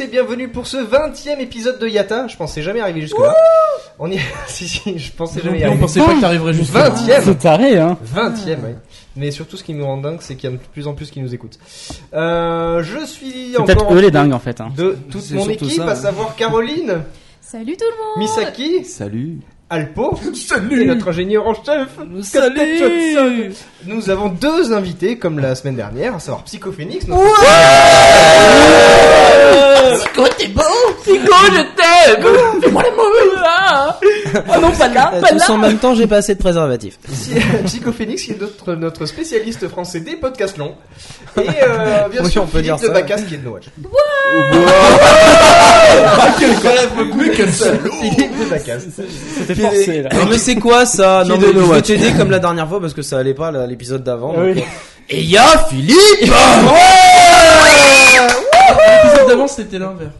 Et bienvenue pour ce 20 e épisode de Yata. Je pensais jamais arriver jusque là. On y si si, je pensais jamais y on arriver. pensait pas que t'arriverais juste 20 e C'est taré, hein 20 e oui. Mais surtout ce qui nous rend dingue, c'est qu'il y a de plus en plus qui nous écoutent. Euh, je suis C'est peut-être encore eux les dingues en fait. Hein. de toute mon équipe, ça, à hein. savoir Caroline, Salut tout le monde Misaki, Salut. Alpo et Salut notre ingénieur en chef. Salut. Nous avons deux invités comme la semaine dernière, à savoir Psychophénix, notre Psycho, t'es beau. Psycho, je t'aime. Fais-moi l'amour Oh non, pas là, pas Tous en là même temps, j'ai pas assez de préservatif. Psychophénix qui est notre, notre spécialiste français des podcasts longs. Et euh, bien Oui, sûr, on peut Philippe dire de ça. Bacas qui est de No Watch. C'était forcé là. Non mais c'est quoi ça? Non mais je vais t'aider comme la dernière fois parce que ça allait pas là, l'épisode d'avant. Oui. euh, Et y'a Philippe L'épisode d'avant c'était l'inverse.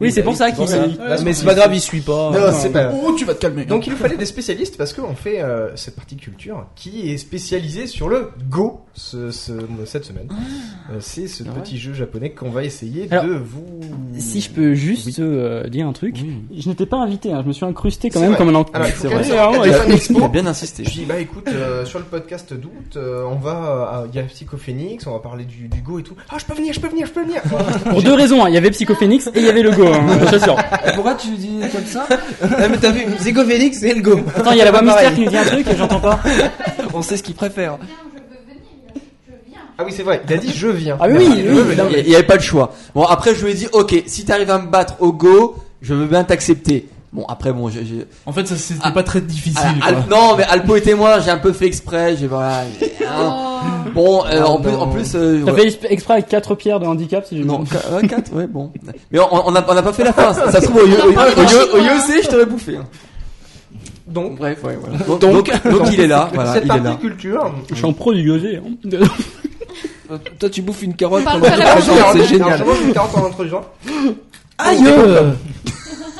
Oui, c'est pour ça qu'il Ouais, Mais c'est pas grave, il suit pas. Non, c'est pas. Oh, tu vas te calmer. Donc il nous fallait des spécialistes parce qu'on fait euh, cette partie culture qui est spécialisée sur le Go ce, ce- cette semaine. Euh, c'est ce petit jeu japonais qu'on va essayer Alors, de vous... Si je peux juste euh, dire un truc, je n'étais pas invité, hein, je me suis incrusté quand même vrai. comme un C'est vrai. Il a bien insisté. Je dis bah écoute sur le podcast d'août on va il y a Psychophénix on va parler du, du Go et tout ah je peux venir je peux venir je peux venir Pour deux raisons, hein, il y avait Psychophénix et il y avait le Go, hein. Pourquoi tu dis comme ça Ah, mais t'as vu, Zico Félix et le go. Attends, il y a la voix mystère qui nous dit un truc et j'entends pas. On sait ce qu'il préfère. ah oui c'est vrai il a dit je viens Ah oui, oui, oui, venir. Il n'y avait pas le choix. Bon, après, je lui ai dit, ok, si t'arrives à me battre au go, je veux bien t'accepter. Bon, après, bon, j'ai. j'ai- En fait, ça c'était Ah. pas très difficile. Ah, quoi. Al- non, mais Alpo et moi, j'ai un peu fait exprès. J'ai voilà. j'ai- hein. Bon, euh, en plus, en plus. euh, T'as ouais. fait exp- exprès avec 4 pierres de handicap si j'ai Non, bien- 4, ouais, bon. Mais on on a, on a pas fait la fin. Ça, ça se trouve, au au, je t'aurais bouffé. hein. donc Bref, ouais, voilà. Donc, donc, donc, il est là, voilà, cette il est partie là. culture Je suis en pro du Yosé. Hein. Toi tu bouffes une carotte On pendant c'est génial. je mange une carotte en introduisant Aïe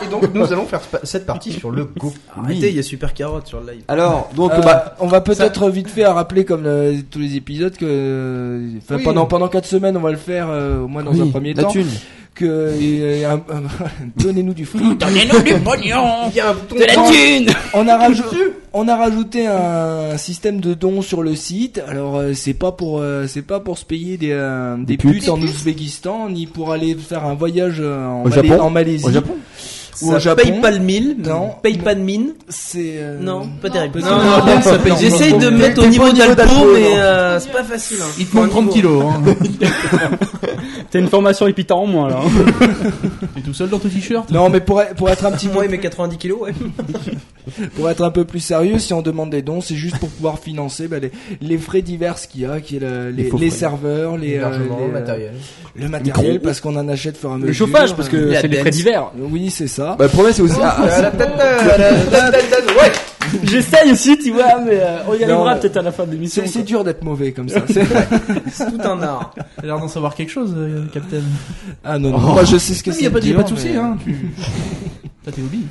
et donc nous allons faire cette partie sur le Go Arrêtez, il y a super carotte sur le live. Alors, donc, Euh, bah, on va peut-être vite fait à rappeler comme tous les épisodes que euh, enfin, Oui. pendant pendant quatre semaines on va le faire euh, au moins dans oui, un premier la temps. thune. que euh, un- donnez-nous du fric. Donnez-nous du pognon. Il y a un bouton De la thune. On a rajouté on a rajouté un système de dons sur le site. Alors euh, c'est pas pour euh, c'est pas pour se payer des euh, des, putes, en Ouzbékistan ni pour aller faire un voyage euh, en, Au Malais- Japon. en Malaisie. Au Japon ou Ça au Japon paye pas le mille. Non. Paye pas de mine. c'est euh, Non, pas terrible. Non, non, non, ça paye. J'essaye de mettre au niveau au niveau d'Alpo, d'Alpo, mais euh, c'est pas facile. hein. Il te manque 30 kilos. Hein. T'as une formation épita en moins là. T'es tout seul dans ton t-shirt non mais pour être- pour être un petit peu Moi, il met 90 kilos, ouais. Pour être un peu plus sérieux, si on demande des dons, c'est juste pour pouvoir financer bah, les, les frais divers qu'il y a, qui est le- les, serveurs, les, euh, le matériel le matériel, parce qu'on en achète fur et à mesure. Le chauffage parce que c'est des frais divers. Oui, c'est ça. Bah, le problème, c'est aussi, ah, ah, ouais J'essaye aussi, tu vois, mais euh, on y arrivera peut-être à la fin de l'émission. C'est c'est dur d'être mauvais comme ça. C'est- C'est tout un art. T'as l'air d'en savoir quelque chose, euh, Captain. ah non, non. moi je sais ce que Il c'est. y a pas, y a pas de souci, hein. Tu... T'as tes hobbies.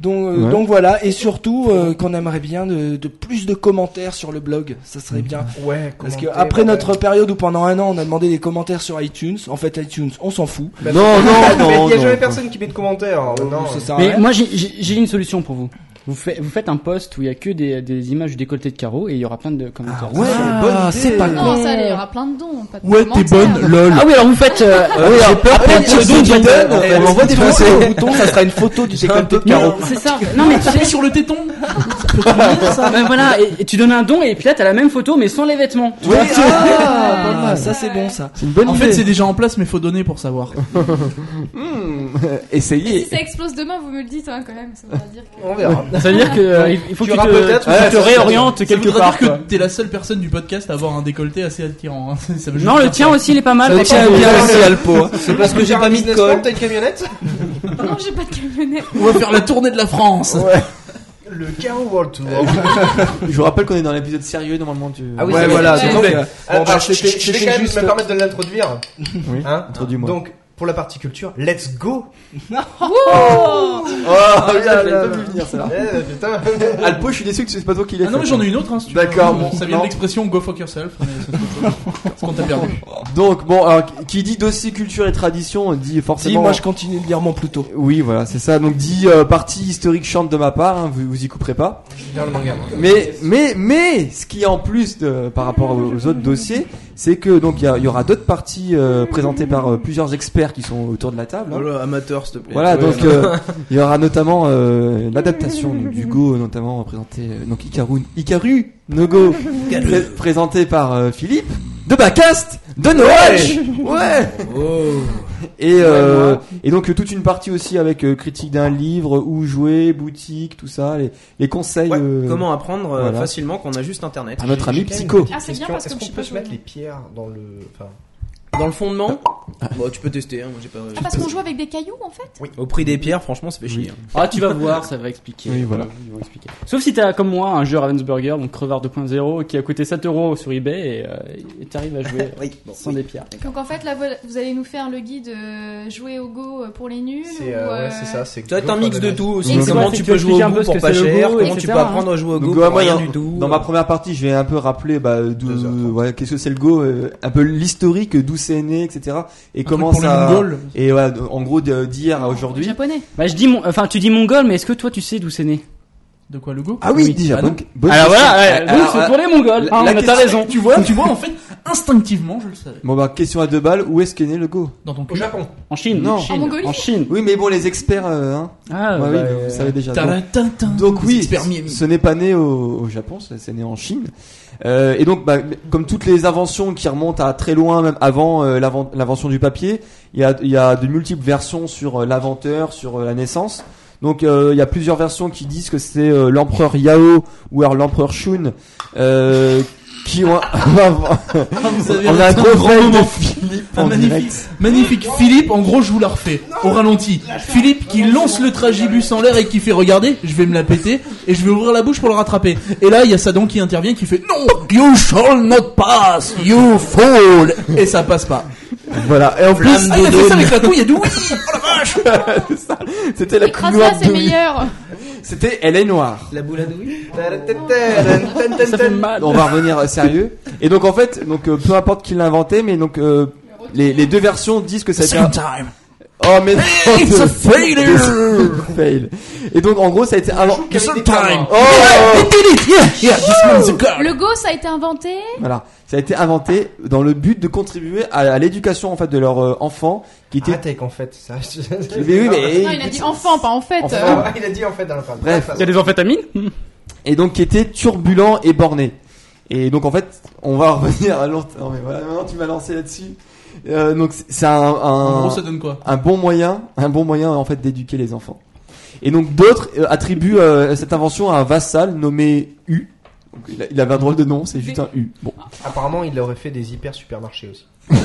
Donc, euh, Ouais. donc voilà, et surtout euh, qu'on aimerait bien de, de plus de commentaires sur le blog, ça serait bien. ouais Parce que commenter, après notre période où pendant un an on a demandé des commentaires sur iTunes, en fait iTunes on s'en fout. non, non, mais non, il y a jamais non. personne qui met de commentaires non Ça sert à Mais rien. moi j'ai- j'ai j'ai une solution pour vous. Vous faites, vous faites un post où il y a que des, des images du décolleté de carreau et il y aura plein de commentaires. ouais, bonne c'est idée. pas Non, con. ça, il y aura plein de dons. Pas de Ouais, t'es bonne, lol. Ah oui, alors vous faites. euh, J'ai peur Après, qu'on il y a tire le du button, button, on envoie des photos. des bouton, ça sera une photo du décolleté de carreau. c'est ça. Non mais tu sur le téton. ben voilà, et, tu donnes un don et puis là t'as la même photo mais sans les vêtements. Tu Oui, vois ah, mal, ça c'est bon ça. C'est une bonne En idée. fait, c'est déjà en place, mais faut donner pour savoir. Hmm, Et Essayez. si ça explose demain, vous me le dites hein, quand même. Ça voudra dire que. On verra. Ça veut dire que euh, il faut Tu que tu te, peut-être- tu Ouais, te ça, réorientes Ça quelque voudrait part. dire que quoi. t'es la seule personne du podcast à avoir un décolleté assez attirant. hein. Ça veut Non, le dire tien ça. aussi il est pas mal. Le tien est bien aussi Alpo. hein. C'est parce que j'ai pas mis de colle. T'as une camionnette Non, j'ai pas de camionnette. On va faire la tournée de la France. Le Carreau World Tour. Je vous rappelle qu'on est dans l'épisode sérieux normalement du. Ah oui, Ouais, c'est voilà, vrai. donc, Donc, euh, bah, je vais- quand même juste- me permettre de l'introduire. Oui. Hein Introduis-moi. Donc, pour la partie culture, let's go Oh, bien, je l'avais pas vu venir ça. Eh, putain Alpo, je suis déçu que c'est pas toi qui l'ai Ah non, mais j'en ai une autre. Hein, si tu D'accord, bon, Ça vient non. de l'expression go fuck yourself. C'est qu'on t'a perdu. Donc bon, alors qui dit dossier culture et tradition dit Si, forcément. moi je continue de lire mon Pluto. Oui, voilà, c'est ça. Donc dit euh, partie historique chante de ma part, hein, vous, vous y couperez pas. Bien le manga. moi. Mais mais mais ce qui est en plus de, par rapport aux autres dossiers, c'est que donc il y, y aura d'autres parties euh, présentées par euh, plusieurs experts qui sont autour de la table. hein. Voilà, amateur, s'il te plaît. Voilà, Ouais, donc euh, il y aura notamment euh, l'adaptation du Go, notamment présenté euh, donc Ikaru, Ikaru no Go, pré- présenté par euh, Philippe de Bacast de Noël. Ouais. Oh. Et euh, et donc euh, toute une partie aussi avec euh, critique d'un livre, où jouer, boutique, tout ça, les, les conseils. Ouais, euh, Comment apprendre voilà. facilement quand on a juste internet à notre ami Psycho. Ah, c'est bien parce Est-ce je qu'on peut se mettre les pierres dans le. Enfin, Dans le fondement Bon, tu peux tester, hein, moi j'ai pas. Ah, parce qu'on joue avec des cailloux en fait Au prix des pierres, franchement, ça fait chier. hein. Ah, tu vas voir, ça va expliquer. Oui, voilà. Ils vont expliquer. Sauf si t'as comme moi un jeu Ravensburger, donc Crevard 2.0, qui a coûté 7 euros sur eBay et euh, et t'arrives à jouer Oui, bon, sans des pierres. Donc en fait, là, vous- vous allez nous faire le guide euh, jouer au Go pour les nuls c'est ou, euh, ouais, euh, c'est ça. C'est Ça va être un mix de tout aussi. Et c'est Comment quoi, tu c'est peux jouer au un Go peu ce pour que pas c'est le cher Go, Comment tu etc., peux hein. apprendre à jouer au Go Donc, pour moi, rien dans, du tout dans ma première partie, je vais un peu rappeler bah, d'où- Deux heures, ouais, qu'est-ce que c'est le Go, euh, un peu l'historique, d'où c'est né, etc. Et Un comment ça. Et en gros d'hier à aujourd'hui. Japonais. Bah, je dis mon, enfin, tu dis mongol, mais est-ce que toi tu sais d'où c'est né? De quoi le go Ah oui, Oui. déjà. Ah bonne, Alors question. voilà, ouais, donc c'est pour les mongols. la- la mais t'as raison. Tu vois, tu vois, en fait, instinctivement, je le savais. Bon bah question à deux balles, où est-ce qu'est né le Go? Dans ton Au. Japon. En Chine, Non. Chine, En Mongolie. en Chine. Oui mais bon les experts, euh, hein. Ah, Ouais, bah, oui, euh, vous savez déjà. Donc, donc oui, ce n'est pas né au, au Japon, c'est né en Chine. Euh, et donc, bah, comme toutes les inventions qui remontent à très loin, même avant euh, l'inven- l'invention du papier, il y a, de multiples versions sur euh, l'inventeur, sur euh, la naissance. Donc, il y a plusieurs versions qui disent que c'est l'empereur Yao ou alors l'empereur Shun qui ont. Vous avez On a un gros grand fail de moment. Philippe en magnifique, direct. magnifique Philippe, en gros je vous la refais, au ralenti. Philippe qui lance le tragibus en l'air et qui fait regarder, je vais me la péter et je vais ouvrir la bouche pour le rattraper. Et là il y a Sadon qui intervient qui fait non, you shall not pass, you fool. Et ça passe pas. Voilà. Et en plus, Ah, il a fait ça avec la couille, il a dit oui. Oh la vache. c'était la c'est de meilleur. C'était Elle est noire. La boule à douille ça fait mal. On va revenir euh, sérieux. Et donc en fait, donc euh, peu importe qui l'a inventé, mais donc euh, les, les deux versions disent que ça a été un... Oh mais non, It's a failure. fail. Et donc en gros ça a été inventé. It's a time. Oh He did it. Yeah, yeah, this man's a god. Le Go, ça a été inventé. voilà, ça a été inventé dans le but de contribuer à, à l'éducation en fait de leurs euh, enfants qui étaient. Ah, tech en fait. Ça, Mais oui, mais- Non, il a dit enfant, pas en fait. Euh, Ah, il a dit en fait dans la phrase. Bref. Il y a des amphétamines et donc qui étaient turbulents et bornés. Et donc en fait, on va revenir à longtemps. Mais voilà, maintenant tu m'as lancé là-dessus. Euh, donc c'est- un, En un, gros ça donne quoi un bon moyen, un bon moyen en fait d'éduquer les enfants. Et donc d'autres euh, attribuent euh, cette invention à un vassal nommé U. Donc, il, a- il avait un drôle de nom, c'est juste un U. Bon. Apparemment, il aurait fait des hyper supermarchés aussi.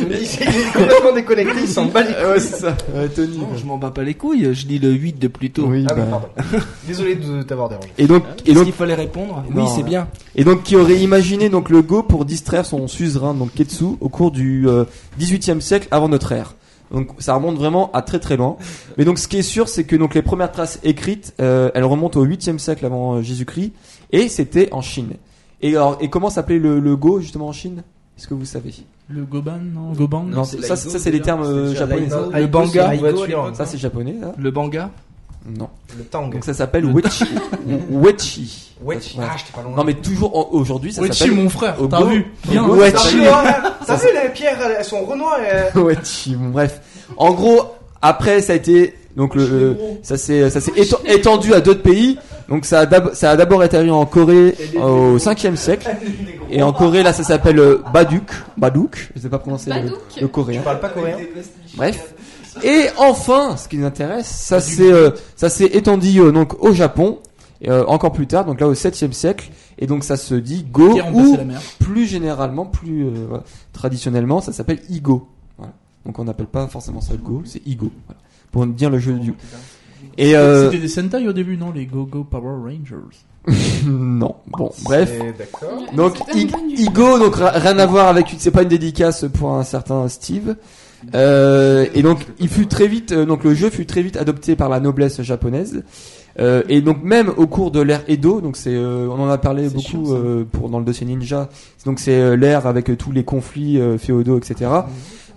il est complètement déconnecté, il s'en bat les couilles. ouais, c'est ça. Ouais, Tony. Non, je m'en bats pas les couilles, je lis le 8 de Pluto. Oui, Ah oui, bah. pardon. Désolé de t'avoir dérangé. Et donc, et Est-ce donc, qu'il fallait répondre? Non, Oui, c'est ouais. bien. et donc, qui aurait imaginé donc le Go pour distraire son suzerain, donc Ketsu, au cours du euh, 18e siècle avant notre ère? Donc, ça remonte vraiment à très très loin. Mais donc, ce qui est sûr, c'est que donc les premières traces écrites, euh, elles remontent au 8e siècle avant euh, Jésus-Christ, et c'était en Chine. Et alors, et comment s'appelait le, le Go justement en Chine? Est-ce que vous savez? Le Goban, non? Goban? Non, ça, ça c'est les termes euh, japonais. ça. Le banga? Ça c'est japonais. Là. le banga? Non. Le tang. Donc ça s'appelle wechi. wechi. Wechi. Ah, j'étais pas loin. Non mais toujours en- aujourd'hui ça Wechi, s'appelle mon frère, au t'as go- vu? Bien. au T'as wechi. vu, hein, T'as vu les pierres, elles sont renois. elles- Wechi. Bon, bref. En gros, après ça a été donc le euh, ça s'est ça s'est éten- étendu à d'autres pays. Donc ça a d'ab- ça a d'abord été arrivé en Corée au 5e siècle et en Corée là ça s'appelle euh, baduk, baduk, je sais pas prononcer le, le coréen. Tu parles pas coréen? Bref. Et enfin, ce qui nous intéresse, ça c'est euh, ça s'est étendu euh, donc au Japon euh, encore plus tard, donc là au 7e siècle et donc ça se dit go ou la mer. plus généralement, plus euh, voilà, traditionnellement, ça s'appelle Igo. Voilà. Donc on n'appelle pas forcément ça Go, c'est Igo. Voilà. Pour dire le jeu du. Et euh, C'était des Sentai au début, non Les Go Go Power Rangers. non. Bon, bref. C'est D'accord. Donc I-. Igo, donc rien à voir avec, c'est pas une dédicace pour un certain Steve. Euh, et donc il fut très vite, euh, donc le jeu fut très vite adopté par la noblesse japonaise. Euh, et donc même au cours de l'ère Edo, donc c'est, euh, on en a parlé beaucoup chiant, euh, pour dans le dossier Ninja. Donc c'est euh, l'ère avec euh, tous les conflits euh, féodaux, etc.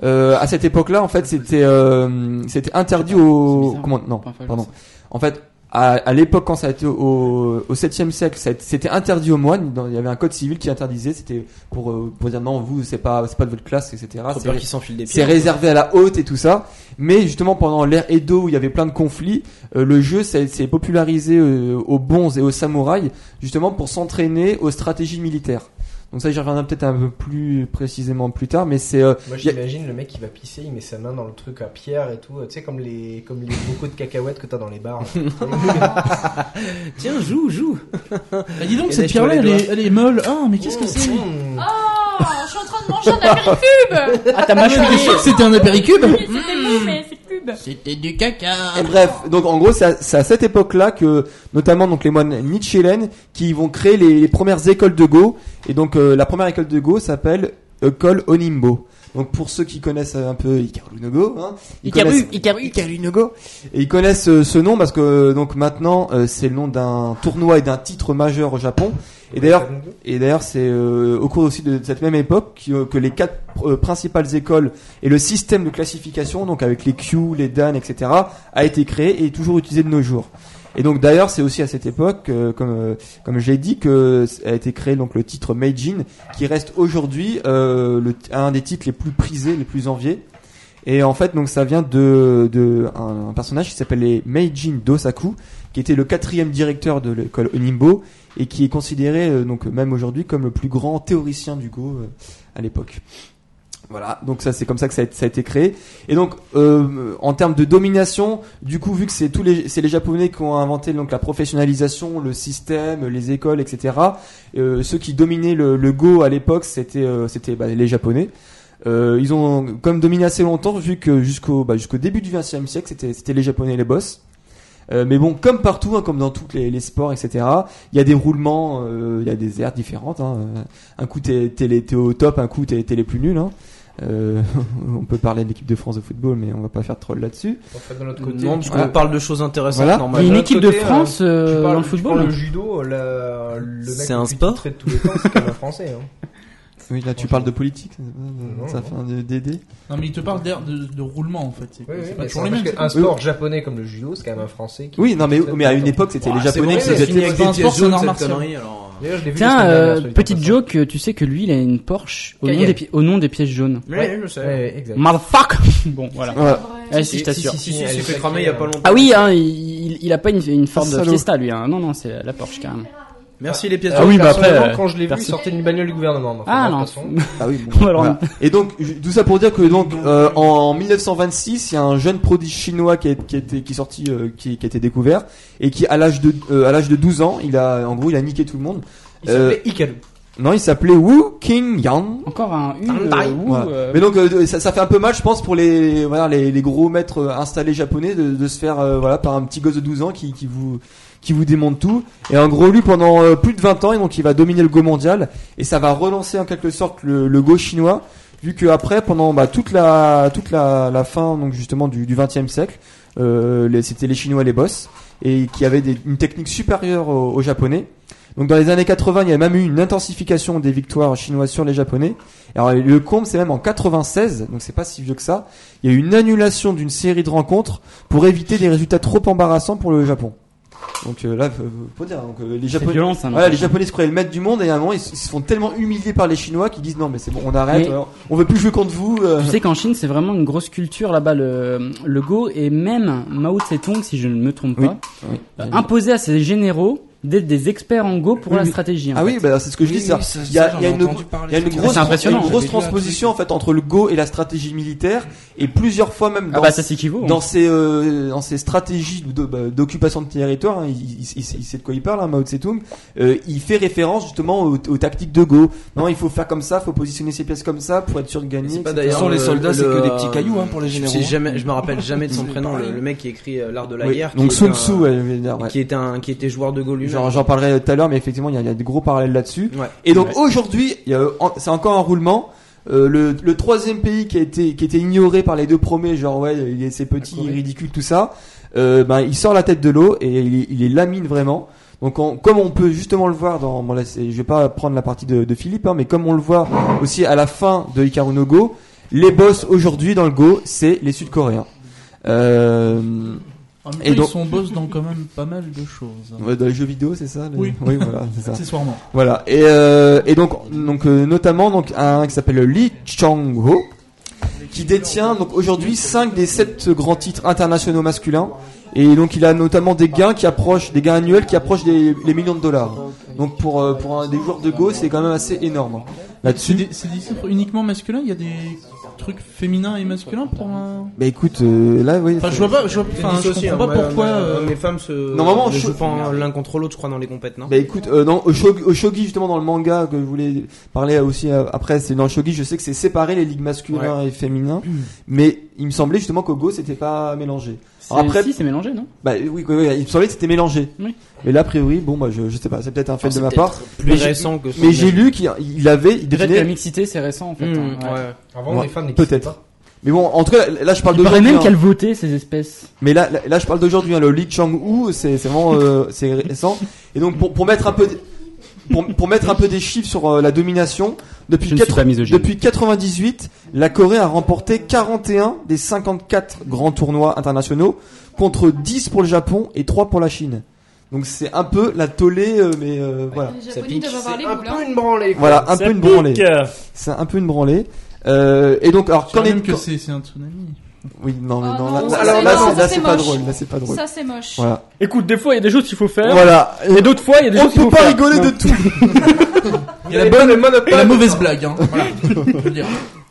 Euh, à cette époque-là, en fait, c'était euh, c'était interdit C'est au bizarre. comment non, pardon. En fait, à, à l'époque quand ça a été au, au 7e siècle, c'était interdit aux moines. Il y avait un code civil qui interdisait. C'était pour euh, pour dire non, vous c'est pas c'est pas de votre classe, etc. C'est- réservé à la haute et tout ça. Mais justement, pendant l'ère Edo où il y avait plein de conflits, euh, le jeu s'est s'est popularisé euh, aux bons et aux samouraïs, justement pour s'entraîner aux stratégies militaires. Donc ça, j'y reviendrai peut-être un peu plus précisément plus tard, mais c'est euh, Moi Y a- j'imagine le mec qui va pisser, il met sa main dans le truc à pierre et tout, tu sais comme les comme les bocaux de cacahuètes que t'as dans les bars. Tiens, joue, joue. Ah, dis donc, Et cette pierre-là, les elle elle est molle. Ah, mais qu'est-ce que c'est Mmh. Oh, je suis en train de manger un apéricube Ah, t'as Ah, mâché que c'était un apéricube Oui, c'était bon, mais c'est pub. C'était du caca Et bref, donc en gros, c'est à, c'est à cette époque-là que, notamment donc les moines Nichiren, qui vont créer les, les premières écoles de Go. Et donc euh, la première école de Go s'appelle École Onimbo. Donc pour ceux qui connaissent un peu Hikaru no Go, hein, ils Ikaru, connaissent- Ikaru. Hikaru no Go. Et ils connaissent euh, ce nom parce que donc maintenant euh, c'est le nom d'un tournoi et d'un titre majeur au Japon. Et d'ailleurs, et d'ailleurs, c'est euh, au cours aussi de cette même époque que, euh, que les quatre euh, principales écoles et le système de classification, donc avec les Q, les Dan, etc., a été créé et est toujours utilisé de nos jours. Et donc d'ailleurs, c'est aussi à cette époque, euh, comme euh, comme j'ai dit, que a été créé donc le titre Meijin, qui reste aujourd'hui euh, le- un des titres les plus prisés, les plus enviés. Et en fait, donc ça vient de, de un, un personnage qui s'appelle les Meijin Dosaku, qui était le quatrième directeur de l'école Onimbo et qui est considéré euh, donc même aujourd'hui comme le plus grand théoricien du Go euh, à l'époque. Voilà, donc ça c'est comme ça que ça a, été créé. Et donc euh, en termes de domination, du coup vu que c'est tous les c'est les Japonais qui ont inventé donc la professionnalisation, le système, les écoles, etc. euh, ceux qui dominaient le, Go à l'époque c'était euh, c'était bah, les Japonais. Ils ont comme dominé assez longtemps vu que jusqu'au bah, jusqu'au début du XXe siècle c'était c'était les Japonais les boss. Euh, mais bon, comme partout, hein, comme dans tous les, les sports, etc., il y a des roulements, euh, il y a des aires différentes. Hein. Euh, Un coup t'es t'es au top, un coup t'es t'es les plus nuls. Hein. Euh, on peut parler de l'équipe de France de football, mais on va pas faire de troll là-dessus. En fait, de l'autre côté, Non, parce Voilà. qu'on parle de choses intéressantes Voilà. Il y a normalement. une équipe de France tu euh, parles- dans le tu football. le judo, la- le mec C'est un sport de tous les temps, c'est quand même un français. Hein. Oui, là tu parles de politique, Non, ça fait un de DD. Non, mais il te parle d'air de, de roulement en fait. C'est Oui, oui, c'est pas toujours les mêmes. pas- sport japonais comme le judo, c'est quand même un français. Qui Oui, non mais mais à une époque c'était les Ah, c'est Japonais qui faisaient. un des sport, c'est un art Tiens, euh, les petite joke, tu sais que lui, il a une Porsche au nom, des, au nom des pièces jaunes. Oui, je sais. Motherfuck Bon, voilà. Ah, si, je Si, t'assure. si, si, il s'est fait cramer il y a pas euh. longtemps. Ah oui, hein, il, il a pas une, Ford salaud. Fiesta, lui. Hein. Non, non, c'est la Porsche, carrément. Merci les pièces Ah oui, bah après, euh, quand je l'ai vu, il sortait d'une bagnole du gouvernement. Enfin, Ah non. de toute façon. Ah oui. bon, voilà. Et donc tout ça pour dire que donc euh, en 1926, il y a un jeune prodige chinois qui est qui était qui est sorti euh, qui, qui a été découvert et qui à l'âge de euh, à l'âge de 12 ans, il a en gros il a niqué tout le monde. Il Euh, s'appelait Hikaru. Non, il s'appelait Wu King Yang. Encore un U. Euh, Voilà. euh, Mais donc euh, ça, ça fait un peu mal, je pense, pour les voilà les, les gros maîtres euh, installés japonais de, de se faire euh, voilà par un petit gosse de 12 ans qui, qui vous qui vous démonte tout. Et en gros, lui pendant euh, plus de 20 ans, et donc il va dominer le Go mondial et ça va relancer en quelque sorte le, le Go chinois, vu que après pendant bah, toute la toute la, la fin donc justement du, du 20e siècle, euh, c'était les Chinois les boss et qui avaient des- une technique supérieure aux, aux Japonais. Donc dans les années 80, il y a même eu une intensification des victoires chinoises sur les Japonais. Alors le comble, c'est même en 96, donc c'est pas si vieux que ça. Il y a eu une annulation d'une série de rencontres pour éviter des résultats trop embarrassants pour le Japon. Donc euh, là, faut, faut dire, donc, euh, les Japonais, violent ça. voilà, les. Japonais se croyaient le maître du monde et à un moment ils, se ils se font tellement humiliés par les Chinois qu'ils disent non mais c'est bon, on arrête, euh, on veut plus jouer contre vous. euh. Tu sais qu'en Chine, c'est vraiment une grosse culture là-bas, le, le Go, et même Mao Tse-tung, si je ne me trompe Oui. pas, Oui. euh, imposait à ses généraux d'être des experts en Go pour Oui, la stratégie. en Ah fait. oui, bah, c'est ce que je dis. Oui, ça. oui, ça- Il y a, ça, il y a une, il y a une grosse, impressionnant. il une grosse transposition en fait entre le Go et la stratégie militaire et plusieurs fois même Ah dans, bah ça s'équivaut. dans ses euh, dans ses stratégies de- bah, d'occupation de territoire, hein, il, il- il- il sait de quoi il parle, hein, Mao Tse-tung. euh, il fait référence justement aux, aux tactiques de Go. Non, il faut faire comme ça, faut positionner ses pièces comme ça pour être sûr de gagner. Pas Sans les le- soldats, c'est que des petits cailloux hein, pour les Je, généraux. sais jamais, je me rappelle jamais de son prénom, le, le mec qui écrit euh, l'art de la guerre. Donc Sun Tzu, je qui était un, qui était joueur de Go lui-même. J'en parlerai tout à l'heure, mais effectivement, il y a, il y a des gros parallèles là-dessus. Ouais. Et donc Ouais. aujourd'hui, il en- c'est encore un roulement. Euh, le, le troisième pays qui a été qui était ignoré par les deux premiers, genre ouais, il est c'est petit, ridicule, tout ça. Euh, ben il sort la tête de l'eau et il, est- il est lamine vraiment. Donc on- comme on peut justement le voir dans, bon là je vais pas prendre la partie de, de Philippe, hein, mais comme on le voit aussi à la fin de Hikaru no Go, les boss aujourd'hui dans le Go, c'est les Sud-Coréens. Euh, En même Et donc- ils sont boss dans quand même pas mal de choses. ouais, dans les jeux vidéo, c'est ça les- Oui. oui, voilà, c'est ça. Accessoirement. Voilà. Et, euh, et donc, donc euh, notamment donc un qui s'appelle Lee Chang-ho, qui détient donc aujourd'hui 5 des 7 grands titres internationaux masculins. Et donc il a notamment des gains qui approchent, des gains annuels qui approchent des les millions de dollars. Donc pour euh, pour un, des joueurs de Go, c'est quand même assez énorme. C'est Là-dessus, des, c'est des titres uniquement masculins? Il y a des trucs féminins et masculins pour un. bah écoute, euh, là oui. Enfin, je vois pas, je, vois- enfin, je comprends pas hein, moi, pourquoi. euh, Mes femmes se. Normalement, ne je- jouent pas l'un contre l'autre, je crois, dans les compètes, non? Bah écoute, euh, non, au shogi, au shogi, justement dans le manga que je voulais parler aussi euh, après, c'est dans le shogi, je sais que c'est séparé les ligues masculins et féminins, mais il me semblait justement qu'au Go c'était pas mélangé. Alors après- si, c'est mélangé, non? Bah oui, oui, oui, il me semblait que c'était mélangé. Oui. Mais là, a priori, bon, bah je, je sais pas, c'est peut-être un fait de ma part. Plus Mais j'ai- récent que. Mais j'ai lu qu'il il avait, il que la mixité, c'est récent en fait. Mmh, hein, ouais. ouais. Avant, les femmes peut-être. Mais bon, en tout cas, là je parle Il paraît d'aujourd'hui. même hein. qu'elle votait ces espèces. Mais là, là, là, je parle d'aujourd'hui. Hein, le Lee Chang-woo, c'est c'est vraiment euh, c'est récent. Et donc pour, pour mettre un peu, pour, pour mettre un peu des chiffres sur euh, la domination, depuis Je ne suis quatre- pas misogyne. depuis 98, la Corée a remporté 41 des 54 grands tournois internationaux contre 10 pour le Japon et 3 pour la Chine. Donc c'est un peu la tollée, euh, mais euh, voilà. Ça pique. C'est un boules. peu hein. une branlée. quoi. Voilà, un peu une branlée. C'est un peu une branlée. Euh, et donc alors quand même que c'est c'est un tsunami. Oui non mais Ah non, non, là, ça, là, non, c'est- là pas moche. drôle là c'est pas drôle. Ça, c'est moche. Voilà. Écoute, des fois, il y a des choses qu'il faut faire. Voilà. Et d'autres fois, il y a des On choses qu'il peut faut pas faire. rigoler de tout. Il y a la bonne et la mauvaise blague. Hein. Voilà. Je veux dire.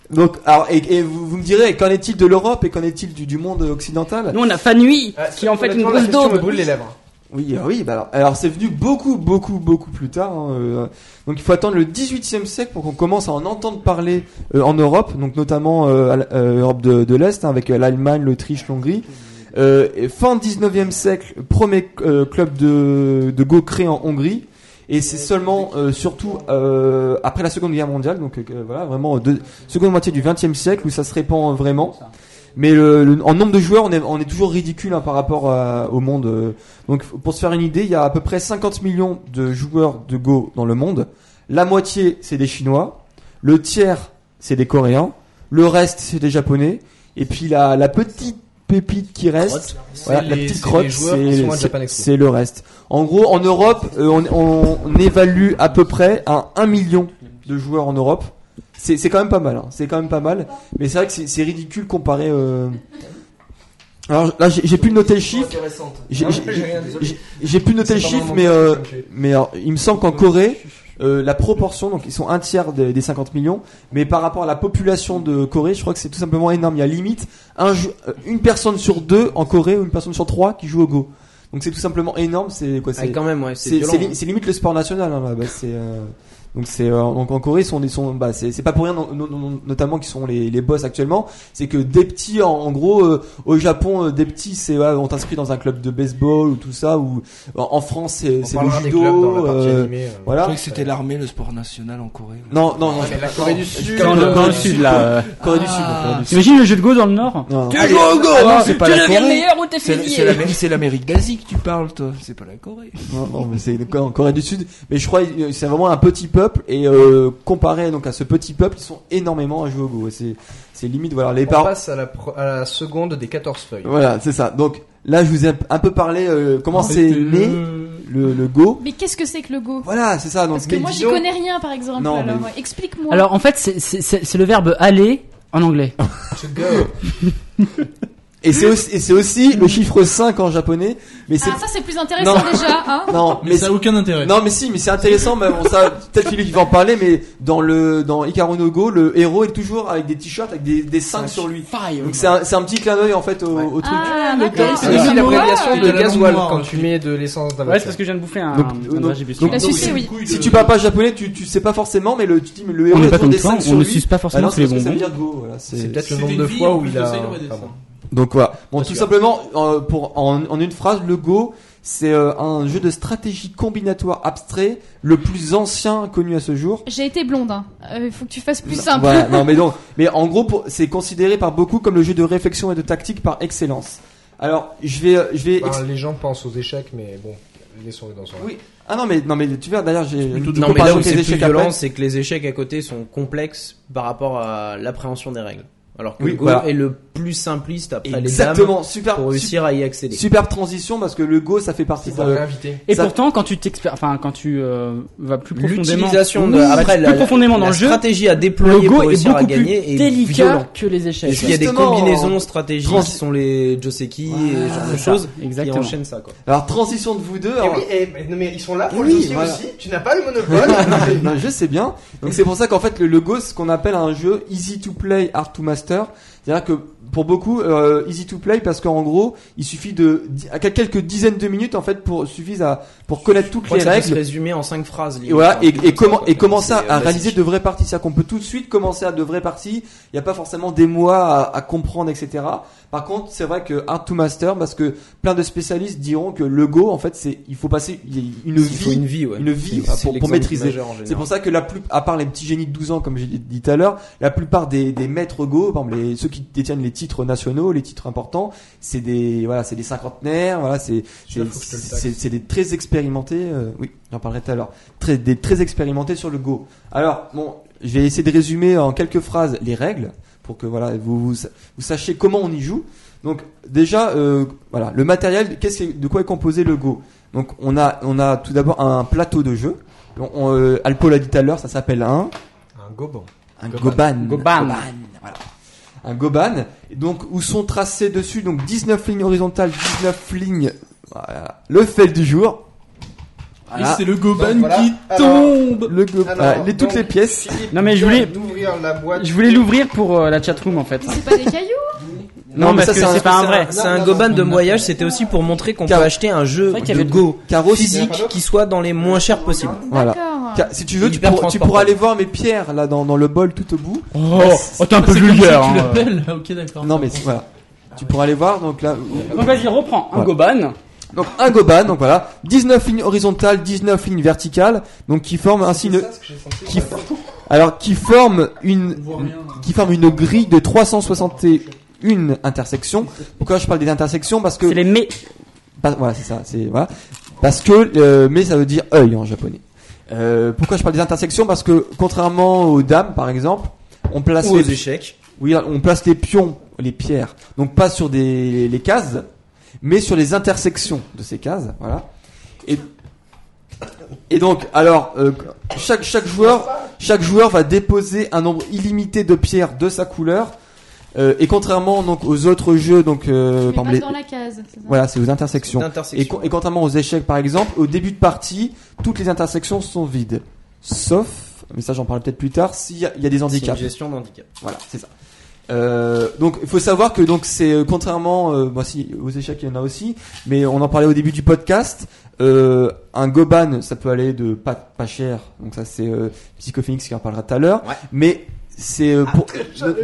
Donc, alors, et, et vous, vous me direz, qu'en est-il de l'Europe et qu'en est-il du, du monde occidental? Nous, on a Fanui, Ah, qui est en fait une grosse question me daube. brûle les lèvres. Oui, euh, oui, bah alors, alors c'est venu beaucoup, beaucoup, beaucoup plus tard. hein, euh, donc il faut attendre le 18e siècle pour qu'on commence à en entendre parler euh, en Europe, donc notamment euh, à euh, Europe de, de l'Est, hein, avec euh, l'Allemagne, l'Autriche, l'Hongrie. Et fin 19e siècle, premier club de, de Go créé en Hongrie. Et c'est seulement, surtout après la Seconde Guerre mondiale, donc voilà, vraiment deux- seconde moitié du 20e siècle où ça se répand vraiment. Mais le, le- en nombre de joueurs, on est, on est toujours ridicule hein, par rapport à- au monde. euh. Donc, pour se faire une idée, il y a à peu près 50 millions de joueurs de Go dans le monde. La moitié, c'est des Chinois. Le tiers, c'est des Coréens. Le reste, c'est des Japonais. Et puis la, la petite pépite qui reste, voilà, la petite crotte, c'est le reste. En gros, en Europe, euh, on, on, on évalue à peu près à 1 million de joueurs en Europe. C'est c'est quand même pas mal. hein. C'est quand même pas mal. Mais c'est vrai que c'est ridicule comparé. Euh... Alors là, j'ai pu noter le chiffre. J'ai- pu noter le chiffre, mais euh, mais alors, il me semble qu'en Corée, euh, la proportion, donc ils sont un tiers des, des 50 millions, mais par rapport à la population de Corée, je crois que c'est tout simplement énorme. Il y a limite un, une personne sur deux en Corée ou une personne sur trois qui joue au Go. Donc c'est tout simplement énorme. C'est quoi Ah, C'est quand même, ouais, c'est c'est violent. c'est li- c'est limite le sport national hein. C'est euh, Donc c'est euh, donc en Corée, ils sont, ils sont bah c'est c'est pas pour rien, no- no- no- notamment qui sont les, les boss actuellement. C'est que des petits, en, en gros, euh, au Japon, euh, des petits, c'est ouais, on t'inscrit dans un club de baseball ou tout ça. Ou en, en France, c'est le judo. euh, animée. euh. Je voilà. croyais que c'était l'armée, le sport national en Corée. Non, non, non. Mais la Corée du Sud. Dans le, dans le sud, là. euh. Corée du Sud. Corée du Sud. T'imagines le jeu de Go dans le nord Non, non. Allez, ah non, c'est pas Tu la Corée. C'est l'Amérique- d'Asie que tu parles, toi. C'est pas la Corée. Non, non, mais c'est en Corée du Sud. Mais je crois que c'est vraiment un petit peuple et euh, comparé donc à ce petit peuple, ils sont énormément à jouer au Go. C'est c'est limite voilà les On parents. passe à la, pro- à la seconde des 14 feuilles. Voilà, c'est ça. Donc là, je vous ai un peu parlé euh, comment c'est né le, le Go. Mais qu'est-ce que c'est que le go? Voilà, c'est ça. Donc Parce que moi j'y connais rien par exemple. Non, alors mais- explique-moi. Alors en fait, c'est le verbe aller en anglais. To go. Et c'est aussi, et c'est aussi le chiffre 5 en japonais. Mais c'est ah ça c'est plus intéressant Non. déjà. Hein non, Mais mais ça a aucun intérêt. Non mais si, mais c'est intéressant. Mais bon, ça, peut-être Philippe va en parler. Mais dans le dans Ikaru no Go, le héros est toujours avec des t-shirts avec des, des 5 sur lui. Donc c'est un, c'est un petit clin d'œil en fait au, au truc. Ah d'accord. C'est aussi l'abréviation de gasoil quand noire. tu mets de l'essence dans la Ouais, c'est parce que je viens de bouffer un, Donc, un donc- dragibus. donc- La donc, sucer, oui. Si tu parles pas japonais, tu, tu sais pas forcément, mais le, tu dis, mais le héros pas toujours des toi, 5 sur on ne lui. suce pas Ah forcément les c'est parce que ça veut bonbons. dire go, voilà, c'est- peut-être le nombre de fois où il a. Donc voilà. Bon, tout simplement, euh, pour en, en une phrase, le Go, c'est euh, un jeu de stratégie combinatoire abstrait, le plus ancien connu à ce jour. J'ai été blonde. hein. Euh, Il faut que tu fasses plus simple. Voilà, non mais donc, mais en gros, pour- c'est considéré par beaucoup comme le jeu de réflexion et de tactique par excellence. Alors, je vais, euh, je vais. Bah, les gens pensent aux échecs, mais bon, laissons-les dans son. Oui. Ah non mais non mais tu verras d'ailleurs j'ai. Non, mais là où c'est plus violent, c'est que les échecs à côté sont complexes par rapport à l'appréhension des règles. Alors que Oui, le Go voilà. est le plus simpliste après les dames Exactement, super. pour réussir à y accéder. Super transition parce que le Go ça fait partie de. réinvité. Et Ça- pourtant, quand tu t'expères, enfin, quand tu euh, vas plus profondément, L'utilisation de Oui, après plus la, profondément dans la le jeu, stratégie à le déployer Go pour est réussir beaucoup plus gagner délicat violent. que les échecs. Et puis il y a des combinaisons stratégiques trans- qui sont les Joseki et ce genre de choses qui exactement. enchaînent ça quoi. Alors transition de vous deux. Eh alors- oui, eh, mais, ils sont là pour Oui, le dossier voilà. aussi. Tu n'as pas le monopole. non, je sais bien. Donc c'est pour ça qu'en fait le, le Go c'est ce qu'on appelle un jeu easy to play, hard to master. C'est-à-dire que pour beaucoup euh, easy to play parce qu'en gros il suffit de quelques dizaines de minutes en fait pour suffisent à pour connaître toutes les règles. résumer en cinq phrases. Et voilà, et, et ça, comment et commencer à, euh, réaliser de vraies parties, c'est-à-dire qu'on peut tout de suite commencer à de vraies parties. Il n'y a pas forcément des mois à, à comprendre, etc. Par contre, c'est vrai que hard to master, parce que plein de spécialistes diront que le Go, en fait, c'est il faut passer une Il vie, faut une vie, ouais. une vie pour, maîtriser. C'est pour ça que la plus, à part les petits génies de 12 ans, comme j'ai dit tout à l'heure, la plupart des, des maîtres Go, par exemple, les, ceux qui détiennent les titres nationaux, les titres importants, c'est des, voilà, c'est des cinquantenaires, voilà, c'est, c'est des très expérimentés, euh, oui, j'en parlerai tout à l'heure, très, des très expérimentés sur le Go. Alors, bon, je vais essayer de résumer en quelques phrases les règles, pour que, voilà, vous, vous, vous sachiez comment on y joue. Donc, déjà, euh, voilà, le matériel, qu'est-ce de quoi est composé le Go? Donc, on a, on a tout d'abord un plateau de jeu. On, on, euh, Alpo l'a dit tout à l'heure, ça s'appelle un, Un goban. un Goban. goban. Goban. voilà. Un goban. Donc, où sont tracés dessus, donc 19 lignes horizontales, 19 lignes, voilà. Le fait du jour. Et Voilà. c'est le Goban Donc, voilà. qui Alors- tombe. Le go- Alors, voilà, les, toutes donc, les pièces. Philippe Non, mais je voulais- d'ouvrir la boîte. Je voulais l'ouvrir pour euh, la chatroom en fait. C'est pas des cailloux Non, mais parce ça, que c'est pas un vrai. C'est un goban de voyage, c'était aussi pour montrer qu'on peut acheter un jeu vrai qu'il y de avait Go Caro, physique qui soit dans les moins chers possibles. Voilà. Si tu veux, tu, pourras- tu transportable. pourras aller voir mes pierres là dans, dans le bol tout au bout. Oh, oh, t'es un peu vulgaire. que tu hein. l'appelles. Ok, d'accord. Non mais voilà. Tu pourras aller voir donc là. Donc vas-y, reprends un goban. Donc un goban, donc voilà, 19 lignes horizontales, 19 lignes verticales, donc qui forment ainsi une, qui, alors qui forment une, rien. qui forme une grille de 361 intersections. Pourquoi je parle des intersections? Parce que C'est les mais. voilà, c'est ça, c'est voilà. Parce que euh, mais ça veut dire œil en japonais. Euh, pourquoi je parle des intersections? Parce que contrairement aux dames, par exemple, on place Ou aux les, échecs. oui, on place les pions, les pierres, donc pas sur des les cases, mais sur les intersections de ces cases, voilà. Et et donc, alors, euh, chaque chaque joueur, chaque joueur va déposer un nombre illimité de pierres de sa couleur. euh, et contrairement donc aux autres jeux, donc euh, Mais par pas exemple, les- dans la case. ça? Voilà, c'est aux intersections. Et, D'intersection. co- et contrairement aux échecs, par exemple, au début de partie, toutes les intersections sont vides, sauf, mais ça j'en parlerai peut-être plus tard, s'il y, a- il y a des C'est une handicaps. gestion d'handicap. Voilà, c'est ça. Euh, donc il faut savoir que donc c'est euh, contrairement, euh, moi si aux échecs il y en a aussi, mais on en parlait au début du podcast. Euh, un goban ça peut aller de pas pas cher, donc ça c'est euh, Psychophoenix qui en parlera tout à l'heure. Ouais. Mais c'est euh,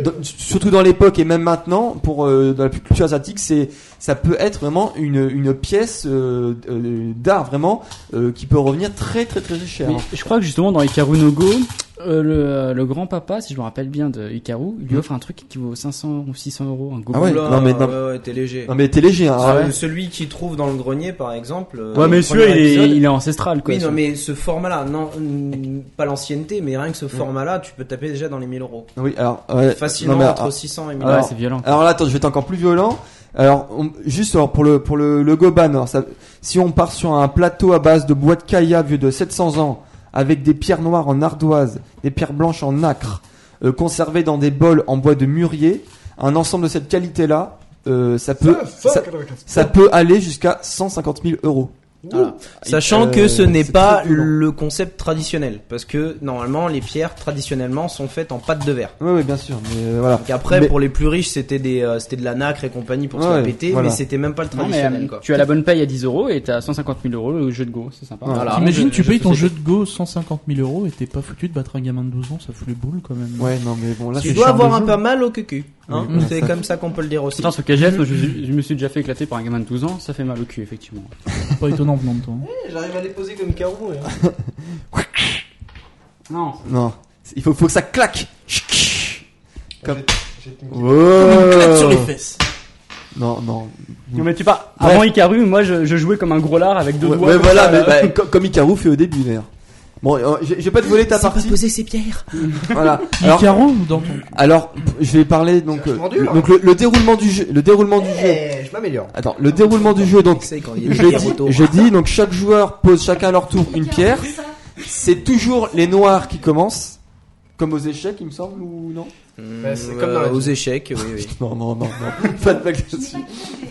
dans- surtout dans l'époque et même maintenant pour euh, dans la culture asiatique c'est ça peut être vraiment une une pièce euh, euh, d'art vraiment euh, qui peut revenir très très très cher. Mais je crois que justement dans Hikaru no Go, euh, le, le grand-papa, si je me rappelle bien de Hikaru, il lui offre un truc qui vaut 500 ou 600 euros, un. Ah ouais, Oula, non, mais non. ouais, ouais, t'es léger. Non mais t'es léger hein. Ah, Ah ouais. Celui qui trouve dans le grenier, par exemple. euh, Ouais, mais le celui-là, premier il est, épisode- il est ancestral, quoi. Oui, non, mais ce format-là, non, mm, pas l'ancienneté, mais rien que ce format-là, tu peux taper déjà dans les 1000 euros. Oui alors ouais, Facilement non, mais, entre ah, 600 et 1000 Ah ouais, euros. c'est violent. Alors là, attends, je vais être encore plus violent. Alors, on- juste alors, pour le pour le, le goban, alors ça, si on part sur un plateau à base de bois de kaya vieux de 700 ans, avec des pierres noires en ardoise, des pierres blanches en nacre, euh, conservées dans des bols en bois de mûrier, un ensemble de cette qualité-là, euh, ça peut ça, ça peut aller jusqu'à 150 000 euros. Voilà. Sachant Euh, que ce n'est c'est pas le concept traditionnel, parce que normalement les pierres traditionnellement sont faites en pâte de verre. Oui, oui, bien sûr, mais euh, voilà. Donc après Mais- pour les plus riches c'était des euh, c'était de la nacre et compagnie pour se Ouais, la péter, voilà. mais c'était même pas le Non, mais traditionnel euh, quoi. tu as la bonne paye à 10 euros et t'as 150 000 euros le jeu de Go, c'est sympa. Voilà. T'imagines, je- tu payes ton jeu de Go 150 000 euros et t'es pas foutu de battre un gamin de 12 ans, ça fout les boules quand même. Ouais, non, mais bon, là, Tu dois avoir un peu mal au cul. Hein Oui. c'est comme ça qu'on peut le dire aussi. Attends, ce KGF, je, je me suis déjà fait éclater par un gamin de 12 ans, ça fait mal au cul, effectivement. C'est pas étonnant venant de toi. hein. J'arrive à les poser comme carreau. Non. non, il faut faut que ça claque. Comme- Une claque sur les fesses. Non, non. Non, mais tu pas. Bref. Avant Hikaru, moi, je, je jouais comme un gros lard avec deux Ouais, doigts. ouais, comme voilà, ça, mais, euh, bah, co- comme Ikaru fait au début d'ailleurs. Bon, euh, je je vais pas te voler ta partie. poser ses pierres. Voilà. Alors, dans ton. alors, je vais parler donc, C'est euh, donc le, le déroulement du jeu, le déroulement du jeu. Eh, je m'améliore. Attends, le déroulement du jeu. Donc, C'est quand il y a je des dis, photos. je dis donc chaque joueur pose chacun à leur tour une pierre. C'est toujours les noirs qui commencent, comme aux échecs, il me semble ou non? Bah, c'est Mm, comme dans la euh, aux vie. échecs, oui, oui. Non, non, non, non. pas de blague là-dessus.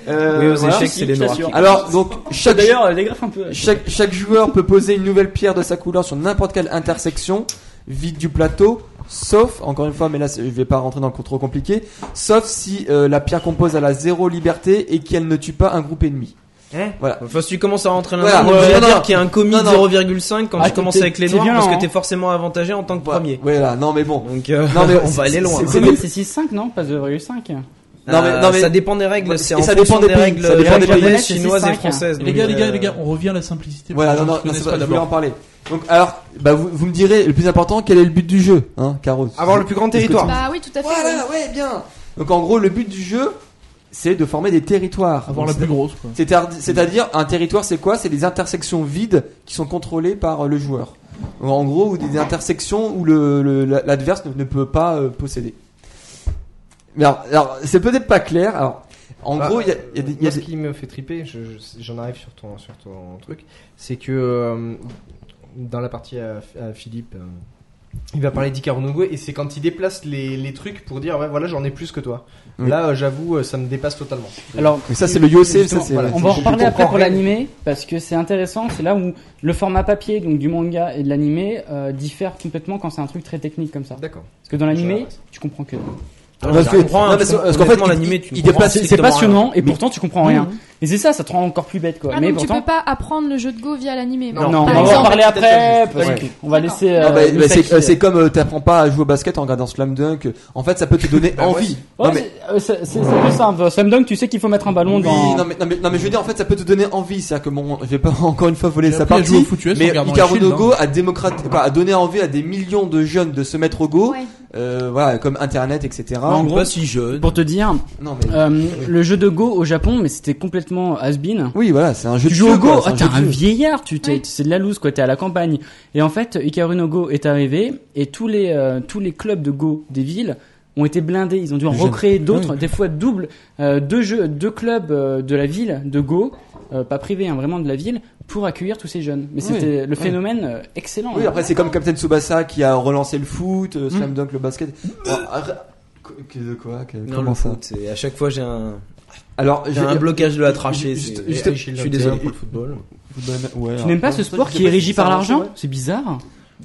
Euh, Oui, aux voilà. échecs, c'est les je noirs. t'assure. Alors, donc chaque D'ailleurs, euh, dégraffe un peu. Chaque, chaque joueur peut poser une nouvelle pierre de sa couleur sur n'importe quelle intersection vide du plateau, sauf, encore une fois, mais là c'est- je vais pas rentrer dans le coup trop compliqué, sauf si euh, la pierre qu'on pose a la zéro liberté et qu'elle ne tue pas un groupe ennemi. Hein Voilà. Enfin, si tu commences à rentrer Voilà. là-dedans, on Ouais, va non, dire non. qu'il y a un commis Non, de non. 0,5 quand Ah, tu commences t'es- avec les t'es noirs, parce violent, que t'es hein. forcément avantagé en tant que Voilà. premier. Voilà, non mais bon. Donc, euh, Non, mais on va aller loin. c'est- C'est même, c'est 6-5, non? Pas 2,5. Non, mais- non, mais- ça dépend des règles, Ouais, c'est en ça fonction dépend des pays, règles ça dépend des pays. chinoises et 6-5, françaises. Les gars, les gars, euh, les gars, on revient à la simplicité. Voilà, non, non, non, pas pas, je voulais en parler. Donc alors, bah vous, vous me direz, le plus important, quel est le but du jeu, hein, Caro Avoir le plus grand que territoire. Bah oui, tout à fait. oui. Voilà, ouais, bien. Donc en gros, le but du jeu, c'est de former des territoires. Avoir la plus grosse, C'est-à-dire, un territoire, c'est quoi? C'est des intersections vides qui sont contrôlées par euh, le joueur. En gros, ou des intersections où le- le- l'adverse ne, ne peut pas euh, posséder. Mais alors, alors, c'est peut-être pas clair. Alors, en Bah, gros, il y a, il y a des- il y Moi, a ce des- qui me fait triper, je- je- j'en arrive sur ton, sur ton truc, c'est que euh, dans la partie à, à Philippe, euh, il va parler d'Ikaru no Go et c'est quand il déplace les, les trucs pour dire ouais voilà j'en ai plus que toi. Oui. Là euh, j'avoue euh, ça me dépasse totalement. Alors, Mais ça, c'est le Yosef, ça, c'est. voilà. on va en reparler après pour l'animé, parce que c'est intéressant, c'est là où le format papier, donc du manga et de l'animé, euh, diffère complètement quand c'est un truc très technique comme ça. D'accord. Parce que dans l'animé, tu comprends que. Parce que- je comprends, non, parce parce qu'en fait, l'animé, tu il comprends déplace- C'est passionnant et Mais- pourtant tu comprends rien. Et c'est ça, ça te rend encore plus bête quoi. Ah, Mais donc tu pourtant. peux pas apprendre le jeu de Go via l'animé. Non, on va en parler après, parce Ouais. on va laisser. Non, euh, bah, bah, c'est euh, comme euh, t'apprends pas à jouer au basket en regardant Slam Dunk. En fait, ça peut te donner Bah, envie. Ouais, non, mais, c'est- euh, c'est plus simple. Slam Dunk, tu sais qu'il faut mettre un ballon oui, dans. non, mais, non, mais, non, mais je veux dire, en fait, ça peut te donner envie. C'est-à-dire que bon, je vais pas encore une fois voler J'ai sa partie. Mais Hikaru no Go a a donné envie à des millions de jeunes de se mettre au Go. Euh, voilà, comme Internet, etc. En gros, pas si jeune. Pour te dire, Non, mais. euh, le jeu de Go au Japon, mais c'était complètement has-been. Oui, voilà, c'est un jeu Tu de joues au Go, quoi, ah, un t'es un vieillard, tu t'es, Oui. c'est de la loose quoi, t'es à la campagne. Et en fait, Hikaru no Go est arrivé et tous les euh, tous les clubs de Go des villes ont été blindés. Ils ont dû en recréer d'autres, Oui. des fois double, euh, deux jeux, deux clubs euh, de la ville de Go, euh, pas privés, hein, vraiment de la ville, pour accueillir tous ces jeunes. Mais Oui. c'était le Oui. phénomène euh, excellent. Oui, hein. après, c'est comme Captain Tsubasa qui a relancé le foot, euh, Slam Mm. Dunk, le basket. Que- de quoi que- Non, Comment le ça foot, à chaque fois j'ai un, Alors, j'ai un blocage de la trachée. Juste- je suis désolé. pour le football. Ouais, Tu n'aimes pas ce sport qui est régi par l'argent C'est bizarre.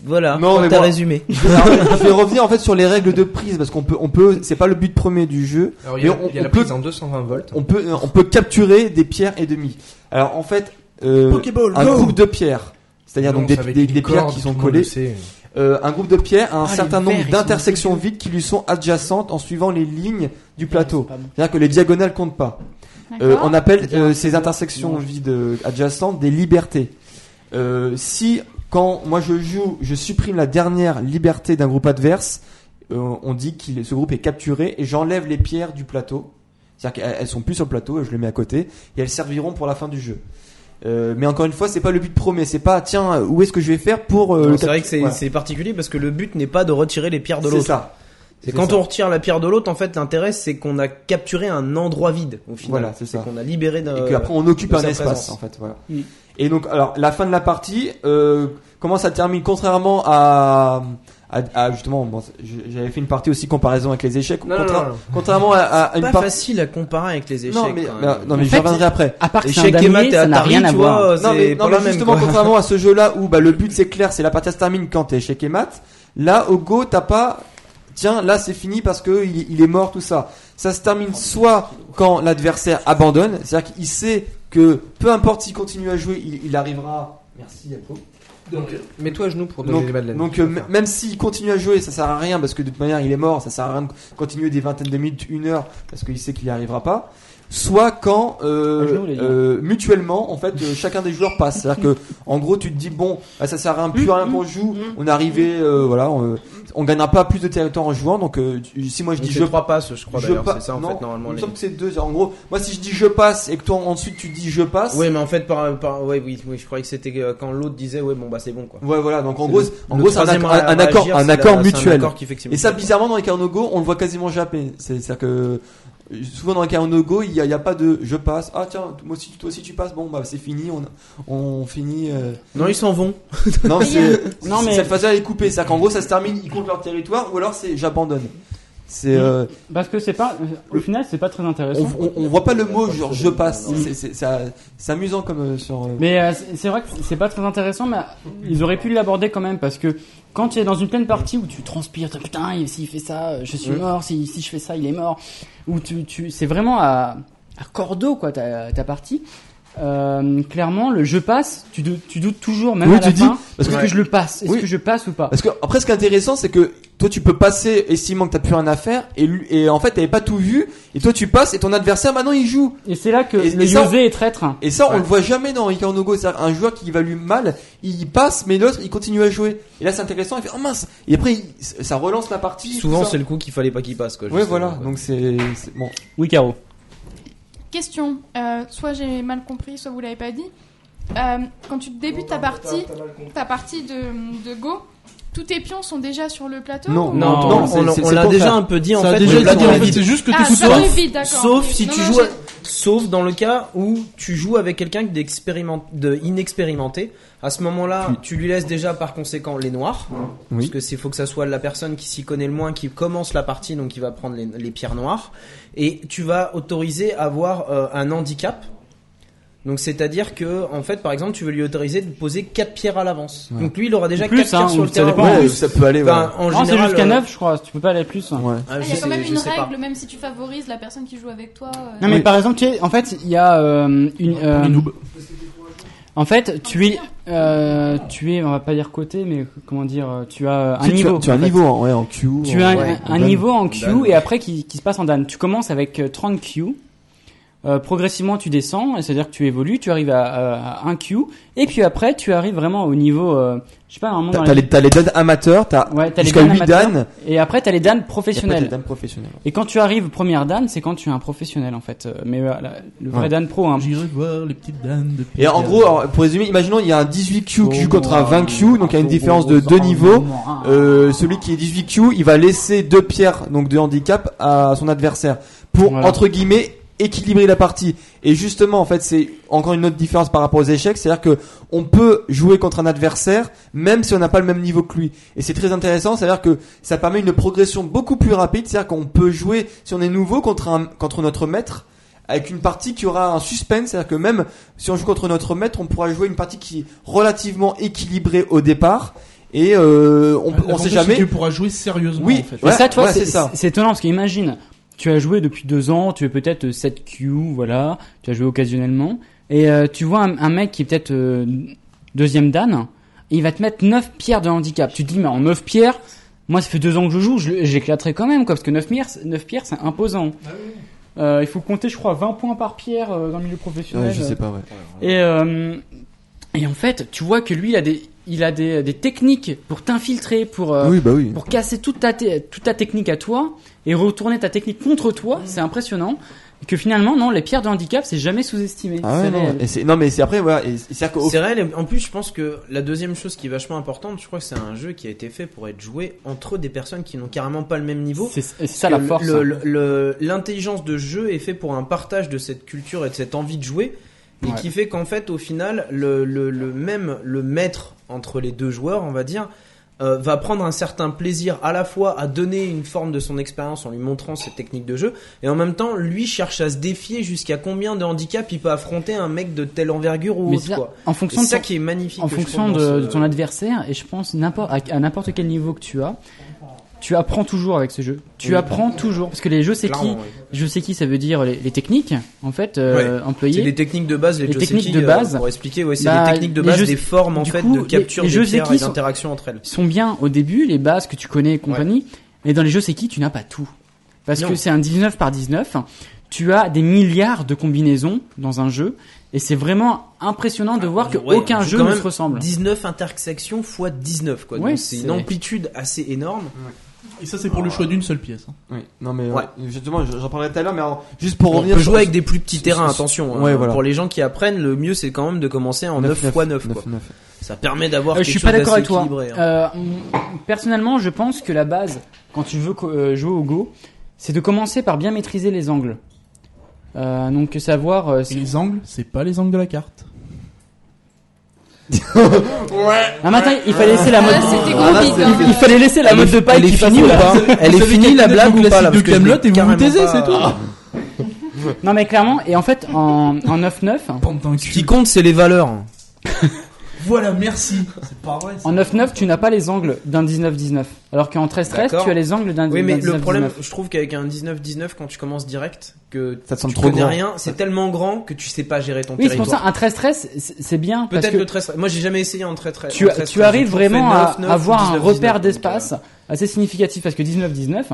Voilà, Non, pour mais ta moi- résumé. Alors, je vais revenir en fait sur les règles de prise parce qu'on peut, on peut, c'est pas le but premier du jeu. Alors, il y a, Mais on- il y a la peut- prise en 220 volts. On peut, on peut capturer des pierres et demi. Alors en fait, euh, Pokéball, un go groupe de pierres, c'est-à-dire donc des, des- pierres qui sont collées, euh, un groupe de pierres a un Ah, certain nombre d'intersections vides qui lui sont adjacentes en suivant les lignes du plateau. C'est-à-dire que les diagonales comptent pas. Euh, on appelle euh, ces intersections vides euh, adjacentes des libertés. Euh, si quand moi je joue, je supprime la dernière liberté d'un groupe adverse, euh, on dit que ce groupe est capturé et j'enlève les pierres du plateau. C'est-à-dire qu'elles elles sont plus sur le plateau, je les mets à côté et elles serviront pour la fin du jeu. Euh, mais encore une fois, c'est pas le but premier. C'est pas tiens où est-ce que je vais faire pour. euh, C'est vrai que c'est c'est particulier parce que le but n'est pas de retirer les pierres de C'est l'autre. ça. C'est C'est quand ça. on retire la pierre de l'autre, en fait, l'intérêt c'est qu'on a capturé un endroit vide au final. Voilà, c'est ça. qu'on a libéré d'un. et qu'après on occupe un espace présence. en fait voilà. Mm. Et donc alors la fin de la partie euh, comment ça termine contrairement à, à, à, justement bon, je- j'avais fait une partie aussi comparaison avec les échecs Non, Contra- non, non. contrairement à, à une Pas partie facile à comparer avec les échecs. non mais, quand mais- même. non mais En j'y fait, reviendrai après À part que c'est un Échec et maths ça n'a rien à voir. non c'est mais, pas non, mais même, justement quoi. contrairement à ce jeu là où bah, le but c'est clair c'est la partie se termine quand t'es échec et mat là au go t'as pas tiens là c'est fini parce que il, il est mort tout ça ça se termine soit quand l'adversaire abandonne c'est à dire qu'il sait que peu importe s'il continue à jouer il, il arrivera merci Yapo Mets-toi à genoux pour donner donc, Madeleines. donc euh, même s'il continue à jouer, ça sert à rien parce que de toute manière il est mort, ça sert à rien de continuer des vingtaines de minutes, une heure parce qu'il sait qu'il n'y arrivera pas. Soit quand euh, gars. euh, mutuellement en fait euh, chacun des joueurs passe, c'est-à-dire que en gros tu te dis bon bah, ça sert à rien plus à rien qu'on joue, on est arrivé euh, voilà on, on gagnera pas plus de territoire en jouant donc euh, si moi je dis je trois passes, je crois je d'ailleurs. pa- C'est ça en non, fait normalement. il me les- semble que c'est deux en gros moi si je dis je passe et que toi ensuite tu dis je passe Oui, mais en fait, par, par, ouais, oui, oui, je croyais que c'était quand l'autre disait, ouais, bon, bah, c'est bon, quoi. ouais voilà donc en C'est gros le- en gros c'est un, un accord un accord c'est un mutuel Et ça, bizarrement, dans les Carnogo, on le voit quasiment jamais. C'est- C'est-à-dire que souvent dans Carnogo, il y a, il y a pas de je passe. Ah tiens, moi aussi, toi aussi tu passes. Bon bah c'est fini, on, on finit. euh. Non, ils s'en vont. Non, c'est Non, mais- cette phase-là est coupée. C'est-à-dire qu'en gros, ça se termine, ils comptent leur territoire, ou alors c'est j'abandonne. C'est euh, Parce que c'est pas, au final, c'est pas très intéressant. on, on, on voit pas le mot genre je passe. C'est- C'est c'est amusant comme euh, sur. Mais euh, c'est- c'est vrai que c'est pas très intéressant, mais ils auraient pu l'aborder quand même parce que quand tu es dans une pleine partie où tu transpires, putain, il- s'il fait ça, euh, je suis mort, si, si je fais ça, il est mort, où tu, tu, c'est vraiment à, à cordeau quoi ta, ta partie. Euh, clairement, le je passe, tu, dou- tu doutes toujours, même Oui, à la tu dis, fin, parce est-ce que- que je le passe, est-ce Oui. que je passe ou pas? Parce que après, ce qui est intéressant, c'est que toi, tu peux passer estimant que t'as plus rien à faire, et, lui- et en fait, t'avais pas tout vu, et toi, tu passes, et ton adversaire, maintenant, il joue. Et c'est là que Et- le et ça, est traître. Et ça, on Ouais. le voit jamais dans Icaro no Go. C'est-à-dire un joueur qui va lui mal, il passe, mais l'autre, il continue à jouer. Et là, c'est intéressant. Il fait, oh mince. Et après, il- ça relance la partie. Souvent, c'est le coup qu'il fallait pas qu'il passe, quoi. Ouais, voilà. quoi. Donc, c'est, c'est- bon. Oui, Caro. Question, euh, soit j'ai mal compris, soit vous l'avez pas dit. Euh, quand tu débutes ta partie, ta partie de, de Go, tous tes pions sont déjà sur le plateau Non, ou- Non, Non, on, l'a déjà un peu dit en Ça fait. c'est juste que Ah, ça d'accord. Sauf si Non, tu non, joues, à- sauf dans le cas où tu joues avec quelqu'un d'expériment- de inexpérimenté. À ce moment-là, tu lui laisses déjà par conséquent les noirs, Oui. parce que c'est faut que ça soit la personne qui s'y connaît le moins qui commence la partie, donc qui va prendre les, les pierres noires, et tu vas autoriser à avoir euh, un handicap. Donc c'est-à-dire que en fait, par exemple, tu veux lui autoriser de poser quatre pierres à l'avance. Ouais. Donc lui, il aura déjà Plus, quatre pierres hein, sur le ça terrain. dépend, Ouais, ça peut aller, ouais. Enfin, en Non, c'est jusqu'à euh, 9, je crois, tu peux pas aller plus. Ouais. ah, Il y a sais- quand même une règle, même si tu favorises la personne qui joue avec toi. euh, Non mais Oui. par exemple, tu sais, en fait, il y a euh, une. euh, en fait, tu es, euh, tu es, on va pas dire côté, mais comment dire, euh, tu as euh, un tu niveau. as- Tu as un fait. niveau, en- ouais, en Q. Tu en- as un, Ouais, un Dan. niveau en Q et après qui, qui se passe en Dan. Tu commences avec euh, 30 Q. Euh, progressivement, tu descends, c'est-à-dire que tu évolues, tu arrives à, à, à un Q, et puis après, tu arrives vraiment au niveau, euh, je sais pas, normalement T'as les... les, t'as les Dan amateurs, t'as Ouais, jusqu'à Dan 8 amateurs, Dan. et après t'as les Dan et après, t'as professionnels. les Dan professionnels. Et quand tu arrives première Dan, c'est quand tu es un professionnel en fait. Euh, Mais euh, la- le vrai Ouais. Dan pro, hein. J'irai voir les petites dames de Et en gros, alors, pour résumer, imaginons il y a un 18 Q qui joue contre un 20 Q, donc il y a une différence de deux niveaux. Euh, celui qui est 18 Q, il va laisser deux pierres donc de handicap à son adversaire pour Voilà. entre guillemets équilibrer la partie. Et justement, en fait, c'est encore une autre différence par rapport aux échecs, c'est-à-dire que on peut jouer contre un adversaire même si on n'a pas le même niveau que lui. Et c'est très intéressant, c'est-à-dire que ça permet une progression beaucoup plus rapide, c'est-à-dire qu'on peut jouer si on est nouveau contre un contre notre maître avec une partie qui aura un suspense, c'est-à-dire que même si on joue contre notre maître, on pourra jouer une partie qui est relativement équilibrée au départ et euh, on, on sait jamais. que Tu pourras jouer sérieusement. Oui. en fait. Ouais, ça, c'est ça. c'est étonnant parce qu'imagine, tu as joué depuis deux ans, tu es peut-être 7 Q, voilà, tu as joué occasionnellement, et euh, tu vois un, un mec qui est peut-être euh, deuxième dan, il va te mettre 9 pierres de handicap. Tu te dis, mais en 9 pierres, moi ça fait deux ans que je joue, j'éclaterai quand même, quoi, parce que 9 pierres, 9 pierres c'est imposant. Euh, il faut compter, je crois, 20 points par pierre euh, dans le milieu professionnel. Ouais, je sais pas, ouais. Et, euh, et en fait, tu vois que lui, il a des, il a des, des techniques pour t'infiltrer, pour, euh, oui, bah oui. pour casser toute ta, te- toute ta technique à toi et retourner ta technique contre toi. C'est impressionnant. Et que finalement, non, les pierres de handicap, c'est jamais sous-estimé. Ah ouais, C'est non, et mais c'est après, voilà. C'est réel. et En plus, je pense que la deuxième chose qui est vachement importante, je crois que c'est un jeu qui a été fait pour être joué entre des personnes qui n'ont carrément pas le même niveau. C'est ça la force. le- L'intelligence de jeu est fait pour un partage de cette culture et de cette envie de jouer. Et Ouais. qui fait qu'en fait, au final, le, le, le même le maître entre les deux joueurs, on va dire, euh, va prendre un certain plaisir à la fois à donner une forme de son expérience en lui montrant ses techniques de jeu, et en même temps, lui cherche à se défier jusqu'à combien de handicap il peut affronter un mec de telle envergure ou Mais autre. ça, Quoi. en fonction C'est de ça ton- qui est magnifique. en fonction de, de ton adversaire et je pense n'importe à, à n'importe quel niveau que tu as tu apprends toujours avec ce jeu tu Oui. apprends toujours parce que les jeux c'est qui oui. je sais qui ça veut dire les, les techniques en fait euh, C'est employées les techniques de base, les, Les techniques de euh, base. pour expliquer, ouais, c'est Bah, les techniques de les base jeux- des formes en fait coup, de capture les- les des jeux pierres et sont- d'interaction entre elles. sont bien au début les bases que tu connais et compagnie mais dans les jeux c'est qui tu n'as pas tout parce Non. que c'est un 19 par 19 tu as des milliards de combinaisons dans un jeu et c'est vraiment impressionnant de voir que Ouais, aucun on joue jeu ne se ressemble 19 intersections fois 19 quoi. Ouais, c'est c'est- une amplitude assez énorme. Et ça, c'est pour le choix d'une seule pièce. hein. Oui, non mais Ouais. euh, justement, j'en parlerai tout à l'heure, mais alors, juste pour On revenir peut sur- jouer avec des plus petits terrains, sur- attention. hein. Ouais, voilà. Pour les gens qui apprennent, le mieux c'est quand même de commencer en 9 x 9 quoi. 9. Ça permet d'avoir Euh, quelque je suis chose pas d'accord avec toi. équilibré, hein. Euh, mm, personnellement, je pense que la base, quand tu veux co- euh, jouer au Go, c'est de commencer par bien maîtriser les angles. Euh, donc savoir. euh, Et si- les angles, c'est pas les angles de la carte. Ah, maintenant, il fallait laisser la mode. Ah, c'était Ah, bide, hein. il, il fallait laisser la Elle mode de paille elle est qui finie ou là. pas Elle est finie la blague ou pas là de Camelot et vous vous taisez, c'est tout. Non mais clairement, et en fait, en, en 9-9, Bande d'un Ce qui compte c'est les valeurs. Voilà, merci. C'est pas vrai. ça. en 9-9, tu n'as pas les angles d'un 19-19. Alors qu'en 13-13, D'accord. tu as les angles d'un Oui, mais le problème, 19-19. je trouve qu'avec un 19-19, quand tu commences direct, que Ça te semble tu trop connais grand. rien, c'est tellement grand que tu sais pas gérer ton Oui, c'est pour territoire. ça, un 13-13, c'est bien. Peut-être le 13. Moi, j'ai jamais essayé en 13 13. tu, tu arrives vraiment à avoir un repère d'espace assez significatif parce que 19-19,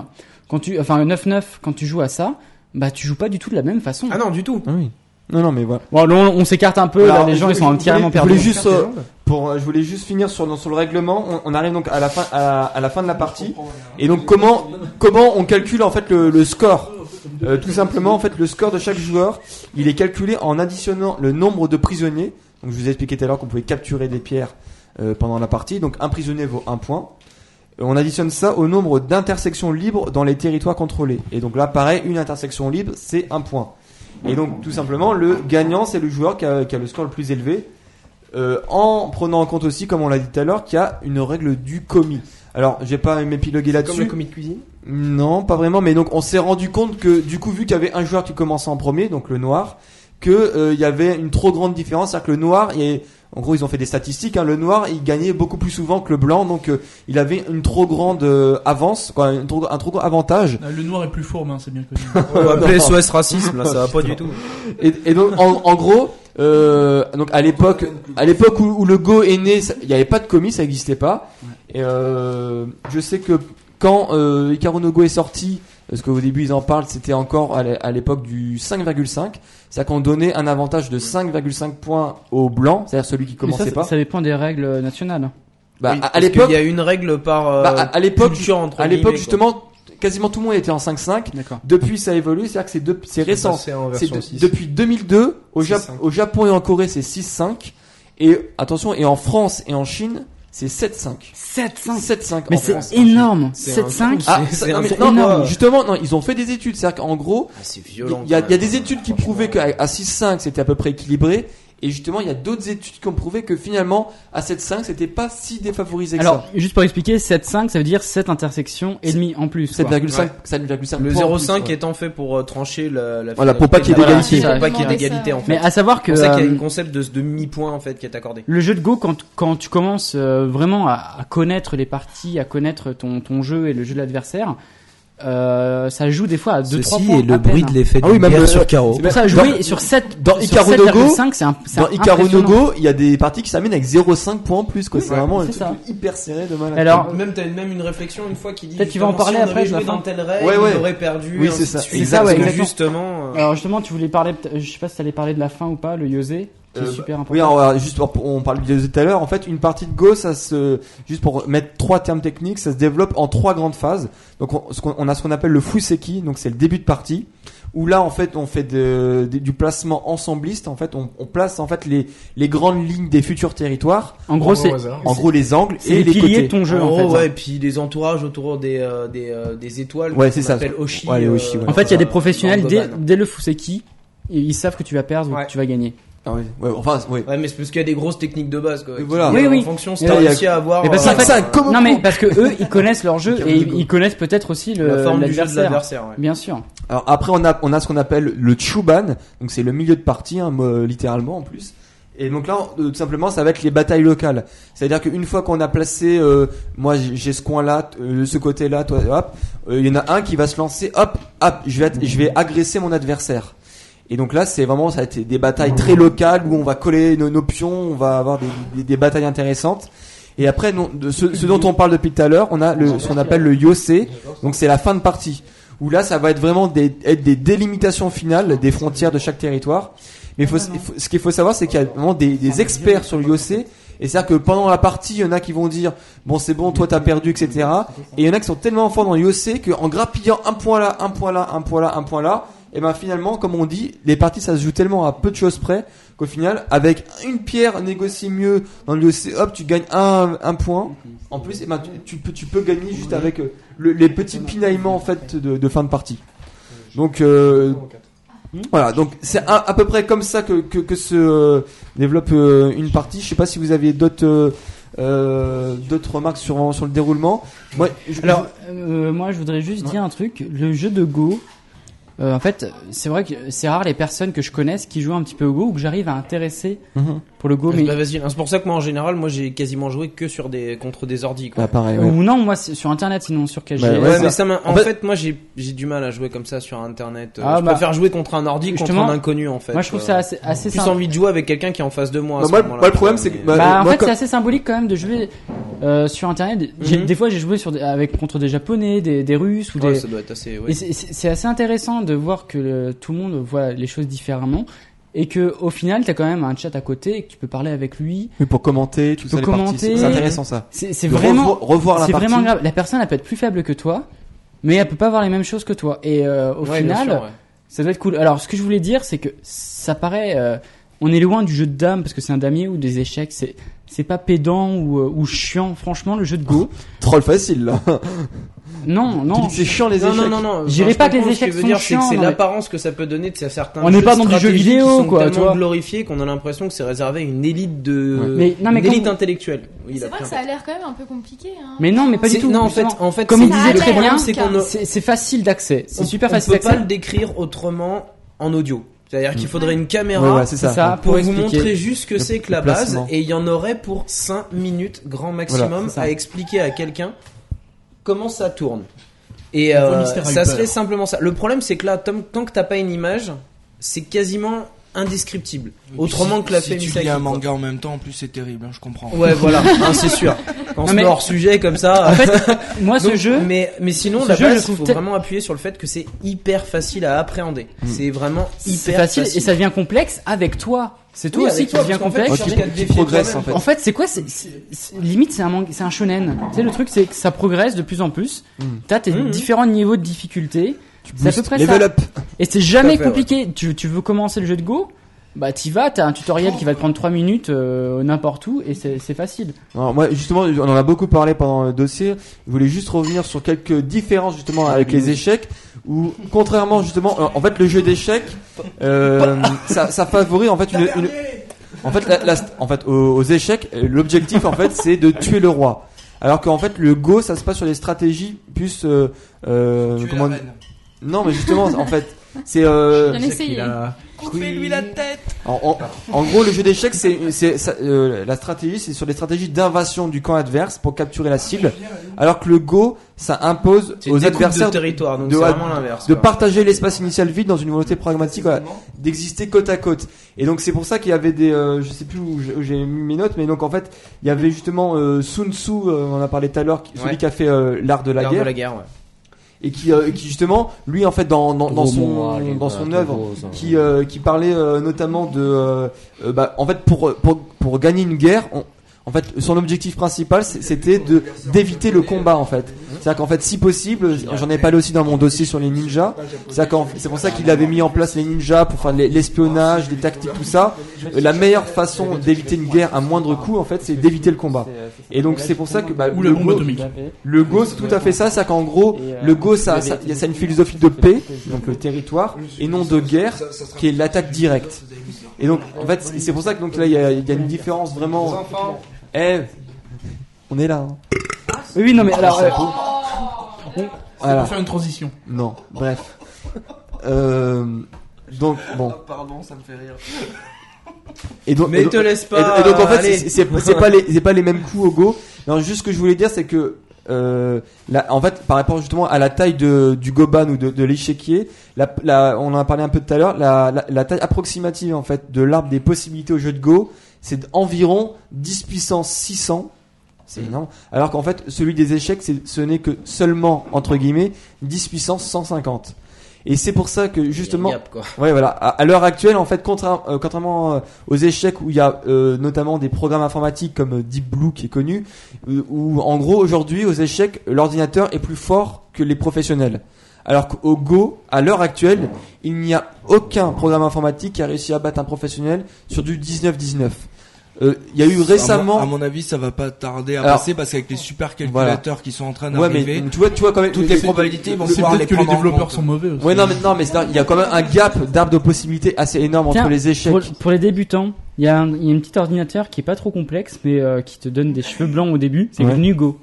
quand tu, enfin 9-9, quand tu joues à ça, bah tu joues pas du tout de la même façon. Ah non, du tout. Ah oui. Non, non, mais voilà. Bon, là, on, on s'écarte un peu, là, les je gens ils voulais- sont entièrement voulais- je perdus. voulais juste, euh, pour, euh, je voulais juste finir sur, le règlement. On, on arrive donc à la fin, à, à la fin de la partie. Et donc comment, comment on calcule en fait le, le score Euh, Tout simplement, en fait, le score de chaque joueur, il est calculé en additionnant le nombre de prisonniers. Donc je vous ai expliqué tout à l'heure qu'on pouvait capturer des pierres euh, pendant la partie. Donc un prisonnier vaut un point. On additionne ça au nombre d'intersections libres dans les territoires contrôlés. Et donc là, pareil, une intersection libre, c'est un point. Et donc, tout simplement, le gagnant, c'est le joueur qui a, qui a le score le plus élevé. Euh, en prenant en compte aussi, comme on l'a dit tout à l'heure, qu'il y a une règle du commis. Alors, je vais pas m'épiloguer Comme le là-dessus. commis de cuisine? Non, pas vraiment. Mais donc, on s'est rendu compte que, du coup, vu qu'il y avait un joueur qui commençait en premier, donc le noir, que euh, il y avait une trop grande différence. C'est-à-dire que le noir, et en gros, ils ont fait des statistiques. Hein, le noir, il gagnait beaucoup plus souvent que le blanc, donc euh, il avait une trop grande euh, avance, quoi, une trop- un trop grand avantage. Ah, Le noir est plus fourbe, hein, c'est bien connu. On va appeler SOS racisme, là, ça va pas du tout. Et, et donc en, en gros, euh, donc à l'époque, à l'époque où, où le Go est né, il n'y avait pas de commis, ça n'existait pas. Et euh, je sais que quand euh, Hikaru no Go est sorti, parce qu'au début ils en parlent, c'était encore à l'époque du 5,5, c'est-à-dire qu'on donnait un avantage de 5,5 points au blanc, c'est-à-dire celui qui commençait ça, pas. ça dépend des règles nationales. Bah, Oui, à- l'époque, qu'il y a une règle par euh, bah, à, à l'époque, entre à l'époque justement, quasiment tout le monde était en 5,5. D'accord. Depuis ça a évolué, c'est-à-dire que c'est de- c'est récent. C'est en C'est version de- 6. depuis 2002 au, Jap- 6,5. au Japon et en Corée c'est 6-5 et attention et en France et en Chine c'est 7-5. 7-5. 7-5 Mais c'est énorme. C'est un 7-5. trou, Ah, non, non, justement non ils ont fait des études c'est-à-dire qu'en gros Ah, il y, y a des études qui prouvaient qu'à à 6-5 c'était à peu près équilibré Et justement, il y a d'autres études qui ont prouvé que finalement, à 7.5, c'était pas si défavorisé que Alors, ça. juste pour expliquer, 7,5 ça veut dire 7 intersections et demi en plus. quoi. 7,5 7,5 Le points en 0,5 plus, ouais. étant fait pour euh, trancher la, la Voilà, pour pas qu'il y ait Voilà, d'égalité. Pour pas qu'il y ait d'égalité en fait. Mais à savoir que C'est pour ça qu'il y a euh, un concept de, de demi-point en fait qui est accordé. le jeu de Go, quand, quand tu commences euh, vraiment à, à connaître les parties, à connaître ton, ton jeu et le jeu de l'adversaire, euh, ça joue des fois à 2-3 Ceci points. est le bruit de l'effet Ah oui, même sur carreau. c'est Pour ça, Dans- jouer sur 7, dans sur Icaro no Go, 7,5, c'est un, Dans Icaro no impressionnant. Go, il y a des parties qui s'amènent avec 0,5 points en plus, quoi. C'est Ouais, vraiment un truc hyper serré de malade. Alors, Même t'as même une réflexion une fois qui dit Peut-être qu'il va en parler si on après, fin. dans telle règle, Ouais, ouais. il aurait perdu. Oui, et c'est ça. exactement. justement. euh, Alors justement, tu voulais parler, je sais pas si t'allais parler de la fin ou pas, le Yosé, qui est Euh, super important. Oui, alors, juste pour- on parle de tout à l'heure. En fait, une partie de Go, ça se, juste pour mettre trois termes techniques, ça se développe en trois grandes phases. Donc, on, ce qu'on- on a ce qu'on appelle le fuseki, donc c'est le début de partie, où là, en fait, on fait de- de- du placement ensembliste. En fait, on, on place en fait les, les grandes lignes des futurs territoires. en gros, c'est. En gros, les angles c'est et les les piliers côtés. de ton jeu en en fait. gros, ouais, et puis les entourages autour des, euh, des, euh, des étoiles. Ouais, qu'on c'est ça. appelle Oshi. Ouais, les Oshi, ouais. En fait, il y a des euh, professionnels dès, le Fuseki, ils savent que tu vas perdre ou Ouais. que tu vas gagner. Ah ouais, ouais, enfin, ouais. Ouais, mais c'est parce qu'il y a des grosses techniques de base, quoi. Et voilà. Oui, en oui. fonction, si t'as réussi à avoir. Mais parce euh, comme Non mais parce que eux, ils connaissent leur jeu et ils, connaissent peut-être aussi le la forme du jeu de l'adversaire. ouais. Bien sûr. Alors après on a on a ce qu'on appelle le chuban, donc c'est le milieu de partie, hein, littéralement en plus. Et donc là, euh, tout simplement, ça va être les batailles locales. C'est-à-dire qu'une fois qu'on a placé, euh, moi j'ai j'ai ce coin-là, euh, ce côté-là, toi, hop, euh, il y en a un qui va se lancer, hop, hop, je vais être- je vais agresser mon adversaire. Et donc là, c'est vraiment ça va être des batailles très locales où on va coller nos, nos pions, on va avoir des, des, des batailles intéressantes. Et après, non, de ce, ce dont on parle depuis tout à l'heure, on a le, ce qu'on appelle le yosé, donc c'est la fin de partie où là ça va être vraiment des, être des délimitations finales des frontières de chaque territoire. Mais faut, faut- ce qu'il faut savoir, c'est qu'il y a vraiment des, des experts sur l'IOC. Et c'est-à-dire que pendant la partie, il y en a qui vont dire bon c'est bon, toi t'as perdu, etc. Et il y en a qui sont tellement forts dans l'IOC qu'en grappillant un point là, un point là, un point là, un point là, et ben finalement, comme on dit, les parties ça se joue tellement à peu de choses près qu'au final, avec une pierre négociée mieux dans l'IOC, hop, tu gagnes un, un point. En plus, et ben, tu, tu peux, tu peux gagner juste avec euh, le- les petits pinaillements en fait de, de fin de partie. Donc euh, voilà, donc c'est à, à peu près comme ça que, que, que se euh, développe euh, une partie. Je sais pas si vous avez d'autres euh, d'autres remarques sur sur le déroulement. Moi, je- Alors, euh, moi, je voudrais juste dire un truc. Le jeu de Go, euh, en fait, c'est vrai que c'est rare les personnes que je connaisse qui jouent un petit peu au Go ou que j'arrive à intéresser Mhm. pour le Go. Bah, Mais vas-y, c'est pour ça que moi en général, moi j'ai quasiment joué que sur des contre des ordi quoi. Ah, pareil. ouais. ou non, moi, c'est sur Internet, sinon sur KGS. Bah, Ouais, ouais, mais ça. en, En fait, fait- moi j'ai j'ai du mal à jouer comme ça sur internet. Euh, Ah, je bah, préfère jouer contre un ordi contre un inconnu en fait. moi, je trouve Euh, ça assez, assez plus sympa. envie de jouer avec quelqu'un qui est en face de moi. à Bah, ce moi, moi, le problème, c'est que- bah, Bah, en moi, fait, quand- c'est assez symbolique quand même de jouer euh, sur Internet. Mhm. Des fois, j'ai joué sur des- avec contre des Japonais, des, des Russes ou Ouais, des. ça doit être assez. ouais. C'est- assez intéressant de voir que le- tout le monde voit les choses différemment et que au final, t'as quand même un chat à côté et que tu peux parler avec lui. Oui, pour commenter, tout Tu ça, c'est- intéressant ça. C'est vraiment, revoir, revoir la c'est partie. vraiment grave. La personne, elle peut être plus faible que toi, mais elle peut pas voir les mêmes choses que toi. Et euh, au Ouais, final, sûr, ouais. ça doit être cool. Alors, ce que je voulais dire, c'est que ça paraît, euh, on est loin du jeu de dames parce que c'est un damier ou des échecs. C'est c'est pas pédant ou, euh, ou chiant. Franchement, le jeu de Go, Troll facile là. non, non. c'est chiant les échecs. non, non, non. J'irai pas que les échecs sont dire, c'est chiants, l'apparence que ça peut donner de certains. On n'est jeux pas dans du jeu vidéo, qui sont quoi, tellement vois. glorifiés qu'on a l'impression que c'est réservé à une élite de. Mais- non, mais une quand- élite intellectuelle. Oui, C'est vrai que ça a l'air quand même un peu compliqué. Hein. Mais non, mais pas du tout. Non, en fait, justement. en fait, Comme il disait très bien, c'est qu'on c'est facile d'accès. C'est on- super on facile peut pas d'accès. le décrire autrement en audio. C'est-à-dire qu'il faudrait une caméra ça. ça, pour pour vous montrer juste ce que c'est que la base et il y en aurait pour 5 minutes grand maximum Voilà, à expliquer à quelqu'un comment ça tourne. Et euh, ça serait simplement ça. Le problème c'est que là, tant, tant que t'as pas une image, c'est quasiment indescriptible. Autrement que la si tu lis un manga en même temps, en plus c'est terrible, hein, je comprends. Ouais, voilà, hein, c'est sûr. Quand on hors sujet comme ça. En fait, moi, ce Donc, jeu, mais mais sinon la jeu, je base, il trouve faut vraiment appuyer sur le fait que c'est hyper facile à appréhender. C'est vraiment hyper facile, facile. et ça devient complexe avec toi. C'est toi Oui, aussi qui devient fait, complexe. qui progresse, en fait. En fait, c'est quoi c'est, c'est- c'est- Limite, c'est un, manga- c'est un shonen. Tu sais, le truc, c'est que ça progresse de plus en plus. Mm. T'as tes Mm. différents niveaux de difficulté. C'est à peu près Level ça. up. Et c'est jamais fait, compliqué. Tu, tu veux commencer le jeu de Go Bah, t'y vas, t'as un tutoriel qui va te prendre 3 minutes euh, n'importe où et c'est, c'est facile. Alors, moi, justement, on en a beaucoup parlé pendant le dossier. Je voulais juste revenir sur quelques différences justement avec les échecs. Où, contrairement justement, en fait, le jeu d'échecs, euh, ça, ça favorise en fait une, une- En fait, la- la- en fait, aux, aux échecs, l'objectif en fait, c'est de tuer le roi. Alors qu'en fait, le Go, ça se passe sur des stratégies plus. Euh, euh, comment Non, mais justement, en fait, c'est. Euh, Bien essayé. Coupez-lui la tête. en, en- en gros, le jeu d'échecs, c'est, c'est ça- euh, la stratégie, c'est sur des stratégies d'invasion du camp adverse pour capturer la cible. Alors que le Go, ça impose C'est aux adversaires de territoire, donc de- c'est vraiment l'inverse. de quoi. partager l'espace initial vide dans une volonté pragmatique voilà, d'exister côte à côte. Et donc c'est pour ça qu'il y avait des, euh, je sais plus où j'ai- où j'ai mis mes notes, mais donc en fait il y avait justement euh, Sun Tzu, euh, on en a parlé tout à l'heure, qui- celui Ouais. qui a fait euh, l'art de la L'art guerre, de la guerre, ouais. Et qui, euh, qui justement, lui en fait dans, dans, dans son dans son œuvre, qui euh, qui parlait euh, notamment de, bah, en fait pour pour pour gagner une guerre, on- en fait, son objectif principal, c'est- c'était de d'éviter le combat en fait. C'est-à-dire qu'en fait, si possible, j'en ai parlé aussi dans mon dossier sur les ninjas. C'est-à-dire qu'en- c'est pour ça qu'il avait mis en place les ninjas pour faire les- l'espionnage, les tactiques, tout ça. Euh, La meilleure façon d'éviter une guerre à moindre coût, en fait, c'est d'éviter le combat. Et donc c'est pour ça que bah, le Go, le Go, c'est tout à fait ça. C'est qu'en gros, le Go, ça, ça, y a ça une philosophie de paix, donc le territoire, et non de guerre, qui est l'attaque directe. Et donc, en fait, c'est c'est pour ça que donc là, il y y a une différence vraiment. Eh, on est là. hein. Oui, oui, non, mais alors. euh, Voilà. Pour faire une transition. Non, bref. Euh, donc bon. Pardon, ça me fait rire. Et donc, Mais et donc- te laisse et- pas. Et, donc en fait, c'est- c'est c'est pas les c'est pas les mêmes coups au go. Non, juste ce que je voulais dire, c'est que euh, en fait, par rapport justement à la taille de, du goban ou de, de l'échiquier, la, la, on en a parlé un peu tout à l'heure, la, la, la taille approximative en fait de l'arbre des possibilités au jeu de go, c'est environ 10 puissance 600. C'est énorme. Alors qu'en fait, celui des échecs, ce n'est que seulement entre guillemets 10 puissance 150. Et c'est pour ça que justement, Gap, quoi. Ouais, voilà. À, à l'heure actuelle, en fait, contra- euh, contrairement euh, aux échecs où il y a euh, notamment des programmes informatiques comme Deep Blue qui est connu, où en gros aujourd'hui aux échecs, l'ordinateur est plus fort que les professionnels. Alors qu'au Go, à l'heure actuelle, il n'y a aucun programme informatique qui a réussi à battre un professionnel sur du 19-19. Euh, Il y a eu récemment. À mon, à mon avis, ça va pas tarder à Alors, passer parce qu'avec les super calculateurs qui sont en train Ouais, mais d'arriver, tu vois, tu vois quand même toutes les probabilités vont C'est pouvoir les peut-être que les développeurs sont mauvais aussi. Ouais, non, mais non, mais c'est- il y a quand même un gap d'arbre de possibilités assez énorme Tiens, entre les échecs. Pour, pour les débutants, il y, a un, il y a un petit ordinateur qui est pas trop complexe, mais euh, qui te donne des cheveux blancs au début. C'est Ouais. GNUGO.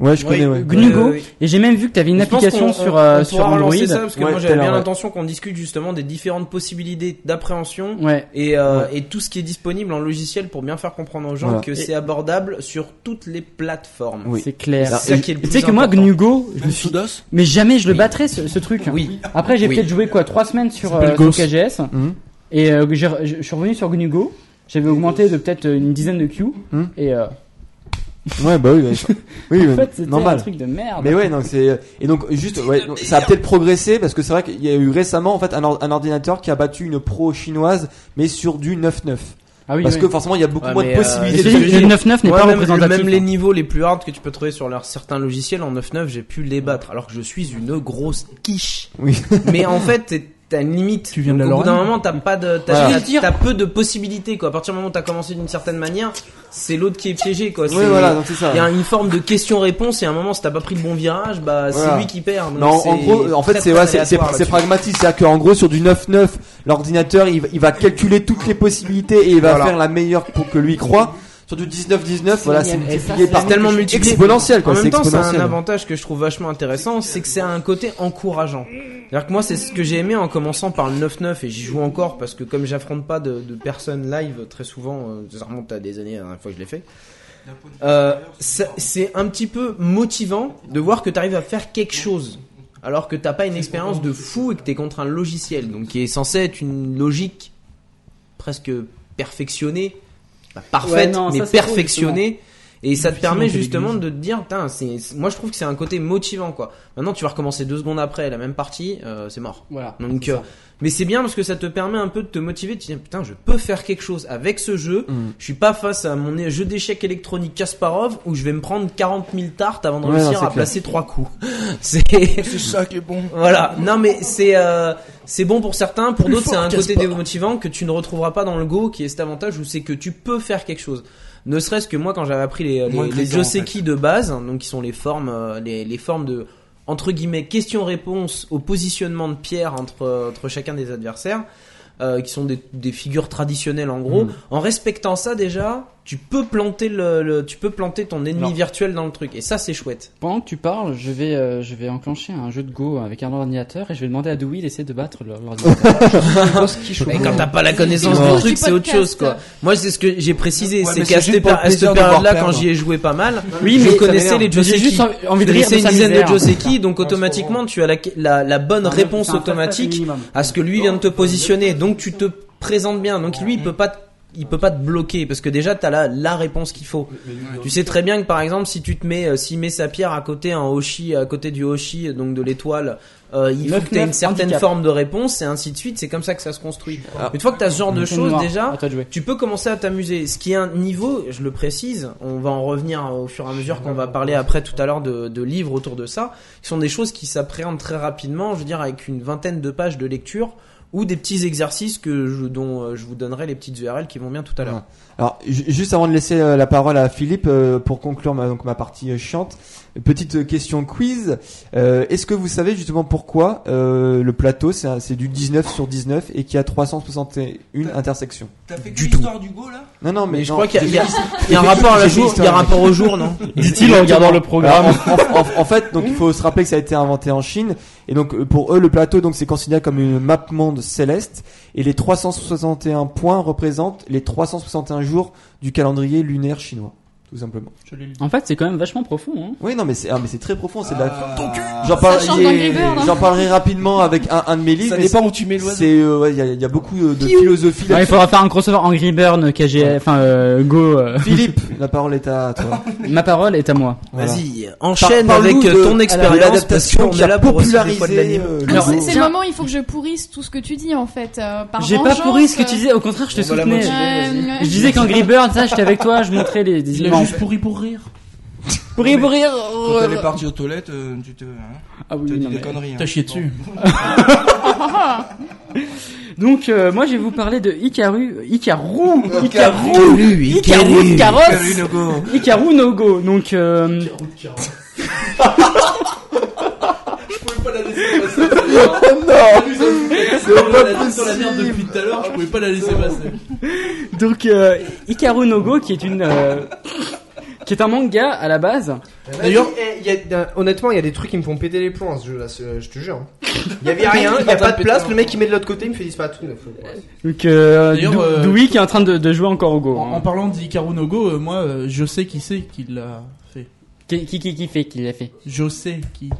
Ouais, je connais, ouais. GNUGO. Ouais, ouais, ouais. Et j'ai même vu que tu avais une application sur, on- euh, on sur Android. relancer ça parce que Ouais, moi j'avais bien l'intention qu'on discute justement des différentes possibilités d'appréhension Ouais. et, euh, Ouais. et tout ce qui est disponible en logiciel pour bien faire comprendre aux gens Voilà. que c'est abordable sur toutes les plateformes. Oui. C'est clair. C'est ça qui est le Tu sais que moi. GNUGO, je me suis... Mais jamais je le battrais ce, ce truc. Oui. Après, j'ai Oui. peut-être joué quoi, trois semaines sur, euh. KGS. Mhm. Et je suis revenu sur GNUGO. J'avais augmenté de peut-être une dizaine de Q. Mhm. Et Ouais, bah oui, ouais. oui, en ouais, fait, c'était un normal. truc de merde. Mais ouais, donc c'est et donc juste ouais, donc, ça a peut-être progressé parce que c'est vrai qu'il y a eu récemment en fait un, or- un ordinateur qui a battu une pro chinoise mais sur du 9.9 Ah oui, parce oui. que forcément il y a beaucoup Ouais, moins de euh, possibilités. De jeu. le 9.9 n'est Moi, pas même, représentatif. même les niveaux les plus hard que tu peux trouver sur leurs certains logiciels en 9.9, j'ai pu les battre alors que je suis une grosse quiche. Oui. Mais en fait, t'as une limite. Tu viens de Donc, la Au bout d'un moment, t'as pas de, t'as, Voilà. t'as- t'as peu de possibilités quoi. À partir du moment où t'as commencé d'une certaine manière, c'est l'autre qui est piégé quoi. Oui, C'est- voilà, donc c'est ça. Il y a une forme de question-réponse et à un moment, si t'as pas pris le bon virage, bah c'est lui qui perd. Donc, Non, en gros, en fait, c'est ouais, c'est pragmatique, c'est-à-dire qu'en gros sur du 9.9, l'ordinateur il, va- il va calculer toutes les possibilités et il va Voilà. faire la meilleure pour que lui croit. Sur du 19.19, voilà, c'est multiplié c'est par C'est tellement multiplié. exponentiel quoi, En même temps, c'est un avantage que je trouve vachement intéressant, c'est que c'est un côté encourageant. C'est-à-dire que moi, c'est ce que j'ai aimé en commençant par le 9-9 et j'y joue encore parce que comme j'affronte pas de, de personnes live très souvent, euh, ça remonte à des années la dernière fois que je l'ai fait. Euh, c'est un petit peu motivant de voir que tu arrives à faire quelque chose alors que t'as pas une expérience de fou et que t'es contre un logiciel donc qui est censé être une logique presque perfectionnée pas parfaite Ouais, non, mais perfectionnée et ça te permet justement de te dire Putain, c'est moi je trouve que c'est un côté motivant quoi maintenant tu vas recommencer deux secondes après la même partie euh, c'est mort Voilà. donc euh, mais c'est bien parce que ça te permet un peu de te motiver, de te dire putain je peux faire quelque chose avec ce jeu. Mm. Je suis pas face à mon jeu d'échecs électronique Kasparov où je vais me prendre 40 000 tartes avant de Ouais, réussir non, à clair. placer trois coups. C'est C'est ça qui est bon. voilà. Non mais c'est euh, c'est bon pour certains, pour d'autres c'est un côté démotivant que tu ne retrouveras pas dans le Go, qui est cet avantage où c'est que tu peux faire quelque chose. Ne serait-ce que moi quand j'avais appris les les, de les en Joseki de base, hein, donc qui sont les formes euh, les, les formes de entre guillemets questions-réponses au positionnement de pierre entre entre chacun des adversaires. euh, qui sont des, des figures traditionnelles en gros. En respectant ça déjà, tu peux planter le, le- tu peux planter ton ennemi Non. virtuel dans le truc. Et ça c'est chouette. Pendant que tu parles, je vais, euh, je vais enclencher un jeu de Go avec un ordinateur et je vais demander à Dewey d'essayer de battre le- l'ordinateur. Et quand t'as pas la connaissance du truc, c'est autre chose quoi. Moi c'est ce que j'ai précisé, Ouais, c'est mais qu'à cette, période-là, quand j'y ai joué pas mal, Oui, je mais connaissais les j'ai juste Joseki. envie- envie de rire une dizaine de. Joseki, donc automatiquement tu as la, bonne réponse automatique à ce que lui vient de te positionner. Donc tu te présentes bien. Donc lui il peut pas te- il peut pas te bloquer parce que déjà t'as la la réponse qu'il faut. Tu sais très bien que par exemple si tu te mets euh, s'il met sa pierre à côté un Hoshi à côté du Hoshi donc de l'étoile euh, il faut que tu aies une certaine handicap. forme de réponse et ainsi de suite, c'est comme ça que ça se construit. Une fois que tu as ce genre de choses déjà, tu peux commencer à t'amuser. Ce qui est un niveau, je le précise, on va en revenir au fur et à mesure qu'on va parler après tout à l'heure de, de livres autour de ça, qui sont des choses qui s'appréhendent très rapidement, je veux dire avec une vingtaine de pages de lecture ou des petits exercices que je, dont euh, je vous donnerai les petites URL qui vont bien tout à l'heure. Alors, ju- juste avant de laisser euh, la parole à Philippe euh, pour conclure ma, donc ma partie chiante, petite question quiz. Euh, Est-ce que vous savez justement pourquoi euh, le plateau c'est du 19 sur 19 et qu'il y a 361 intersections? T'as fait que Du tout. l'histoire du Go là? Non, non, mais Mais je non, crois qu'il y a, il y a- y un rapport à la jour, il y a un rapport au jour, non? Dit-il en regardant le programme. Alors, en, en- en fait, donc il faut se rappeler que ça a été inventé en Chine. Et donc euh, pour eux le plateau donc c'est considéré comme une map monde céleste. Et les 361 points représentent les 361 jours du calendrier lunaire chinois, tout simplement. En fait, c'est quand même vachement profond. Hein. Oui, non, mais c'est ah, mais c'est très profond, c'est de la Ah. J'en parle- Angry Bird, hein. j'en parlerai rapidement avec un, un de mes livres. Ça mais dépend où tu mets l'oiseau. C'est euh, ouais, il y, a- il y a beaucoup de, de philosophie. Ouais, il là-dessus. faudra faire un crossover Angry Bird, KG, enfin euh, Go. euh. Philippe, la parole est à toi. Ma parole est à moi. Voilà. Vas-y, enchaîne Par- avec parle-nous euh, ton expérience parce l'adaptation qu'on qui est a là pour popularisé euh, le c'est le moment où il faut que je pourrisse tout ce que tu dis en fait. euh, par J'ai pas vengeance, pourri ce que euh, tu disais, au contraire, je te On va la soutenais. motiver. euh, Je disais qu'Angry Bird, ça, j'étais avec toi, je montrais les des a juste pourri pour rire. Pourri, pourri. Quand elle est partie aux toilettes, euh, tu te. Hein, Ah oui, t'as oui, dit non, des mais- conneries. hein. T'as chié dessus. Donc, euh, moi, je vais vous parler de Hikaru, Hikaru, Hikaru, Hikaru, Hikaru, Karos, Hikaru no Go. Hikaru no Go. Donc, euh, sur la merde depuis tout à l'heure, je pouvais pas la laisser passer. donc, euh, Hikaru no Go, qui est une, euh, qui est un manga à la base. D'ailleurs, il y a- euh, honnêtement, il y a des trucs qui me font péter les plombs ce jeu là, je te jure. hein. Il y avait rien, il y a pas de place, le mec il met de l'autre côté, il me fait disparaître. Donc, euh, D'ailleurs, Dou- euh, Dewey qui est en train de, de jouer encore au Go. En, en hein. parlant d'Hikaru no Go, euh, moi, euh, je sais qui c'est qui l'a fait. Qui, qui, qui, qui fait, qui l'a fait. Je sais qui.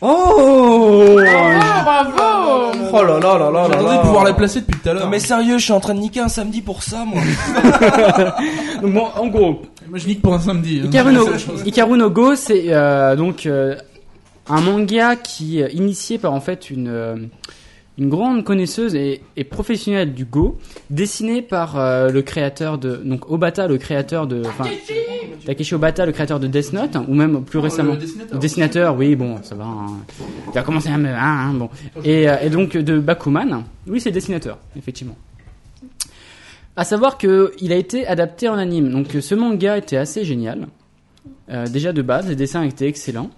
Oh! Bravo Oh là là là là là J'attendais de là. pouvoir la placer depuis tout à l'heure. Non mais sérieux, je suis en train de niquer un samedi pour ça, moi. Donc, bon, en gros, Moi, je nique pour un samedi. hein. No, no Go, c'est euh, donc euh, un manga qui est initié par en fait une euh, une grande connaisseuse et, et professionnelle du Go, dessiné par euh, le créateur de donc Obata, le créateur de enfin Takeshi Obata, le créateur de Death Note, ou même plus récemment. Oh, le dessinateur. Le dessinateur, oui, bon, ça va. hein. Il a commencé à me. hein, hein, bon. Et, euh, et donc de Bakuman, oui, c'est dessinateur, effectivement. À savoir que il a été adapté en anime. Donc euh, ce manga était assez génial. Euh, déjà de base, les dessins étaient excellents.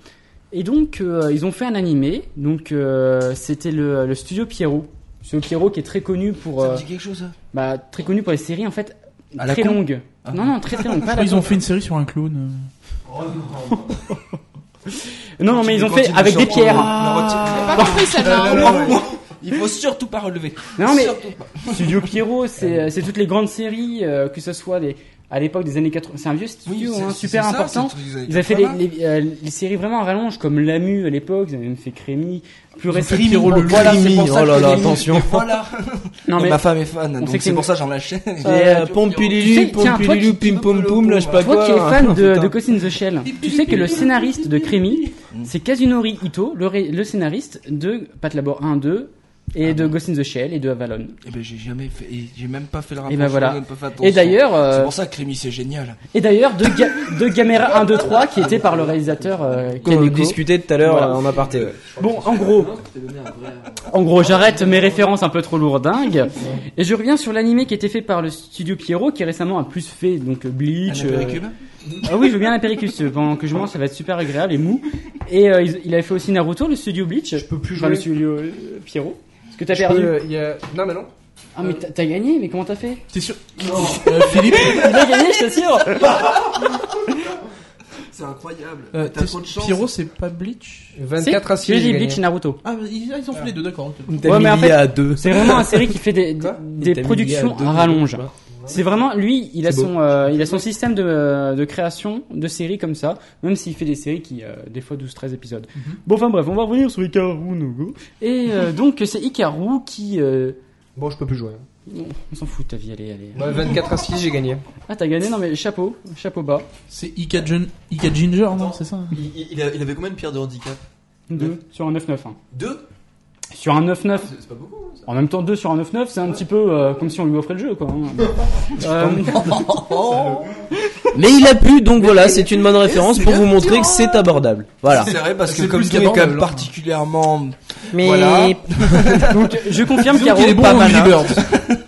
Et donc euh, ils ont fait un animé. Donc euh, c'était le, le studio Pierrot. Le studio Pierrot qui est très connu pour Ça euh, me dit quelque chose, bah, très connu pour les séries en fait À très longues. Ah. Non non très très longues. Ils ont fait une série sur un clown. euh. Non non mais ils ont fait avec des pierres. Retire- J'ai pas compris celle-là. Il faut surtout pas relever. Non mais. Studio Pierrot, c'est euh, c'est toutes les grandes séries, euh, que ce soit des, à l'époque des années 80. C'est un vieux studio, hein, super ça, important. Ils avaient fait les, 80. les, euh, les séries vraiment à rallonge, comme Lamu à l'époque, ils avaient même fait Crémy, plus récemment. Pierrot le. Voilà, c'est pour Oh ça là que là, attention. Voilà. Non mais, ma femme est fan, donc c'est pour ça que j'en l'achète. Euh, Pompililu, toi Pompililu, pim pom poum, là je sais pas toi quoi. qui es fan de, de Ghost in the Shell, tu sais que le scénariste de Crémy, c'est Kazunori Ito, le scénariste de Pat Labor 1, 2, et de Ghost in the Shell et de Avalon. Eh ben j'ai jamais fait, et j'ai même pas fait le rapport. Et ben voilà. Et d'ailleurs, euh, c'est pour ça que Rémi c'est génial. et d'ailleurs, de, Ga- de Gamera 1, 2, 3, qui était par le réalisateur euh, Qu'on discutait tout à l'heure Voilà. euh, en aparté. ouais. Bon, en gros, en gros, j'arrête mes références un peu trop lourdingues et je reviens sur l'animé qui a été fait par le studio Pierrot, qui récemment a plus fait donc Bleach. Un euh, Ah oui, je veux bien la péricus. euh, Pendant que je mange, ça va être super agréable et mou. Et euh, il, avait fait aussi Naruto, le studio Bleach. Je peux plus jouer. le studio euh, Pierrot. Que t'as perdu. peux, il y a... Non mais non. Ah, mais t'as t'as gagné, mais comment t'as fait? T'es sûr? Euh, Philippe, Il a gagné, je t'assure C'est incroyable. euh, T'as t'es- trop de chance. Pierrot, c'est pas Bleach? 24 à 6. J'ai dit. Bleach et Naruto. Ah, mais ils, ils ont fait les deux, d'accord. ok. T'as Ouais, mis mais en lié fait, à deux. C'est vraiment un série qui fait des, Quoi des T'as mis productions deux, à rallonge. je sais pas. C'est vraiment lui, il a beau. son euh, il a son système de, de création de séries comme ça, même s'il fait des séries qui euh, des fois 12 13 épisodes. Bon enfin bref, on va revenir sur Hikaru no Go. Et euh, donc c'est Hikaru qui euh, Bon, je peux plus jouer. non, on s'en fout de ta vie, allez allez. Ouais, 24 à 6, j'ai gagné. Ah t'as gagné non mais chapeau, chapeau bas. C'est Ika, Jun- Ika Ginger, non C'est ça Il, il- il a- il avait combien de pierres de handicap? Deux sur un 9-9. hein. Sur un 9-9. C'est pas beaucoup. hein, ça. En même temps, 2 sur un 9-9, c'est un petit peu euh, comme si on lui offrait le jeu, quoi. hein. Euh, Mais il a pu, donc voilà, c'est une bonne référence pour vous montrer que c'est abordable. Voilà. C'est vrai parce que C'est comme est quand qu'abordable, même hein. particulièrement Mais Voilà. donc, je confirme, Caro, qu'il est bon pas hein. Bird.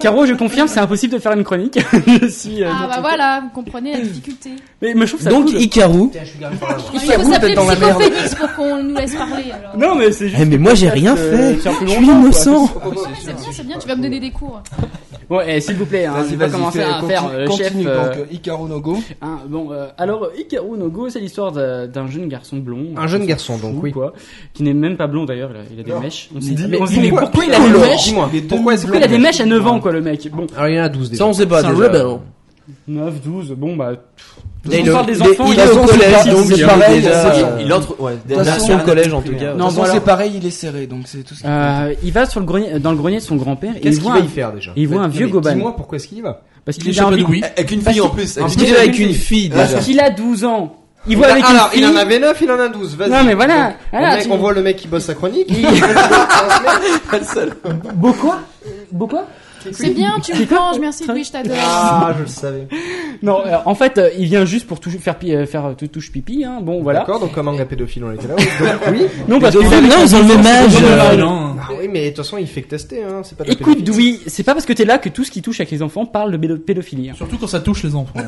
Caro, je confirme, c'est impossible de faire une chronique. je suis, euh, Ah bah voilà, vous comprenez la difficulté. Mais, mais je trouve ça donc cool. Il faut s'appeler dans la merde. Psychophénix pour qu'on nous laisse parler alors. Non, mais c'est juste. Eh, mais moi, j'ai rien peut-être, fait. Je suis innocent. C'est bien, c'est bien, tu vas me donner des cours. Bon, eh, s'il vous plaît, hein, Vas-y, vas-y, commencer fais- à continue- faire euh, chef. continue, euh, donc euh, Hikaru no Go. hein, bon, euh, alors, Hikaru no Go, c'est l'histoire d'un jeune garçon blond. Un jeune garçon, fout, donc, oui. Quoi, qui n'est même pas blond d'ailleurs, il a, il a des mèches. On s'est dit, Mais on se dit, mais pourquoi- pourquoi il a des mèches pourquoi Pourquoi il a des mèches à 9 ans, quoi, le mec Bon, Alors, il y en a 12 déjà. Ça, on sait pas déjà. rebelle. 9, 12, bon, bah. Le- parle des il est- enfants, il il est est au collège, donc c'est il pareil, est Il entre, ouais, Version collège en tout cas. Non, c'est pareil, il est serré, donc c'est tout compte. Euh, il va sur le grenier, dans le grenier de son grand-père il Qu'est-ce qu'il voit, va un, y faire déjà il voit un vieux mais Goban. Dis-moi pourquoi est-ce qu'il y va parce Il qu'il est a oui. Avec une fille en plus. avec Parce une qu'il fille. est avec une fille parce qu'il a 12 ans. Il voit avec Alors, une il fille. en avait 9, il en a 12. Vas-y. Non, mais voilà. Donc, Voilà, le mec, tu- on voit le mec qui bosse sa chronique. Il- Beau quoi? Beau quoi? C'est bien, tu me manges, merci Louis, je t'adore. Ah, je le savais. Non, euh, en fait, euh, il vient juste pour toucher- faire, pi- euh, faire tout touche pipi. Hein. Bon, voilà. D'accord, donc comme un gars pédophile, on était là. oui. Donc, oui. Non, parce que non, ils ont le même âge. Euh, non. Ah oui, mais de toute façon, il fait que tester, hein. C'est pas de la Écoute, pédophilie. Louis, c'est pas parce que t'es là que tout ce qui touche avec les enfants parle de pédo- pédophilie. hein. Surtout quand ça touche les enfants.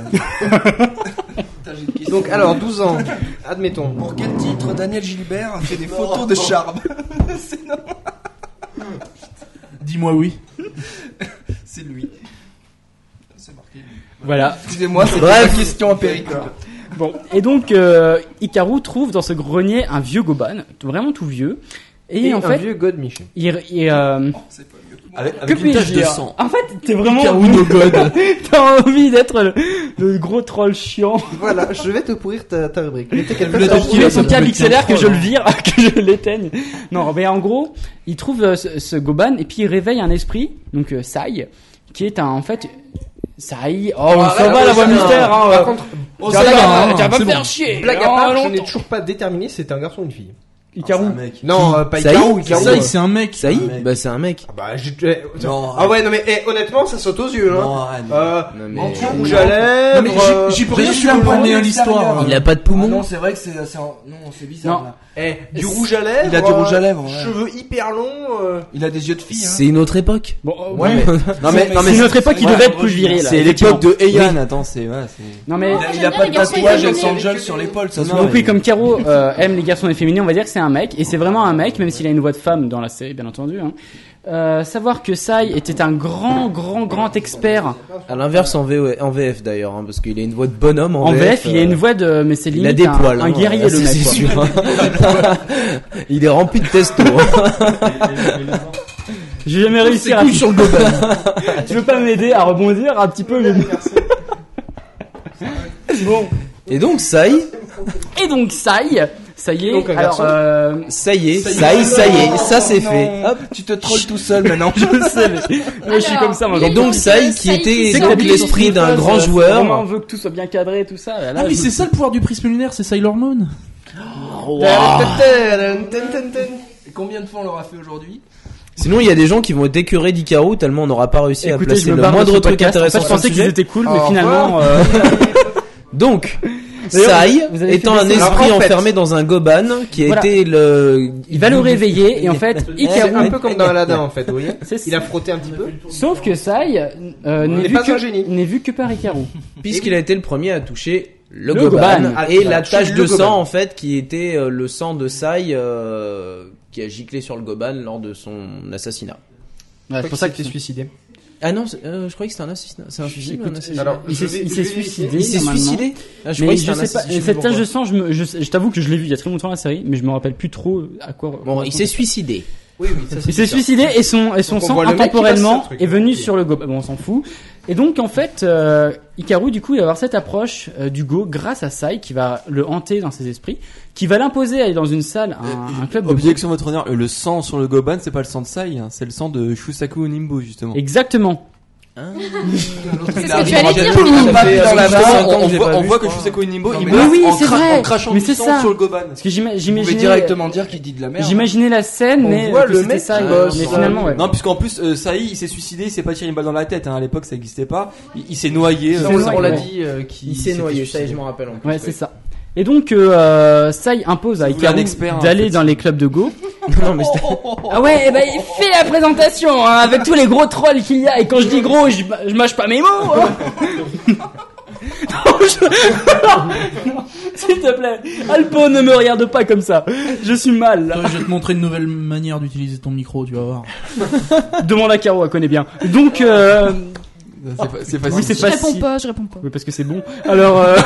Donc, alors, 12 ans. Admettons. Pour quel titre Daniel Gilbert a fait des photos de charme Dis-moi oui. C'est lui. C'est marqué. Voilà. Excusez-moi, c'est la question empirique. Bon, et donc euh, Hikaru trouve dans ce grenier un vieux Goban, vraiment tout vieux. Et, Et en un fait, vieux God Michel. il, il, euh, Avec, que avec une puis-je tache de sang. En fait, t'es vraiment t'as envie d'être le, le gros troll chiant. Voilà, je vais te pourrir ta, ta rubrique. Mais t'es quelqu'un Il ça son câble XLR que je le vire, que je l'éteigne. Non, mais en gros, il trouve euh, ce, ce Goban et puis il réveille un esprit, donc euh, Sai, qui est un en fait Sai. Oh, on s'en va la voix mystère. Hein, Par euh. contre, Tu vas pas- va, tu vas pas c'est me faire chier. blague à Oh, part, je n'ai toujours pas déterminé si c'était un garçon ou une fille. Mec. Non, euh, pas Ça y Ikaru, est, Ikaru. Ça, euh. c'est un mec. Ça y mec. est Bah, c'est un mec. Ah Bah, j'ai- eh, Non, Ah ouais, non mais eh, honnêtement, ça saute aux yeux, Non, hein. arrête. Euh, Non, mais- menton, rouge à lèvres. Non, mais euh, j'y- j'y peux rien, je suis un peu pas né à l'histoire. Il a pas de Ah poumon. non, c'est vrai que c'est non, c'est bizarre. Eh, du rouge à lèvres. Il a du rouge à euh, lèvres, ouais. Cheveux hyper longs. euh, Il a des yeux de fille. Hein. C'est une autre époque. Bon, euh, Ouais, mais- Non mais, non mais c'est notre époque qui devait être plus virile. c'est l'époque de Heian. Attends, c'est ouais, c'est. Non mais Il a, pas les de garçons tatouage efféminés. Hells Angel sur l'épaule, ça se Donc oui, comme Caro euh, aime les garçons et féminins, on va dire que c'est un mec, et c'est vraiment un mec, même s'il a une voix de femme dans la série, bien entendu. Hein. Euh, savoir que Sai était un grand, grand, grand expert À l'inverse en, VO en VF d'ailleurs, hein, parce qu'il a une voix de bonhomme en, en VF. Il a euh, une voix de, mais c'est Il limite a des un, poils. un hein, guerrier le mec. c'est sûr. hein. il est rempli de testo. hein. Je vais jamais réussir à. sur le Goban. tu veux pas m'aider à rebondir un petit peu les- Bon. Et donc est, Et donc Sai, ça y est. Donc, un alors, garçon. euh, ça y est, ça y est, ça y est, ça c'est fait. Hop. Tu te trolles tout seul maintenant. je sais, mais moi, je suis comme ça. Moi, y Et donc Sai petite, qui était donc l'esprit d'un grand joueur. On veut que tout soit bien cadré et tout ça. Là, Ah oui, je- c'est ça le pouvoir du prisme lunaire, c'est Sailor Moon. Combien de fois on l'aura fait aujourd'hui? Sinon, il y a des gens qui vont être écœurés d'Ikaru tellement on n'aura pas réussi à placer le moindre truc podcast. En intéressant fait, je pensais qu'ils étaient cool, mais finalement, euh, Donc, Sai, étant un esprit Alors, en fait- enfermé dans un goban, qui a Voilà. été le... il va le réveiller et en fait, C'est Hikaru. un peu comme dans Aladdin en fait, vous voyez. Il a frotté un petit peu. Sauf que Sai euh, n'est vu pas un que génie. n'est vu que par Hikaru. Puisqu'il a été le premier à toucher le, Le goban, goban. et Ah, la tache de goban. sang en fait qui était euh, le sang de Sai euh, qui a giclé sur le goban lors de son assassinat. Ouais, C'est pour ça que t'es suicidé. Ah non, euh, je croyais que c'était un assassinat. C'est un suicide ou un assassinat Alors, Il s'est vais- je vais suicidé. Il s'est normalement. suicidé Ah, Je Mais croyais que je c'était un sais pas, assassinat. cette tache de sang, je, me- je, je t'avoue que je l'ai vu il y a très longtemps la série, mais je me rappelle plus trop à quoi. Bon, il s'est suicidé. Oui, oui, ça, c'est Il s'est suicidé et son, et son sang intemporellement est venu Ok. sur le go. Bon, on s'en fout. Et donc, en fait, euh, Hikaru, du coup, il va avoir cette approche euh, du go grâce à Sai qui va le hanter dans ses esprits, qui va l'imposer à aller dans une salle, un, un club de. Objection, votre honneur, le sang sur le Goban, c'est pas le sang de Sai, hein, c'est le sang de Shusaku Nimbo, justement. Exactement. C'est ce que tu allais dire, on, voit, que. Shusaku Nimbo, il mais meurt oui, en, vrai. en crachant Mais du sang sur le Goban. Parce que j'imaginais, directement dire qu'il dit de la merde. j'imaginais la scène, On mais le c'était mec ça. mais finalement, ouais. Non, puisqu'en plus, euh, Sai, il s'est suicidé, il s'est pas tiré une balle dans la tête, hein, à l'époque ça existait pas. Il, il s'est noyé. Euh, on C'est l'a- on l'a ouais. dit euh, qu'il Il s'est noyé, ça y suicidé. est, je m'en rappelle en plus. Ouais, c'est ça. Et donc, euh, Sai impose à en d'aller dans les clubs de go. Non, mais c'était- Ah ouais, eh ben, il fait la présentation, hein, avec tous les gros trolls qu'il y a. Et quand je dis gros, je, je mâche pas mes mots. hein. Non, je- Non, S'il te plaît, Alpo, ne me regarde pas comme ça. Je suis mal. là. Je vais te montrer une nouvelle manière d'utiliser ton micro, tu vas voir. Demande à Caro, elle connaît bien. Donc, euh, C'est fa- c'est facile. oui, c'est Je réponds pas, je réponds pas. Oui, parce que c'est bon. Alors, euh,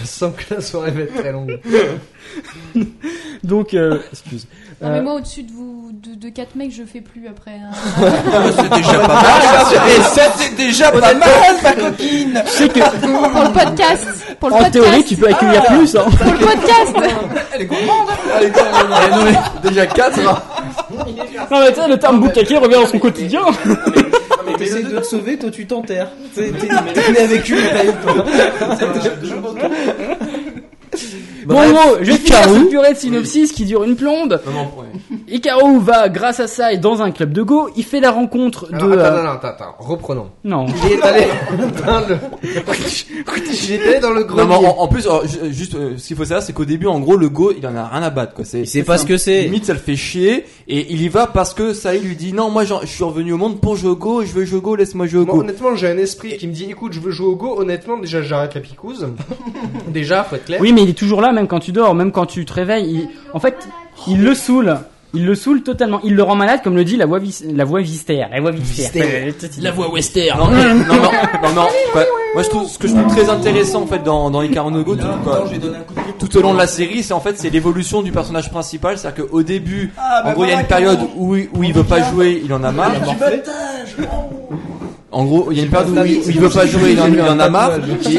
Je sens que la soirée va être très longue. donc, euh, excuse. Non, mais Euh, moi, au-dessus de vous, de, de 4 mecs, je fais plus après. hein. C'est déjà pas mal. Et ça, c'est déjà pas mal, ma coquine. je sais que, Pour le podcast. Pour le en podcast. théorie, tu peux accueillir plus, hein. Pour le podcast. Elle est gourmande. Allez, mais déjà 4 Non, mais tu sais, le terme boucaquet revient dans son quotidien. T'essayes de te sauver, toi tu t'enterres. T'es né avec une bouteille, toi. Bon, en gros, je vais finir cette purée de synopsis qui dure une plombe. Non, non, ouais. Ikaru va, grâce à ça, dans un club de go. Il fait la rencontre de... Attends, euh, attends, attends, attends, reprenons. Non. Il est allé dans le. Il est allé dans le Non, mais en, en plus, alors, ju- juste, euh, ce qu'il faut savoir, c'est qu'au début, en gros, le go, il en a rien à battre, quoi. C'est, sait pas ce que c'est. Limite, ça le fait chier, et il y va parce que Sai lui dit, non, moi, je suis revenu au monde pour jouer au go, je veux jouer au go, laisse-moi jouer au Moi, go. honnêtement, j'ai un esprit qui me dit écoute, je veux jouer au go. Honnêtement, déjà, j'arrête la picouse. déjà, faut être clair. Oui, mais il est toujours là, même quand tu dors, même quand tu te réveilles. Il... En fait, il le saoule. Il le saoule totalement. Il le rend malade, comme le dit la voix, vis... la voix vistère. La voix vistère. La voix western. Non, mais- non, non, non, non, quoi. Moi, je trouve, ce que je trouve très intéressant, en fait, dans, dans no Go, tout, quoi, tout au long de la série, c'est en fait, c'est l'évolution du personnage principal, c'est-à-dire qu'au début, en gros, il y a une période où, il- où il veut pas jouer, il en a marre. En gros, il y a une période où il, où il veut pas jouer, il en, a marre,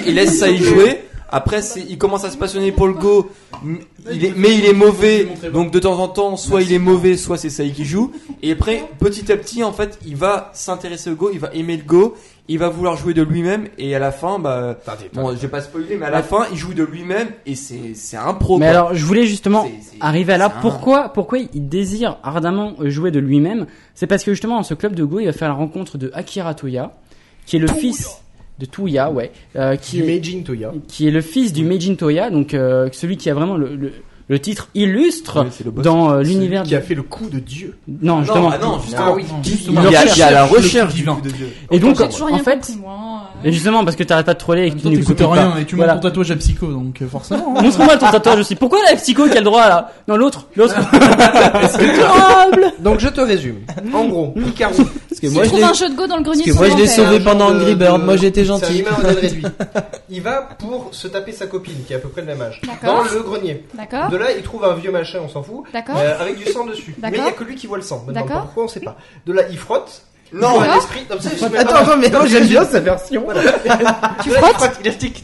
il laisse ça y jouer. Après, c'est, il commence à se passionner pour le go, m- il est, mais il est mauvais, donc de temps en temps, soit il est mauvais, soit c'est Saï qui joue. Et après, petit à petit, en fait, il va s'intéresser au go, il va aimer le go, il va vouloir jouer de lui-même, et à la fin, bah, bon, je vais pas spoiler, mais à la fin, il joue de lui-même, et c'est, c'est un pro. Mais quoi. alors, je voulais justement C'est- c'est- arriver à là. un- Pourquoi, pourquoi il désire ardemment jouer de lui-même? C'est parce que justement, dans ce club de Go, il va faire la rencontre de Akira Toya, qui est le fils de Touya, ouais, euh, qui Du est Meijin Toya. qui est le fils du Meijin Toya, donc euh, celui qui a vraiment le, le, le titre illustre Ouais, c'est le boss. dans euh, l'univers qui de... a fait le coup de Dieu. Non, Non, justement. ah non, justement, oui. Il y a, il y a la recherche divin. du Dieu. Et donc, J'ai toujours rien en fait, compris, moi. hein. Et justement, parce que t'arrêtes pas de troller et que tu n'écoutes t'écoutes pas. rien et tu Voilà. montres ton tatouage à psycho, donc euh, forcément. hein. Montre-moi ton tatouage aussi. Pourquoi la psycho qui a le droit là? Non, l'autre, l'autre. Donc, je te résume. En gros, Ikaru. Parce que moi tu je trouves l'ai un jeu de go dans le grenier parce que moi, je l'ai sauvé pendant Angry Bird, moi j'étais gentil. Il va pour se taper sa copine, qui est à peu près le même âge. D'accord. Dans le grenier. D'accord. De là, il trouve un vieux machin, on s'en fout. D'accord. euh, avec du sang dessus. Mais D'accord. il y a que lui qui voit le sang. Pourquoi on sait pas. De là, il frotte. Non, il voit un D'accord. esprit. Non, ça, je sais même Attends, attends, mais non, j'aime bien sa version. Voilà. Tu frottes.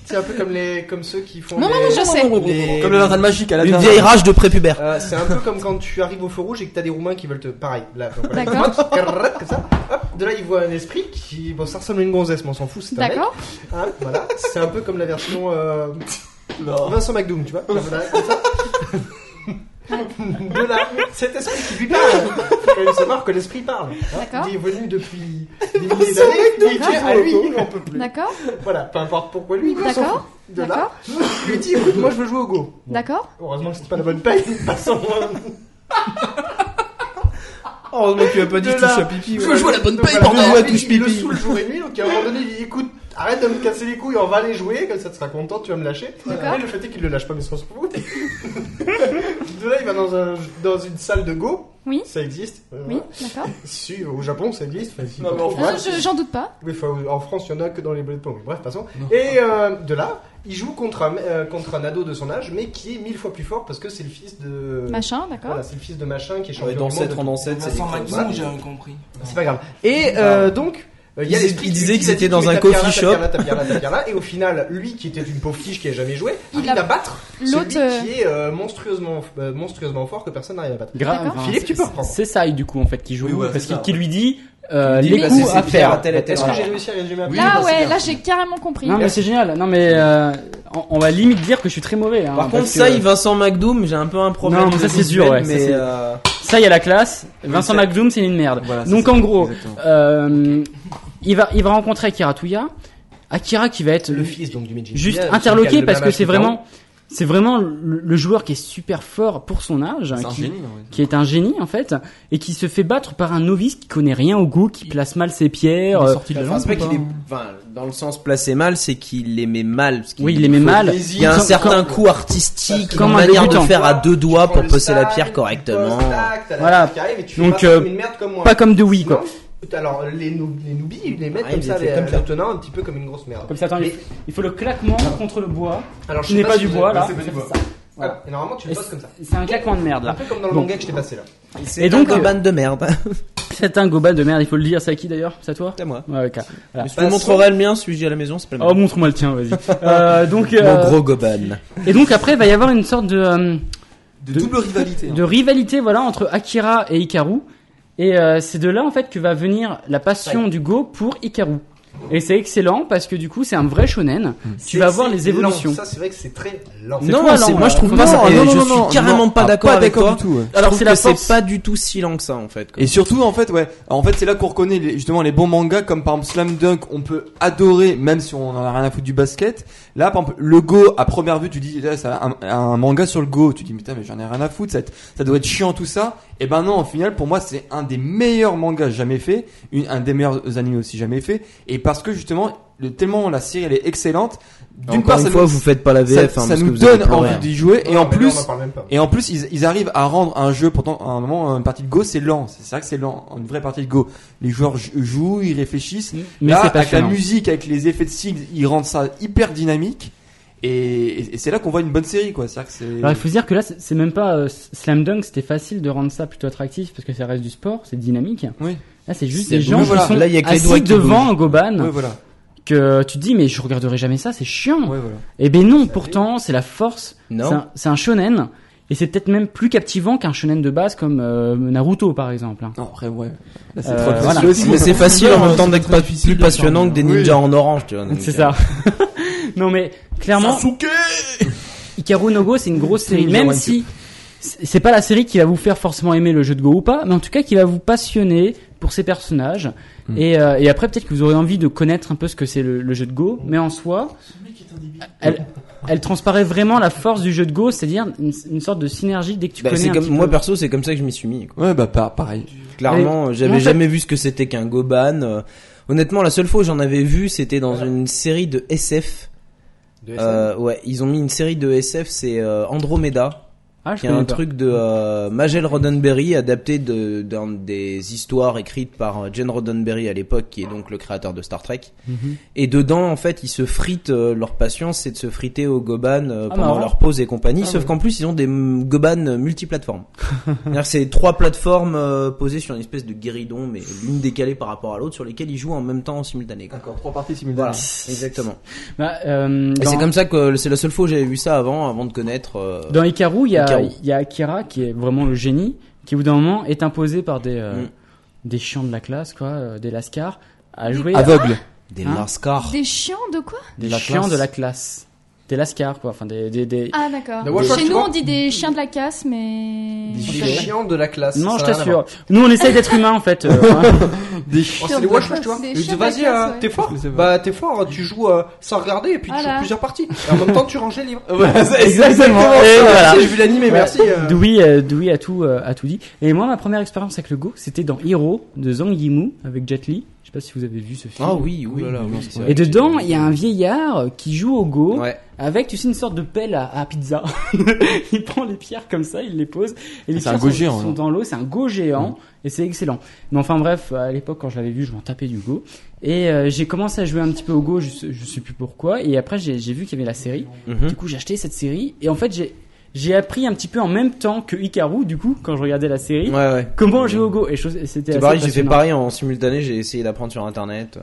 C'est un peu comme les, comme ceux qui font. Non, non, mais je sais. les- Comme le lanterne magique à la Une vieille rage de prépubère. Euh, c'est un peu comme quand tu arrives au feu rouge et que t'as des roumains qui veulent te. Pareil. Là, D'accord. comme ça. Hop, de là, il voit un esprit qui. Bon, ça ressemble à une gonzesse, mais on s'en fout, c'est un mec. D'accord. Hein, voilà. C'est un peu comme la version. Euh... Vincent McDoom, tu vois. Voilà, comme ça. De là, cet esprit qui lui parle. Faut quand même savoir que l'esprit parle. hein. D'accord. Il est venu depuis des milliers d'années. Il dit à lui, il en peut plus. D'accord. Voilà, peu importe pourquoi lui. il D'accord. De là, D'accord. il lui dit écoute, moi je veux jouer au go. D'accord. Heureusement que c'était pas la bonne paye. Passons. Heureusement que tu as pas dit touche à pipi. Je veux jouer à la bonne paye, lui, Ouais, touche Il le pipi. saoule jour et nuit, donc à un moment donné, il dit écoute, arrête de me casser les couilles, on va aller jouer, comme ça tu seras content, tu vas me lâcher. D'accord. Et le fait est qu'il le lâche pas, mais ça on se fout. de là, il va dans, un, dans une salle de go. Oui. Ça existe. euh, Oui, d'accord. Si, au Japon, ça existe. Enfin, si, Non, mais en je- J'en doute pas. Oui, enfin, en France, il y en a que dans les bullet points. Bref, passons. Et euh, de là, il joue contre un, euh, contre un ado de son âge, mais qui est mille fois plus fort parce que c'est le fils de. Machin, d'accord. Voilà, c'est le fils de machin qui est champion Ouais, du monde. en ancêtre, c'est Vincent Macron, j'ai rien compris. C'est pas grave. Et euh, donc. Euh, Il y a l'esprit disait- il qu'ils étaient dans un coffee shop. Et au final, lui qui était une pauvre tige qui a jamais joué, Il va battre L'autre, celui euh, qui est euh, monstrueusement, euh, monstrueusement fort que personne n'arrive à battre. Grave. Philippe, tu c'est- peux reprendre. C'est ça, du coup, en fait, qui joue. Parce qu'il lui dit euh, les bah, coups à faire. Est-ce que j'ai réussi à résumer peu Là, bah, ouais, là, j'ai carrément compris. Non, mais c'est génial. Non, mais euh, on, on va limite dire que je suis très mauvais. Hein, Par contre, que- ça, il Vincent McDoom, j'ai un peu un problème. Non, mais ça, c'est dur, ouais, ça, Mais euh, ça, il y a la classe. Vincent ça- McDoom, c'est une merde. Voilà, Donc ça, en gros, euh, il va, il va rencontrer Akira Touya. Akira qui va être le fils donc du juste interloqué parce que c'est que vraiment, c'est vraiment le, le joueur qui est super fort pour son âge, C'est un qui, génie. qui est un génie en fait, et qui se fait battre par un novice qui connaît rien au go, qui place mal ses pierres. Il est euh, sorti de la enfin, c'est pas est, enfin, dans le sens placé mal, c'est qu'il aimait mal. parce qu'il- Oui, il aimait faut- mal. Il y a un Comme- certain comme- coup artistique, Comme une un manière de faire à deux doigts pour poser la pierre correctement. Voilà. arrive Donc, pas euh, comme pas comme de Wii quoi. Alors les, les noobies, ils les mettent Ah, comme ils ça, étaient les, comme ça. le tenant un petit peu comme une grosse merde. Comme ça, attends, il Mais- faut- il faut le claquement contre le bois. Alors je Ce sais n'est pas si du vous bois avez- là. c'est pas du bois. Voilà. Et normalement tu le Et poses comme ça. C'est un claquement de merde Un là. peu comme dans le Bon. manga que je t'ai passé là. C'est Et donc, un euh, ban de merde. C'est un gobal de merde, il faut le dire. C'est à qui d'ailleurs? C'est à toi? C'est à moi. Ouais, ok. Voilà. Mais je te montrerai le mien, celui que j'ai à la maison, c'est pas le Oh, mien. montre-moi le tien, vas-y. euh, donc, Mon euh, gros goban. et donc après, il va y avoir une sorte de, euh, De, de- double rivalité. hein. de rivalité, voilà, entre Akira et Hikaru. Et euh, c'est de là en fait que va venir la passion du Go pour Hikaru. Et c'est excellent parce que du coup, c'est un vrai shonen. Tu vas voir les C'est lent. évolutions. Ça c'est vrai que c'est très lent. C'est Non, toi, c'est lent, moi je trouve Non, pas ça. non, et non, je non, suis non, carrément non. pas d'accord pas avec d'accord toi. du tout, ouais. Alors, c'est que la c'est force. pas du tout si lent que ça en fait. Et surtout, en fait, ouais. En fait, c'est là qu'on reconnaît les- justement les bons mangas comme par exemple Slam Dunk. On peut adorer même si on en a rien à foutre du basket. Là, par exemple, le Go à première vue, tu dis c'est un, manga sur le Go. Tu dis mais putain, mais j'en ai rien à foutre. Ça, ça doit être chiant tout ça. Et ben non, au final, pour moi, c'est un des meilleurs mangas jamais fait, un des meilleurs animés aussi jamais fait. Et parce que justement, le, tellement la série elle est excellente. D'une part, une ça fois, nous, vous faites pas la ça, VF, hein, ça parce que nous donne envie hein. d'y jouer. Et Non, en plus, et en plus, ils, ils arrivent à rendre un jeu, pourtant, à un moment, une partie de Go, c'est lent. C'est vrai que c'est lent. Une vraie partie de Go. Les joueurs jou- jouent, ils réfléchissent. Mais Là, avec la musique, avec les effets de signes, ils rendent ça hyper dynamique. Et, c'est là qu'on voit une bonne série, quoi. Que c'est. Alors il faut se dire que là, c'est même pas euh, Slam Dunk, c'était facile de rendre ça plutôt attractif parce que ça reste du sport, c'est dynamique. Oui. Là, c'est juste des beau. gens Oui, voilà. qui sont Là, il y a que assis devant un Goban Ouais, voilà. Que tu te dis mais je regarderai jamais ça, c'est chiant. Ouais, voilà. Et ben non, pourtant c'est la force. Non. C'est un- shonen et c'est peut-être même plus captivant qu'un shonen de base comme euh, Naruto par exemple. hein. Non, après, ouais. C'est Euh, trop voilà. facile aussi. Mais c'est facile en même temps d'être pas plus passionnant que des ninjas en orange, tu vois. C'est euh, ça. non mais clairement, Ikaru no Go c'est une grosse série, même si c'est pas la série qui va vous faire forcément aimer le jeu de Go ou pas, mais en tout cas qui va vous passionner pour ses personnages. Hmm. Et, euh, et après peut-être que vous aurez envie de connaître un peu ce que c'est le, le jeu de Go, mais en soi, elle, elle transparaît vraiment la force du jeu de Go, c'est-à-dire une, une sorte de synergie dès que tu bah, connais un comme petit moi peu. perso, c'est comme ça que je m'y suis mis. quoi. Ouais, bah, pareil. Clairement, j'avais en fait- jamais vu ce que c'était qu'un Goban. euh, Honnêtement, la seule fois où j'en avais vu, c'était dans une série de SF. De SM. Euh, ouais, ils ont mis une série de SF, c'est euh, Andromeda, Ah, je qui est un pas. truc de euh, Magel Roddenberry adapté de d'un des histoires écrites par euh, Gene Roddenberry à l'époque, qui est donc le créateur de Star Trek. Mhm. Et dedans, en fait, ils se fritent. euh, leur passion, c'est de se friter au Goban euh, Ah, pendant leur pause et compagnie. Ah, sauf ouais. qu'en plus, ils ont des Goban multiplateformes. C'est-à-dire que c'est trois plateformes euh, posées sur une espèce de guéridon, mais l'une décalée par rapport à l'autre, sur lesquelles ils jouent en même temps en simultané. D'accord, trois parties Voilà, simultanées. exactement. Bah, euh, Et dans- c'est comme ça que c'est la seule fois où j'avais vu ça avant, avant de connaître. euh, Dans Ikaru, il y a, Il y a Akira qui est vraiment le génie, qui au bout d'un moment est imposé par des, euh, Mm. des chiants de la classe, quoi, euh, des lascars, à jouer à- Aveugle. des Hein Lascar. Des chiens de quoi? Des chiens de la classe. Des lascars, quoi, enfin des... des, des... Ah d'accord. Chez nous on dit des chiens de la casse, mais. Des chiens de la classe. non, je t'assure. Nous, on essaye d'être humains, en fait. euh, hein. Oh, c'est les Watch tu vois. Des chiens vas-y, euh, ouais. t'es fort. Bah, t'es fort, tu joues euh, sans regarder et puis tu Voilà. joues plusieurs parties. Et en même temps, tu ranges les livres. Exactement. Et voilà. J'ai vu l'animé, merci. Dewey, Dewey a tout, a tout dit. Et moi, ma première expérience avec le Go, c'était dans Hero de Zhang Yimou avec Jet Li. Je sais pas si vous avez vu ce film. Ah oui, oui. Là là, oui. Et dedans, il y a un vieillard qui joue au go Ouais. avec, tu sais, une sorte de pelle à, à pizza. il prend les pierres comme ça, il les pose. Et les C'est un pierres go sont, géant, sont hein. dans l'eau, c'est un go géant. Et c'est excellent. Mais enfin bref, à l'époque, quand je l'avais vu, je m'en tapais du go. Et euh, j'ai commencé à jouer un petit peu au go, je sais, je sais plus pourquoi. Et après, j'ai j'ai vu qu'il y avait la série. Mhm. Du coup, j'ai acheté cette série. Et en fait, j'ai j'ai appris un petit peu en même temps que Hikaru, du coup, quand je regardais la série, Ouais, ouais. comment jouer au go. Et c'était pareil, j'ai fait pareil en simultané, j'ai essayé d'apprendre sur internet.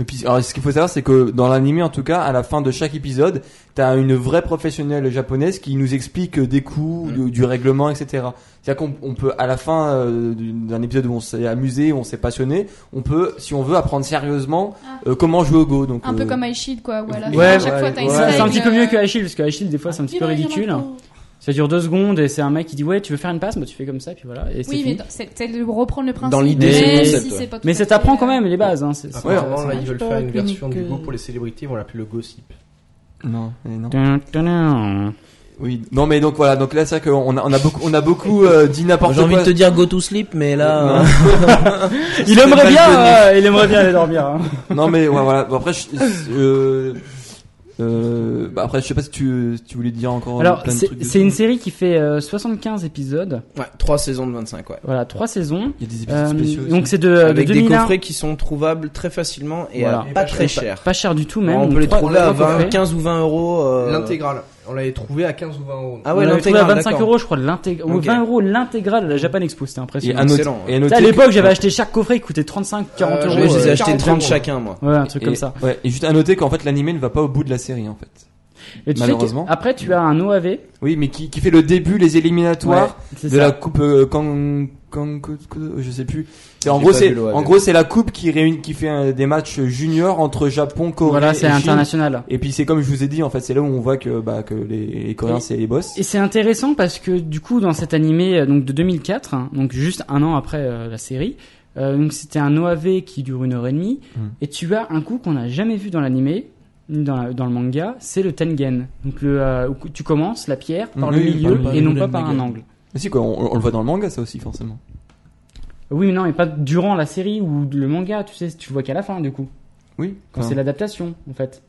Et puis, alors, ce qu'il faut savoir, c'est que dans l'anime, en tout cas, à la fin de chaque épisode, t'as une vraie professionnelle japonaise qui nous explique des coups, du, du règlement, etc. C'est-à-dire qu'on on peut, à la fin euh, d'un épisode où on s'est amusé, où on s'est passionné, on peut, si on veut, apprendre sérieusement euh, comment jouer au Go. Donc, Un peu euh, comme iShield, quoi, Ouais, à chaque ouais, fois, t'as ouais. Ouais, c'est un petit peu mieux euh, que Achille, parce que Achille, des fois, c'est un petit peu ridicule. Ça dure deux secondes et c'est un mec qui dit ouais tu veux faire une passe? Bah tu fais comme ça puis voilà et c'est Oui, mais c'est de reprendre le principe. Dans l'idée, mais si mais ça t'apprend quand euh, même les bases hein, c'est- là, ils veulent faire une version du. Go pour les célébrités, ils vont l'appeler le Go Sip. Non, mais non. Oui, non, mais donc voilà, donc là, c'est vrai qu'on a, on a beaucoup, on a beaucoup euh, dit n'importe J'ai quoi. envie de te dire go to sleep, mais là. il aimerait bien euh, il aimerait bien aller dormir hein. Non mais ouais, voilà. Bon, après, je, euh, euh, bah, après, je sais pas si tu, si tu voulais dire encore alors plein de c'est une série qui fait euh, 75 épisodes Ouais, 3 saisons de 25, ouais. voilà trois saisons Il y a des épisodes Euh, spéciaux. aussi. donc c'est de, de Avec des 2001 coffrets qui sont trouvables très facilement et Voilà. à Et pas pas très cher. cher. pas cher du tout même on donc peut les trouver à trois 20, coffrets. 15 ou 20 euros. euh, L'intégrale. On l'avait trouvé à 15 ou 20 euros. Ah on ouais, l'avait trouvé à l'intégrale, 25 d'accord. euros je crois l'intégral ou Ok. 20 euros l'intégrale de la Japan Expo c'était et impressionnant à noter, excellent. et à noter l'époque que- j'avais acheté chaque coffret qui coûtait 35 40 Euh, euros Ouais, je les ai euh, achetés 40 30 euros. chacun, moi. ouais un truc et- comme ça Ouais, et juste à noter qu'en fait l'animé ne va pas au bout de la série en fait. et tu malheureusement. après tu as un OAV Oui, mais qui, qui fait le début, les éliminatoires de ça. la coupe euh, Kang, je sais plus. C'est en gros c'est en gros c'est la coupe qui réunit qui fait des matchs juniors entre Japon, Corée voilà et c'est Chine. international Et puis c'est comme je vous ai dit en fait, c'est là où on voit que bah que les, les Coréens c'est les boss. Et c'est intéressant parce que du coup dans cet animé euh, donc de 2004, hein, donc juste un an après euh, la série, euh, donc c'était un OAV qui dure une heure et demie Mm. et tu as un coup qu'on n'a jamais vu dans l'animé ni dans, la- dans le manga, c'est le tengen. Donc le euh, où tu commences la pierre par Mm, le milieu par le et non pas par un angle. Mais si quoi, on, on le voit dans le manga ça aussi forcément. Oui mais non mais pas durant la série ou le manga, tu sais, tu le vois qu'à la fin du coup Oui. quand enfin, c'est l'adaptation en fait.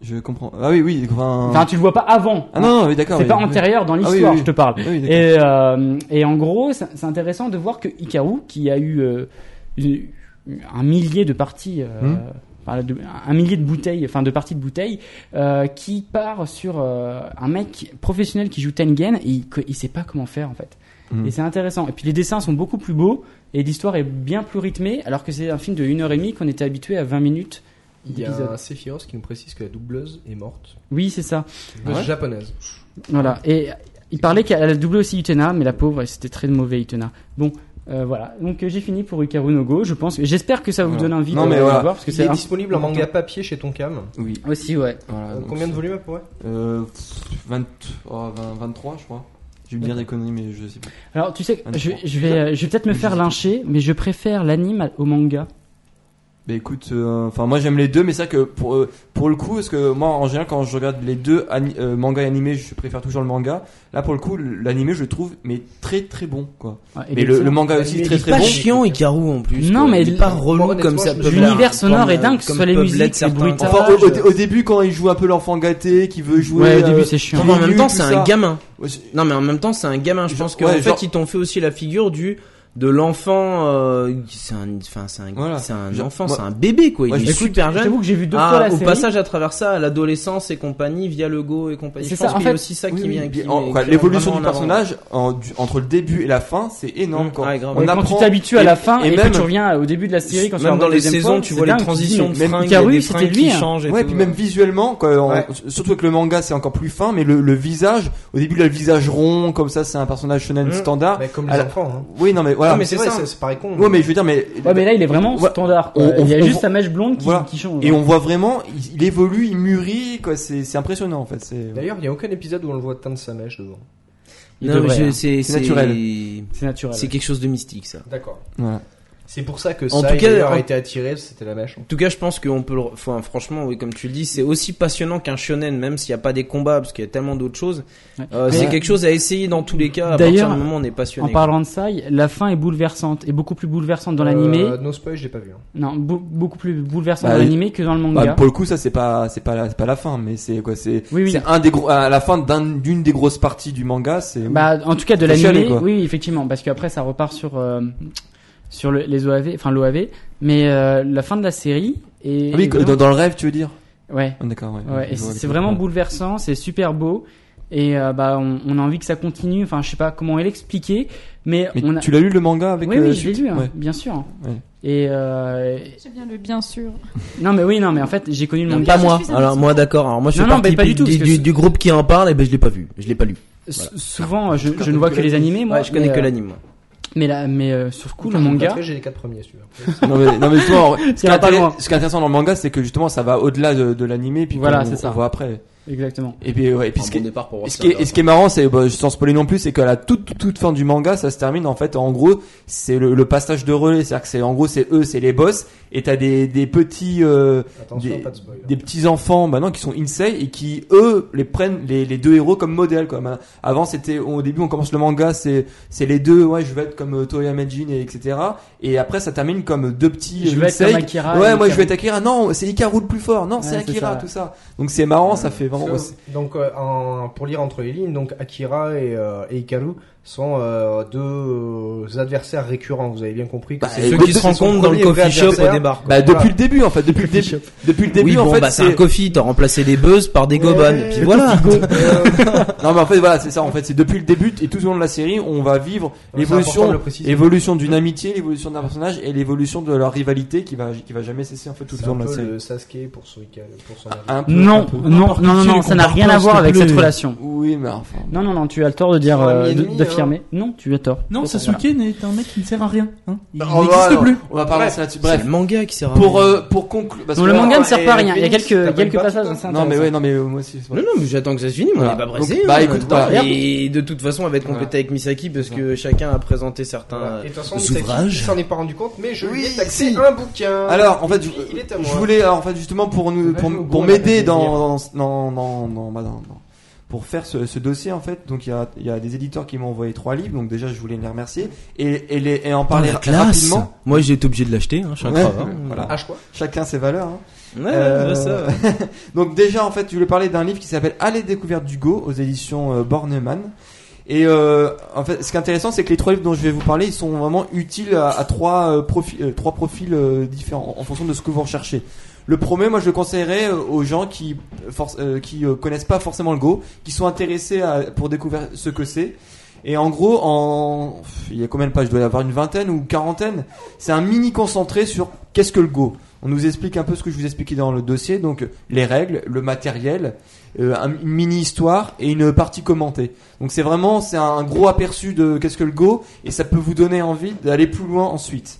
Je comprends. Ah oui oui. Enfin. Enfin tu le vois pas avant. ah non non oui d'accord. c'est oui, pas oui. antérieur dans Ah l'histoire, je te parle. D'accord. Et, euh, et en gros, c'est intéressant de voir que Hikaru, qui a eu euh, une- un millier de parties, euh, Hmm. Enfin, de- un millier de bouteilles, enfin de parties de bouteilles, euh, qui part sur euh, un mec professionnel qui joue Tengen et il, il sait pas comment faire en fait. Hmm. Et c'est intéressant. Et puis les dessins sont beaucoup plus beaux et l'histoire est bien plus rythmée, alors que c'est un film de 1h30 qu'on était habitué à 20 minutes. Il y a un Sephiroth qui nous précise que la doubleuse est morte. Oui, c'est ça. Doubleuse Ouais. japonaise. Voilà. Et il parlait qu'elle a doublé aussi Utena, mais la pauvre, c'était très mauvais Utena. Bon, euh, voilà. Donc euh, j'ai fini pour Hikaru no Go. Je pense. J'espère que ça vous donne envie Non, de, mais de voilà. voir parce que Il c'est est un- disponible en manga papier chez Tonkam. Oui. aussi ouais. Voilà, Euh, donc Combien de c'est- volumes à peu près Euh, 20, oh, 20 23 je crois. Je vais me dire des conneries mais je sais pas. Alors tu sais, Un je, point. je vais, euh, je vais peut-être me faire lyncher, mais je préfère l'anime au manga. Bah écoute, euh, enfin moi j'aime les deux, mais c'est vrai que pour euh, pour le coup, parce que moi en général quand je regarde les deux euh, manga et animé, je préfère toujours le manga. Là pour le coup, l'animé je le trouve mais très très bon quoi. Ouais, et Mais le, le manga aussi très est très pas bon. chiant Ikaru en plus. Non, quoi. mais il est pas relou comme ça l'univers sonore est dingue, que soit les musiques, les. Enfin au, au- au début quand il joue un peu l'enfant gâté, qui veut jouer. Ouais, au début euh, c'est chiant. Non, mais en même temps, c'est un gamin. Non, mais en même temps, c'est un gamin. Je pense qu'en ouais, fait, ils t'ont fait aussi la figure du de l'enfant. euh, c'est un, enfin, c'est un, Voilà. c'est un enfant, moi- c'est un bébé quoi. Il Ouais, est super Je jeune. t'avoue que j'ai vu deux Ah, fois la au série. passage à travers ça, à l'adolescence et compagnie, via le go et compagnie. C'est Je ça, pense en qu'il y a aussi ça Oui, qui oui, vient. L'évolution du personnage en- du- entre le début et la fin, c'est énorme. Mmh, quoi. ouais, grave. On Ouais, quand apprend- tu t'habitues à la fin et, et que même- tu reviens au début de la série quand tu Même dans les saisons, tu vois les transitions de fringues, c'était lui. qui hein. Ouais, puis même visuellement, surtout avec le manga, c'est encore plus fin, mais le, le visage, au début, il a le visage rond, comme ça, c'est un personnage shonen Mmh. standard. Mais comme les enfants. Hein. Oui, non, mais voilà. Mais C'est ça. c'est pareil con. Ouais, mais je veux dire, mais. Ouais, mais là, il est vraiment Ouais. standard. quoi. On- on- il y a on- juste sa mèche blonde qui, Voilà. qui change. Et on voit vraiment, il, il évolue, il mûrit, quoi, c'est impressionnant, en fait. D'ailleurs, il n'y a aucun épisode où on le voit teindre sa mèche devant. Il Non, hein. c'est C'est naturel. C'est naturel. C'est quelque chose de mystique ça. D'accord. Voilà. C'est pour ça que En ça tout cas, d'ailleurs, en- a été attiré, c'était la mèche. En tout cas, je pense qu'on peut le, enfin, franchement, oui, comme tu le dis, c'est aussi passionnant qu'un shonen, même s'il n'y a pas des combats, parce qu'il y a tellement d'autres choses. Ouais. Euh, c'est quelque chose à essayer dans tous les cas, à partir D'ailleurs, du moment où on est En passionné. parlant de ça, la fin est bouleversante, et beaucoup plus bouleversante dans l'animé. Euh, no spoil, je l'ai pas vu. hein. Non, beau- beaucoup plus bouleversante Bah, dans l'animé que dans le manga. Bah, pour le coup, ça c'est pas c'est pas la, c'est pas la fin, mais c'est quoi C'est Oui, oui. c'est un des gros à la fin d'un- d'une des grosses parties du manga. C'est Bah, en tout cas, de l'animé, oui, effectivement, parce qu'après, ça repart sur, euh, sur le- les OAV, enfin l'OAV, mais euh, la fin de la série est. Ah oui, est vraiment- dans, dans le rêve, tu veux dire? Ouais, Ah, D'accord, ouais. c'est vraiment bouleversant, c'est super beau, et euh, bah, on, on a envie que ça continue, enfin, je sais pas comment l'expliquer, mais, Mais on a. tu l'as lu le manga avec oui, euh, oui, je l'ai lu, hein, Ouais. bien sûr. Ouais. Et euh, J'ai bien le bien sûr. non, mais oui, non, mais en fait, j'ai connu le manga. pas moi. Suis Alors moi, d'accord. Alors moi, je Non, fais non, partie pas du tout, du, groupe qui en parle, et ben je l'ai pas vu. Je l'ai pas lu. Souvent, je, je ne vois que les animés, moi. Ouais, je connais mais, que euh, l'anime. Mais là, mais euh, sur le coup, le manga. j'ai les quatre premiers, celui-là. non mais, non, mais justement, ce, qui est ira pas intéress- loin. ce qui est intéressant dans le manga, c'est que justement, ça va au-delà de, de l'animé, puis Voilà, c'est ça. on voit après. Exactement. Et puis, ouais, et puis ce qui départ pour ce, qui et ce qui est marrant, c'est bah, sans spoiler non plus, c'est qu'à la toute, toute toute fin du manga, ça se termine en fait. En gros, c'est le, le passage de relais, c'est-à-dire que c'est en gros c'est eux, c'est les boss, et t'as des des petits euh, Attention, des, pas de spoil. des petits enfants maintenant qui sont insane et qui eux les prennent les, les deux héros comme modèle quoi. Ben, Avant c'était au début on commence le manga c'est c'est les deux ouais je vais être comme euh, Toriyama Jin et etc. Et après ça termine comme deux petits Je vais être insane. comme Akira. Ouais moi je vais être Akira non c'est Hikaru le plus fort non c'est Ouais, c'est Akira ça. tout ça. Donc c'est marrant ça fait vraiment Donc, donc, euh, en- pour lire entre les lignes, donc Akira et, euh, et Hikaru sont euh, deux adversaires récurrents. Vous avez bien compris que Bah, c'est Ceux qui se rencontrent dans le coffee shop au quoi. Bah Voilà. depuis le début en fait depuis le début depuis le début oui, en fait bah, c'est un coffee, t'as remplacé des buzz par des goban, et puis voilà. non mais en fait voilà c'est ça en fait c'est depuis le début et tout au long de la série on va vivre l'évolution l'évolution d'une amitié l'évolution d'un personnage et l'évolution de leur rivalité qui va qui va jamais cesser en fait tout C'est le long de la série le Sasuke pour son pour son un peu, Non, non, non, non, non, ça n'a rien à voir avec cette relation. oui mais enfin Non, non, non, tu as le tort de dire, Non, tu as tort. Non, Voilà. Sasuke est un mec qui ne sert à rien. Hein. Il on va, n'existe plus. on va pas avancer là-dessus C'est bref le manga qui sert à pour rien. euh, pour conclure parce Non, que le manga ne sert pas à rien. Il y a quelques, quelques passages non mais ouais non mais moi aussi c'est pas- Non, non, mais j'attends que ça se finisse, mais on n'est pas pressé. bah, hein, écoute, voilà. Et de toute façon, elle va être complétée avec Misaki parce que chacun a présenté certains Voilà. Et de toute façon, ouvrages. Misaki, il s'en est pas rendu compte, mais je lui Oui, ai taxé un bouquin. alors en fait je voulais alors, en fait justement pour nous pour, pour m'aider dans dans, dans, dans, pour faire ce, ce dossier en fait donc il y a, il y a des éditeurs qui m'ont envoyé trois livres donc déjà je voulais les remercier et, et, les, et en parler la classe. rapidement Moi, j'ai été obligé de l'acheter, hein, Ouais, hein. voilà. Chacun ses valeurs hein. Ouais, Euh, ça. donc déjà en fait je voulais parler d'un livre qui s'appelle Allez découverte du Go aux éditions euh, Bornemann et euh, en fait ce qui est intéressant c'est que les trois livres dont je vais vous parler ils sont vraiment utiles à, à trois euh, profils euh, trois profils euh, différents en fonction de ce que vous recherchez le premier moi je le conseillerais euh, aux gens qui euh, qui euh, connaissent pas forcément le Go qui sont intéressés pour découvrir ce que c'est et en gros, en, il y a combien de pages? Il doit y avoir une vingtaine ou quarantaine. C'est un mini concentré sur qu'est-ce que le Go. On nous explique un peu ce que je vous expliquais dans le dossier, donc les règles, le matériel, un- une mini histoire et une partie commentée. Donc c'est vraiment c'est un gros aperçu de qu'est-ce que le Go et ça peut vous donner envie d'aller plus loin ensuite.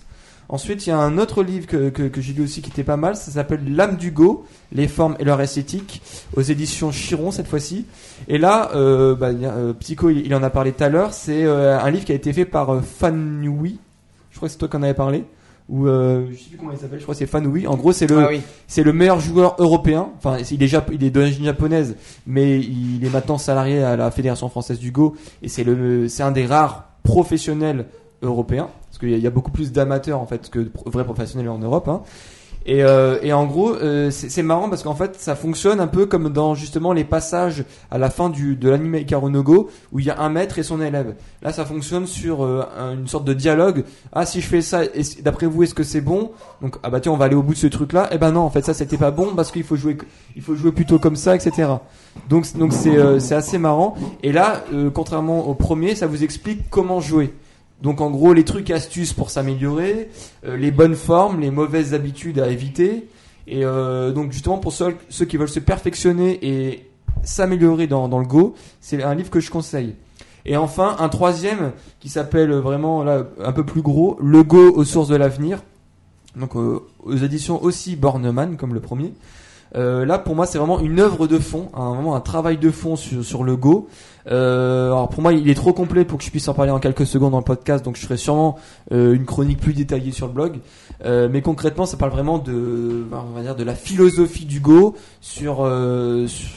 Ensuite, il y a un autre livre que, que, que j'ai lu aussi qui était pas mal, ça s'appelle L'âme du Go, les formes et leur esthétique, aux éditions Chiron cette fois-ci. Et là, euh, bah, euh, Psycho, il, il en a parlé tout à l'heure, c'est euh, un livre qui a été fait par Fanui, je crois que c'est toi qui en avais parlé, ou euh, je sais plus comment il s'appelle, je crois que c'est Fanui. En gros, c'est le, Ah oui. c'est le meilleur joueur européen. Enfin, il est, Jap- il est d'origine japonaise, mais il est maintenant salarié à la Fédération française du Go, et c'est le, c'est un des rares professionnels européens, parce qu'il y, y a beaucoup plus d'amateurs en fait que de vrais professionnels en Europe. Hein. Et, euh, et en gros, euh, c'est marrant parce qu'en fait, ça fonctionne un peu comme dans justement les passages à la fin du, de l'anime Ikaru no Go, où il y a un maître et son élève. Là, ça fonctionne sur euh, un- une sorte de dialogue. Ah, si je fais ça, d'après vous, est-ce que c'est bon? Donc, ah bah tiens, on va aller au bout de ce truc-là. Eh ben non, en fait, ça, c'était pas bon parce qu'il faut jouer, il faut jouer plutôt comme ça, etc. Donc, donc c'est euh, c'est assez marrant. Et là, euh, contrairement au premier, ça vous explique comment jouer. Donc en gros les trucs astuces pour s'améliorer, euh, les bonnes formes, les mauvaises habitudes à éviter. Et euh, donc justement pour ceux, ceux qui veulent se perfectionner et s'améliorer dans, dans le Go, c'est un livre que je conseille. Et enfin un troisième qui s'appelle vraiment là un peu plus gros, Le Go aux sources de l'avenir. Donc euh, aux éditions aussi Bornemann comme le premier. Euh, là, pour moi, c'est vraiment une œuvre de fond, un, vraiment un travail de fond sur, sur le Go. Euh, alors pour moi, il est trop complet pour que je puisse en parler en quelques secondes dans le podcast, donc je ferai sûrement euh, une chronique plus détaillée sur le blog. Euh, mais concrètement, ça parle vraiment de, on va dire, de la philosophie du Go sur euh, sur-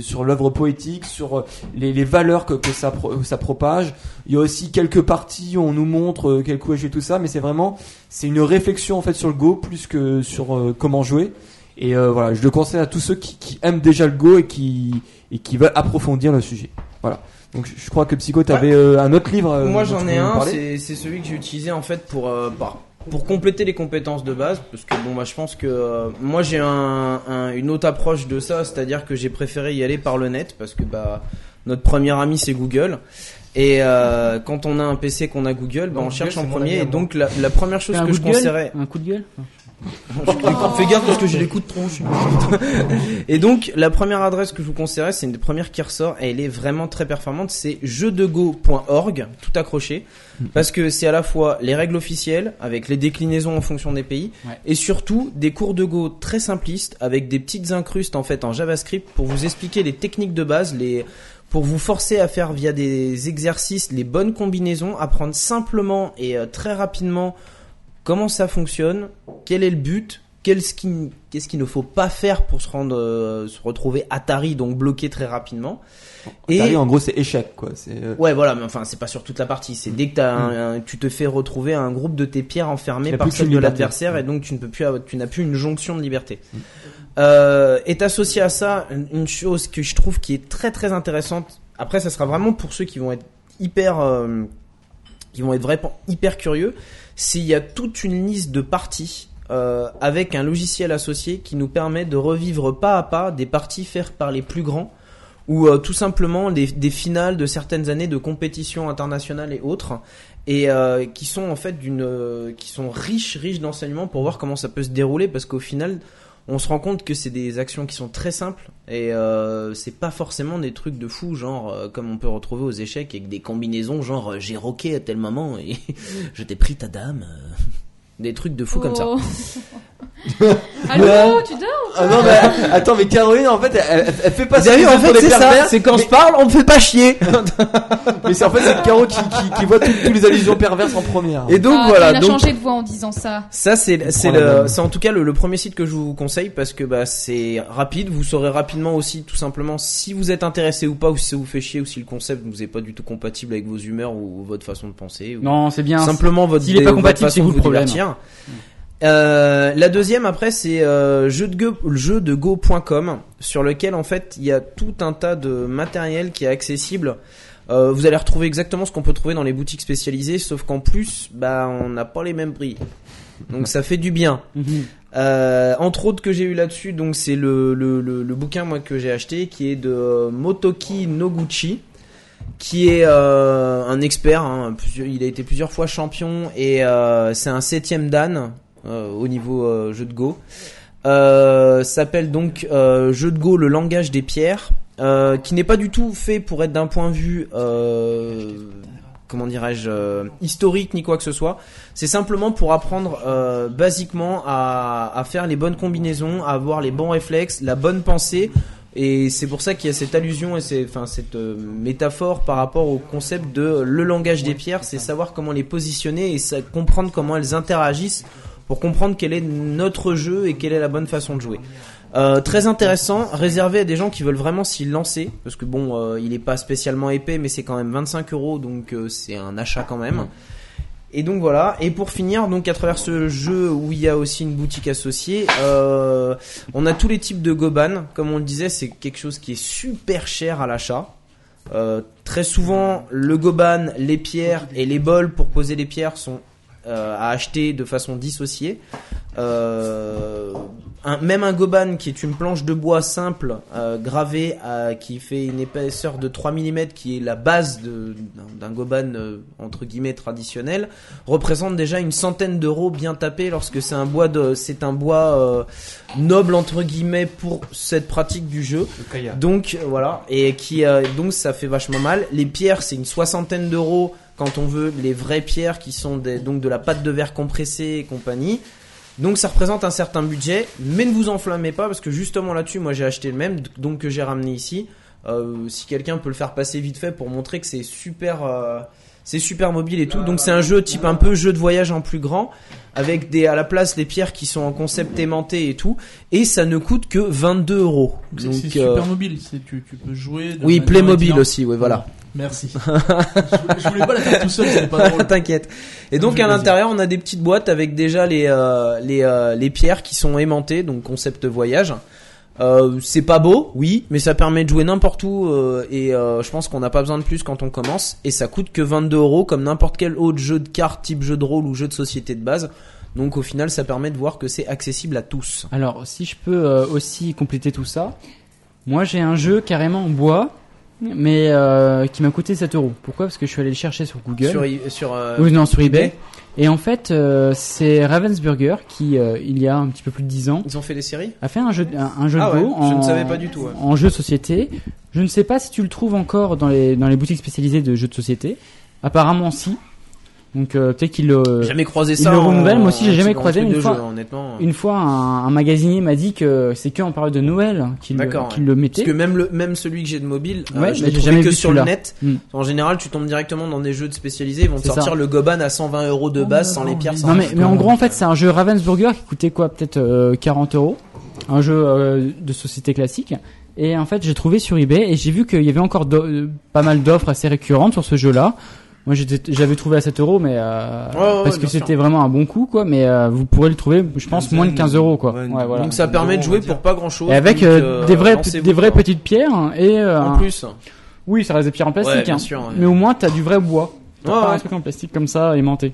sur l'œuvre poétique, sur euh, les, les valeurs que, que ça que ça propage. Il y a aussi quelques parties où on nous montre euh, quel coup jouer tout ça, mais c'est vraiment c'est une réflexion en fait sur le Go plus que sur comment jouer. Et euh, voilà, je le conseille à tous ceux qui, qui aiment déjà le Go et qui et qui veulent approfondir le sujet. Voilà. Donc je crois que Psycho, t'avais euh, un autre livre. euh, Moi j'en ai un, c'est c'est celui que j'ai utilisé en fait pour euh, par- pour compléter les compétences de base parce que bon bah je pense que euh, moi j'ai un, un- une autre approche de ça, c'est-à-dire que j'ai préféré y aller par le net parce que bah notre premier ami c'est Google. Et euh, quand on a un PC qu'on a Google, bah, on cherche Google, en premier. Et donc la, la première chose que je conseillerais, Un coup de gueule? Fais gaffe parce que j'ai les coups de tronche. et donc, la première adresse que je vous conseillerais, c'est une des premières qui ressort et elle est vraiment très performante. C'est jeudego.org, tout accroché. Parce que c'est à la fois les règles officielles avec les déclinaisons en fonction des pays Ouais. et surtout des cours de Go très simplistes avec des petites incrustes en fait en JavaScript pour vous expliquer les techniques de base, les pour vous forcer à faire via des exercices les bonnes combinaisons, apprendre simplement et euh, très rapidement comment ça fonctionne, quel est le but, qu'est-ce qu'il ne faut pas faire pour se rendre euh, se retrouver Atari donc bloqué très rapidement. Et Atari, en gros, c'est échec quoi. C'est euh, ouais voilà, mais enfin c'est pas sur toute la partie, c'est dès que un- un- tu te fais retrouver un groupe de tes pierres enfermées par celle de l'adversaire et donc tu ne peux plus tu n'as plus une jonction de liberté. Euh, est associé à ça une- chose que je trouve qui est très très intéressante. Après, ça sera vraiment pour ceux qui vont être hyper, euh, qui vont être vraiment hyper curieux. S'il y a toute une liste de parties euh, avec un logiciel associé qui nous permet de revivre pas à pas des parties faites par les plus grands ou euh, tout simplement des, des finales de certaines années de compétitions internationales et autres et euh, qui sont en fait d'une euh, qui sont riches riches d'enseignements pour voir comment ça peut se dérouler parce qu'au final on se rend compte que c'est des actions qui sont très simples et euh, c'est pas forcément des trucs de fou genre euh, comme on peut retrouver aux échecs avec des combinaisons genre euh, j'ai roqué à tel moment et je t'ai pris ta dame euh, des trucs de fou comme ça Allô, tu dors Ah non, mais attends, mais Caroline, en fait, elle, elle- elle fait pas vu, en fait c'est ça c'est quand mais, je parle on me fait pas chier mais c'est en fait c'est Caro qui, qui, qui voit tous les allusions perverses en première. et donc Ah, voilà Il a donc changé de voix en disant ça. Ça c'est le en tout cas le, le premier site que je vous conseille parce que bah c'est rapide, vous saurez rapidement aussi tout simplement si vous êtes intéressé ou pas ou si ça vous fait chier ou si le concept ne vous est pas du tout compatible avec vos humeurs ou votre façon de penser ou Non, c'est bien. simplement votre, s'il est pas compatible, c'est vous de le problème. divertir. Euh, la deuxième après c'est euh, jeu de go, le jeu de go.com sur lequel en fait il y a tout un tas de matériel qui est accessible. Euh, vous allez retrouver exactement ce qu'on peut trouver dans les boutiques spécialisées, sauf qu'en plus, bah, on n'a pas les mêmes prix. Donc ça fait du bien. Mhm. Euh, entre autres que j'ai eu là-dessus, donc c'est le, le, le, le bouquin moi que j'ai acheté qui est de Motoki Noguchi, qui est euh, un expert. hein, il a été plusieurs fois champion et c'est un septième dan au niveau euh, jeu de Go. Euh, s'appelle donc euh, jeu de Go le langage des pierres, euh, qui n'est pas du tout fait pour être d'un point de vue euh, comment dirais-je euh, historique ni quoi que ce soit. C'est simplement pour apprendre euh, basiquement à, faire les bonnes combinaisons, à avoir les bons réflexes, la bonne pensée. Et c'est pour ça qu'il y a cette allusion et enfin, cette euh, métaphore par rapport au concept de le langage des pierres, c'est savoir comment les positionner et comprendre comment elles interagissent pour comprendre quel est notre jeu et quelle est la bonne façon de jouer. Euh, très intéressant, réservé à des gens qui veulent vraiment s'y lancer, parce que bon, euh, il est pas spécialement épais, mais c'est quand même 25 euros, donc euh, c'est un achat quand même. Et donc voilà. Et pour finir, donc à travers ce jeu où il y a aussi une boutique associée, on a tous les types de goban. Comme on le disait, c'est quelque chose qui est super cher à l'achat. Très souvent, le goban, les pierres et les bols pour poser les pierres sont euh, à acheter de façon dissociée. Euh, un- même un goban qui est une planche de bois simple euh, gravée à- qui fait une épaisseur de 3 mm qui est la base d'un goban entre guillemets traditionnel représente déjà une centaine d'euros bien tapés lorsque c'est un bois de c'est un bois noble entre guillemets pour cette pratique du jeu. Donc voilà. Et qui donc ça fait vachement mal. Les pierres c'est une soixantaine d'euros quand on veut les vraies pierres qui sont des, donc de la pâte de verre compressée et compagnie Donc ça représente un certain budget, mais ne vous enflammez pas parce que justement là-dessus, moi j'ai acheté le même, donc que j'ai ramené ici. Euh, si quelqu'un peut le faire passer vite fait pour montrer que c'est super, euh, c'est super mobile et tout. Donc c'est un jeu type un peu jeu de voyage en plus grand, avec des à la place des pierres qui sont en concept aimanté et tout, et ça ne coûte que 22 euros. C'est c'est euh, super mobile, tu, tu peux jouer. de oui, Playmobil aussi, oui voilà. Merci. je, voulais- je voulais pas la faire tout seul, c'était pas drôle. T'inquiète. Et donc à l'intérieur, on a des petites boîtes avec déjà les euh, les euh, les pierres qui sont aimantées, donc concept voyage. Euh, c'est pas beau, oui, mais ça permet de jouer n'importe où euh, et euh, je pense qu'on n'a pas besoin de plus quand on commence et ça coûte que 22 euros comme n'importe quel autre jeu de cartes type jeu de rôle ou jeu de société de base. Donc au final, ça permet de voir que c'est accessible à tous. Alors, si je peux euh, aussi compléter tout ça, moi j'ai un jeu carrément en bois, mais euh, qui m'a coûté 7 euros. Pourquoi? Parce que je suis allé le chercher sur Google. Sur sur euh, Oui, non, sur eBay. Et en fait, euh, c'est Ravensburger qui, euh, il y a un petit peu plus de 10 ans, ils ont fait des séries? a fait un jeu, un, un jeu Ah de ouais, Go je en, ne savais pas du tout, ouais. en jeu de société. Je ne sais pas si tu le trouves encore dans les, dans les boutiques spécialisées de jeux de société. Apparemment, si. Donc euh, peut-être qu'il le. Jamais croisé il ça. le en- renouvelle, moi aussi, j'ai jamais croisé, une fois- jeu, honnêtement. Une fois, un, un magasinier m'a dit que c'est que en période de Noël qu'il le, mettait. Parce que même le même celui que j'ai de mobile, euh, Ouais, je l'ai jamais que vu sur le net. Mm. En général, tu tombes directement dans des jeux de spécialisés, ils vont te sortir ça. le Goban à 120 euros de base sans les pierres. sans Non mais, mais en gros en fait c'est un jeu Ravensburger qui coûtait quoi peut-être euh, 40 euros, un jeu euh, de société classique. Et en fait j'ai trouvé sur eBay et j'ai vu qu'il y avait encore euh, pas mal d'offres assez récurrentes sur ce jeu-là. Moi j'étais- j'avais trouvé à 7 euros mais euh, Ouais, ouais, parce que c'était vraiment un bon coup quoi. Mais euh, vous pourrez le trouver je pense moins de 15 euros quoi. Ouais, Ouais, voilà. Donc ça permet de jouer pour pas grand chose. Et avec euh, des vraies des vraies petites pierres et euh, En plus. oui ça reste des pierres en plastique Ouais, bien hein. sûr, ouais. mais au moins t'as du vrai bois. T'as Ouais, pas ouais. un truc en plastique comme ça aimanté.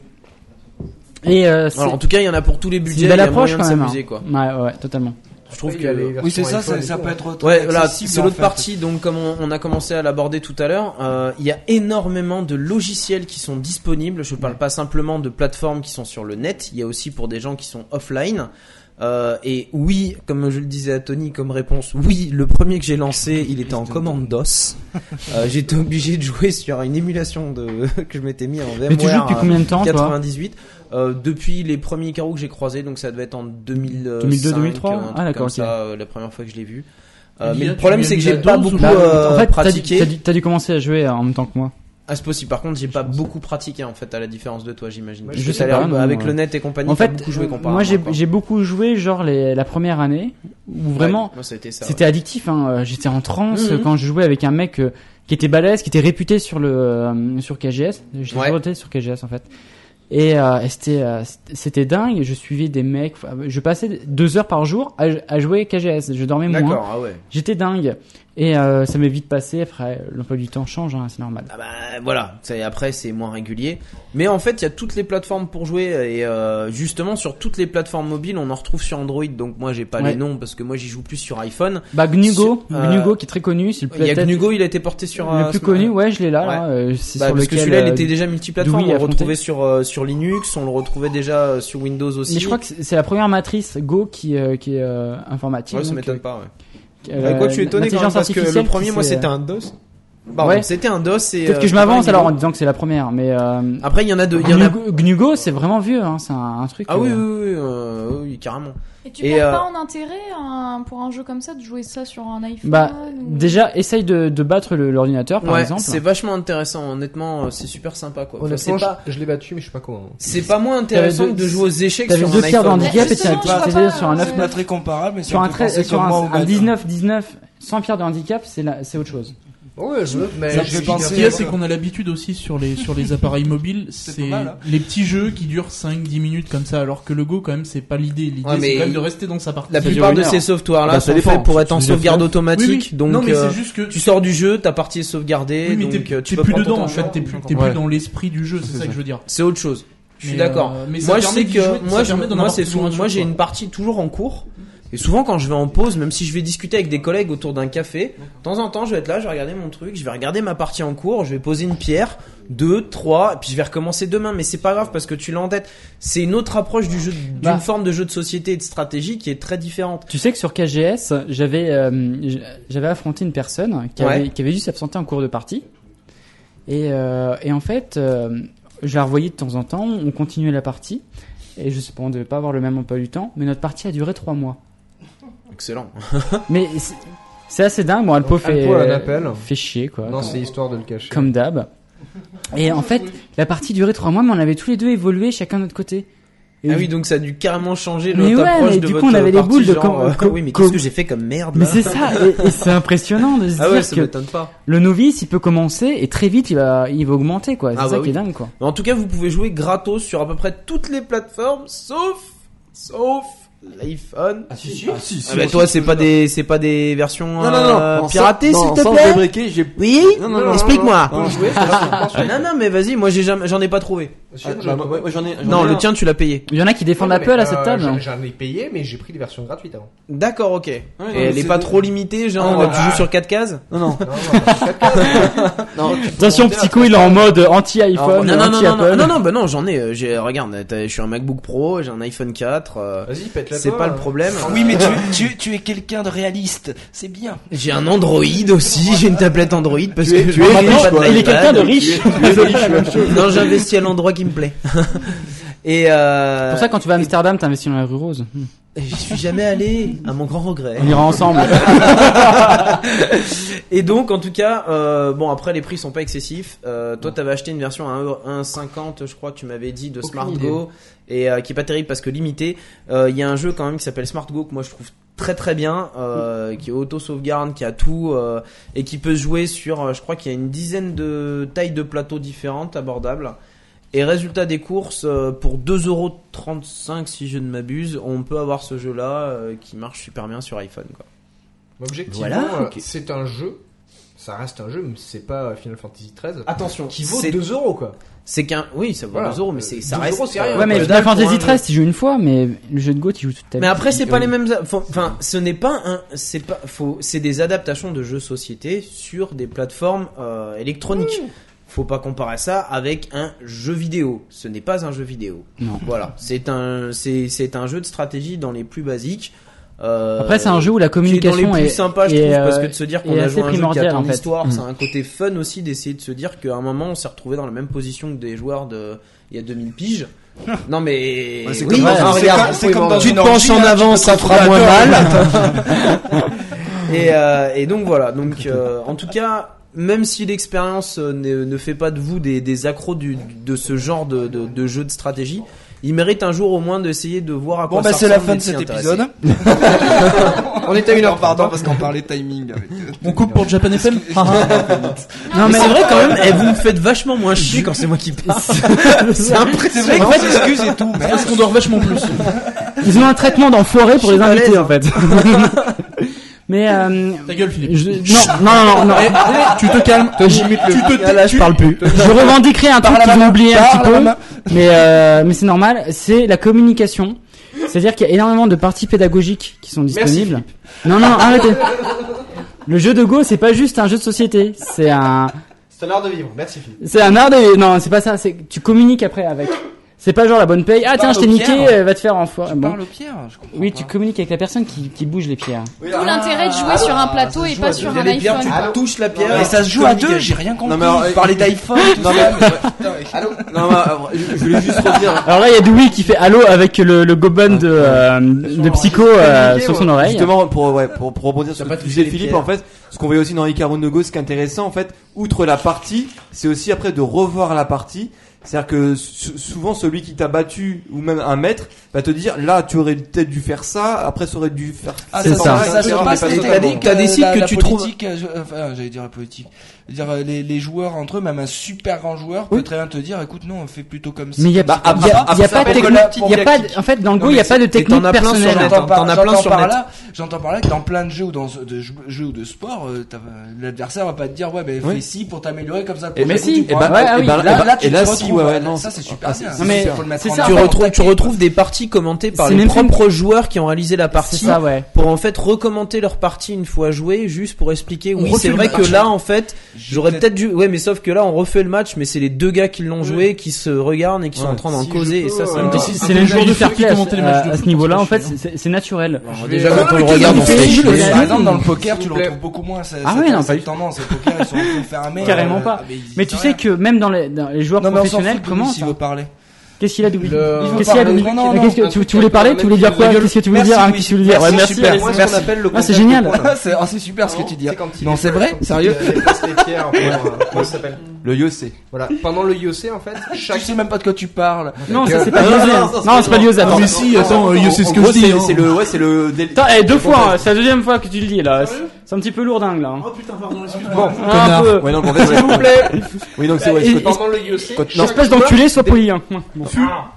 Et euh, c'est Alors en tout cas, il y en a pour tous les c'est budgets, une il y belle a approche moyen quand de même. hein. quoi. Ouais ouais totalement. Je trouve les que Oui, c'est ça, ça, peut hein. être très Ouais, voilà, c'est l'autre partie. Donc, comme on, on a commencé à l'aborder tout à l'heure, euh, il y a énormément de logiciels qui sont disponibles. Je parle pas simplement de plateformes qui sont sur le net. Il y a aussi pour des gens qui sont offline. Euh, et oui, comme je le disais à Tony comme réponse, oui, le premier que j'ai lancé, il était en commande DOS. Euh, J'étais obligé de jouer sur une émulation de que je m'étais mis en VMware. Mais tu joues depuis combien de temps toi? 98 euh, depuis les premiers carreaux que j'ai croisés donc ça devait être en 2002 2002, 2003? Ah, d'accord, ça euh, la première fois que je l'ai vu Euh, mais le problème c'est que j'ai pas beaucoup pas euh, en fait, t'as dû, pratiqué t'as dû- commencer à jouer en même temps que moi. ah c'est possible par contre j'ai pas beaucoup pratiqué en fait à la différence de toi j'imagine pas, non, avec ouais. le net et compagnie En fait, beaucoup joué comparé moi j'ai beaucoup joué genre les, la première année où vraiment Ouais, c'était addictif. Hein. Euh, J'étais en transe Mhm. quand je jouais avec un mec euh, qui était balèze, qui était réputé sur le euh, sur KGS. J'étais Ouais. sur KGS en fait. Et, euh, et c'était euh, c'était dingue. Je suivais des mecs. Je passais deux heures par jour à, à jouer KGS. Je dormais moins. ah ouais J'étais dingue. Et euh, ça m'est vite passé. Après, l'emploi du temps change, hein, c'est normal. Ah bah voilà, c'est- après c'est moins régulier. Mais en fait, il y a toutes les plateformes pour jouer et euh, justement sur toutes les plateformes mobiles, on en retrouve sur Android. Donc moi j'ai pas Ouais. les noms parce que moi j'y joue plus sur iPhone. Bah Gnugo, Sur- euh, Gnugo qui est très connu, c'est le Il y a Gnugo, il a été porté sur le plus connu. Ouais, je l'ai là. Ouais. là, c'est Bah, sur parce que celui-là, il était déjà multiplateforme. On le retrouvait sur sur Linux, on le retrouvait déjà sur Windows aussi. Mais je crois que c'est la première matrice Go qui, qui est informatique. Ouais, ça m'étonne pas. Ouais. Euh, Bah, quoi, je suis étonné quand même parce que le premier, moi, c'était euh, un DOS. Pardon, Ouais. c'était un DOS. et, Peut-être euh, que je c'est m'avance alors en disant que c'est la première, mais euh, Après, il y en a deux. Il y en a. Gnugo, c'est vraiment vieux, hein, c'est un, un truc. Ah oui, euh, oui, oui, euh, oui, carrément. Et tu Et, penses euh, pas en intérêt un- pour un jeu comme ça de jouer ça sur un iPhone Bah, ou- déjà, essaye de, de battre l'ordinateur, par ouais, exemple. c'est vachement intéressant. Honnêtement, euh, c'est super sympa, quoi. Enfin, Honnêtement, c'est pas, je, je l'ai battu, mais je sais pas comment. c'est pas moins intéressant que de deux- jouer aux échecs t'avais sur deux un pierres de iPhone. handicap et pas, sur un euh, 9 C'est pas très comparable, mais Sur un, me fait trait- penser sur comme moi un, au un Madden. 19, 19, sans pierre de handicap, c'est la- c'est autre chose. Ouais, je veux, mais Ça me fait penser Ce qu'il y a, c'est qu'on a l'habitude aussi sur les, sur les appareils mobiles, c'est hein. les petits jeux qui durent 5-10 minutes comme ça, alors que le Go, quand même, c'est pas l'idée. L'idée, Ouais, c'est quand même de rester dans sa partie. La plupart de ces softwares-là Bah, ça sont dépend. faits pour être en sauvegarde automatique. Oui, oui. Donc, non, mais euh, c'est juste que. tu sors du jeu, ta partie est sauvegardée, Oui, mais donc euh, tu peux plus dedans, en fait. T'es plus, plus dans l'esprit du jeu, c'est ça que je veux dire. C'est autre chose. Je suis d'accord. euh, moi, je sais que moi, c'est j'ai une partie toujours en cours. Et souvent, quand je vais en pause, même si je vais discuter avec des collègues autour d'un café, de temps en temps, je vais être là, je vais regarder mon truc, je vais regarder ma partie en cours, je vais poser une pierre, deux, trois, et puis je vais recommencer demain. Mais c'est pas grave parce que tu l'as en tête. C'est une autre approche du jeu, d'une Bah. forme de jeu de société et de stratégie qui est très différente. Tu sais que sur KGS, j'avais euh, j'avais affronté une personne qui avait, Ouais. qui avait dû s'absenter en cours de partie. Et, euh, et en fait, euh, je la revoyais de temps en temps, on continuait la partie. et je sais pas, on devait pas avoir le même emploi du temps, mais notre partie a duré trois mois. Excellent. Mais c'est- c'est assez dingue, bon, Alpo fait, Alpo, un appel. fait chier, quoi. Non, c'est histoire de le cacher. Comme d'hab. Et en fait, la partie durait trois mois, mais on avait tous les deux évolué chacun de notre côté. Et Ah oui, donc ça a dû carrément changer Mais notre ouais, approche mais de du coup, on avait des boules de genre, com- euh, com- oui, mais qu'est-ce que j'ai fait comme merde Mais c'est ça, et, et c'est impressionnant de se Ah ouais, dire ça que m'étonne pas. le novice, il peut commencer et très vite, il va, il va augmenter, quoi. C'est Ah ça bah qui est dingue, quoi. En tout cas, vous pouvez jouer gratos sur à peu près toutes les plateformes, sauf, sauf l'iPhone. Ah si, si. Ah, si, si, Ah si, toi, si, c'est si, pas des, c'est pas des versions Non, non, non. euh, non, piratées, sans- s'il te plaît. Oui. Non, non, non, Explique-moi. non, non. Ah, non, non, mais vas-y, moi j'ai jamais, j'en ai pas trouvé. Ah, bah, j'en ai. Non, ai le un. tien, tu l'as payé. Il y en a qui défendent Apple à cette table. hein. J'en ai payé, mais j'ai pris des versions gratuites avant. D'accord, ok. Et non, elle est pas trop limitée, genre Ah, non, tu ah. joues sur 4 cases Non, non. Non, non. Non, Attention, Psycho, il est en mode anti-iPhone, non, non, non, non, anti-Apple. non, non, bah non, j'en ai, euh, j'ai, regarde, je suis un MacBook Pro, j'ai un iPhone 4, euh, Vas-y, pète c'est pas le problème. Oui, mais tu, tu, tu es quelqu'un de réaliste. C'est bien. J'ai un Android aussi, j'ai une tablette Android parce Tu es- que tu es riche, pas de quoi. Il est quelqu'un de riche. Non, j'investis à l'endroit qui me plaît. Et euh, C'est pour ça, quand tu vas à Amsterdam, t'investis dans la rue rose. J'y suis jamais allé, à mon grand regret. On ira ensemble. Et donc, en tout cas, euh, bon, après les prix sont pas excessifs. Euh, toi, t'avais acheté une version à 1,50, je crois, tu m'avais dit, de Aucune Smart idée. Go, et euh, qui est pas terrible parce que limité. Il y a un jeu quand même qui s'appelle Smart Go que moi je trouve très très bien, euh, qui est auto sauvegarde, qui a tout euh, et qui peut jouer sur, euh, je crois qu'il y a une dizaine de tailles de plateaux différentes abordables. Et résultat des courses, euh, pour 2,35€ si je ne m'abuse, on peut avoir ce jeu-là euh, qui marche super bien sur iPhone. Quoi. Objectivement, Voilà, euh, c'est un jeu. Ça reste un jeu, mais c'est pas Final Fantasy XIII. Attention, Qui vaut c'est- 2 euros, quoi. C'est qu'un, oui, ça vaut Voilà. 2 euros, mais c'est, ça 2 reste. euros, c'est rien. Ouais, mais Final Fantasy. 13, tu joues une fois, mais le jeu de Go, tu joues toute ta vie. Mais après, c'est pas Euh, les mêmes. Enfin, ce n'est pas un. C'est pas. Faut. C'est des adaptations de jeux société sur des plateformes euh, électroniques. Faut pas comparer ça avec un jeu vidéo. Ce n'est pas un jeu vidéo. Non. Voilà. C'est un. C'est c'est un jeu de stratégie dans les plus basiques. Euh, Après, c'est un jeu où la qui est dans communication les plus est, sympas, je est, trouve, parce euh, que de se dire qu'on est a assez joué un jeu qui a en fait. d'histoire, Mm. c'est un côté fun aussi d'essayer de se dire qu'à un moment on s'est retrouvé dans la même position que des joueurs de il y a 2000 piges. Non mais Ouais, c'est oui, comme- ah, c'est regarde, comme- c'est comme dans tu te penches en avant, ça fera moins mal. et, euh, et donc voilà. Donc euh, en tout cas, même si l'expérience euh, ne, ne fait pas de vous des, des accros du, de ce genre de, de, de jeu de stratégie, il mérite un jour au moins d'essayer de voir à quoi Bon, bah, c'est la fin de cet épisode. On était à une heure, pardon, parce qu'on parlait timing avec. euh, On coupe pour Japan FM Non, Non mais c'est vrai quand même, et vous me faites vachement moins chier quand c'est moi qui parle. c'est vrai qu'on s'excuse et tout. Parce qu'on dort vachement plus. Ils ont un traitement d'enfoiré pour les invités, en fait. Mais, euh, Ta gueule, Philippe. je- non, non, non, non. Eh, eh, tu te calmes. Tu te Ah, là, je parle plus. Je revendiquerai un truc qu'ils ont oublié un petit peu, mais euh, mais c'est normal. C'est la communication. C'est-à-dire qu'il y a énormément de parties pédagogiques qui sont disponibles. non, non, arrêtez. Le jeu de Go, c'est pas juste un jeu de société. C'est un, C'est un art de vivre. Merci, Philippe. c'est un art de, non, c'est pas ça. C'est tu communiques après avec. C'est pas genre la bonne paye. Ah tiens, je t'ai niqué, euh, va te faire en fois. Tu Bon. parles aux pierres, je comprends Oui, pas. tu communiques avec la personne qui, qui bouge les pierres. Tout l'intérêt de jouer sur un plateau et pas sur un Les pierres, iPhone. tu touches la pierre. Mais ça se joue à deux, j'ai rien compris. Non, mais alors, Vous parlez d'iPhone, Non, mais- mais- Non, mais, alors, je, je voulais juste revenir. Alors là, il y a Dewey qui fait allô avec le, le goban de, euh, de Psycho euh, sur son oreille. Justement, pour, ouais, pour, pour rebondir sur ce que disait Philippe, en fait, ce qu'on voyait aussi dans Ikaru no Go, ce qui est intéressant, en fait, outre la partie, c'est aussi après de revoir la partie. C'est-à-dire que sou- souvent celui qui t'a battu ou même un maître va te dire là tu aurais peut-être dû faire ça, après ça aurait dû faire Ah, C'est ça, ça. ça, ça T'as des euh, sites que tu trouves- euh, Enfin, j'allais dire la politique. Je veux dire, euh, les, les joueurs entre eux, même un super grand joueur peut très bien te dire, écoute, non, on fait plutôt comme ça. Mais il y a, Bah, pas de technique. Il y a pas, en fait, dans le Go, il y a mais pas de technique as plein sur personnelle. Net, J'entends par, T'en as plein sur net. là, j'entends par là que dans plein de jeux ou dans de jeux, ou de sport, euh, t'as- l'adversaire va pas te dire ouais mais Oui. fais ci pour t'améliorer comme ça. Et mais si, et pourras- ouais, oui. ouais, non, ça c'est super ah, bien. Ça, mais faut le mettre c'est en ça, avant. tu retrouves, tu retrouves des parties commentées par C'est les même propres joueurs qui ont réalisé la C'est partie ça, ouais. pour en fait recommenter leur partie une fois jouée juste pour expliquer oui refait c'est le vrai match. que là en fait j'aurais peut-être- peut-être dû ouais mais sauf que là on refait le match mais c'est les deux gars qui l'ont joué qui se regardent et qui sont en train d'en Si causer je et ça peux, c'est euh, un- C'est- un les le joueurs de de fair qui play à, commentait les matchs de à ce foot, niveau-là. En fait, c'est c'est naturel. Déjà quand on le regarde on se fait chier. Par exemple, dans le poker, tu le retrouves beaucoup moins. ça- Ah ouais, non, pas cette du tout. tendance. Les poker, ils sont un peu fermés. Carrément euh, pas. ah, Mais tu sais que même dans les, dans les joueurs Non, mais on s'en comment Denis, s'il veut parler. Qu'est-ce qu'il a Doubi Le- Qu'est-ce qu'il a non, Ah, non, qu'est-ce que- tu, tu voulais parler? Tu voulais dire quoi? gueule. Qu'est-ce que tu voulais dire? Ah. Qu'est-ce que tu voulais dire? Merci, Ouais, merci. Ah, c'est génial. c'est ah, super ce que tu dis. Non, c'est vrai? Sérieux? Euh, comment ça s'appelle? Le Yosé. Voilà, pendant le IOC en fait, Je chaque sais même pas de quoi tu parles. Non, ça c'est pas Non, non, c'est pas. Ah, Attends. mais si, attends, euh, c'est ce que je dis. c'est hein. c'est le, ouais, c'est le. Attends, eh, deux fois, c'est la deuxième fois que tu le dis là. C'est un petit peu lourdingue là. Oh putain, pardon, excuse-moi. Bon, Ah, un peu. Ouais, non, s'il vous plaît, Oui, donc c'est, ouais, pendant le IOC, Espèce d'enculé, sois poli.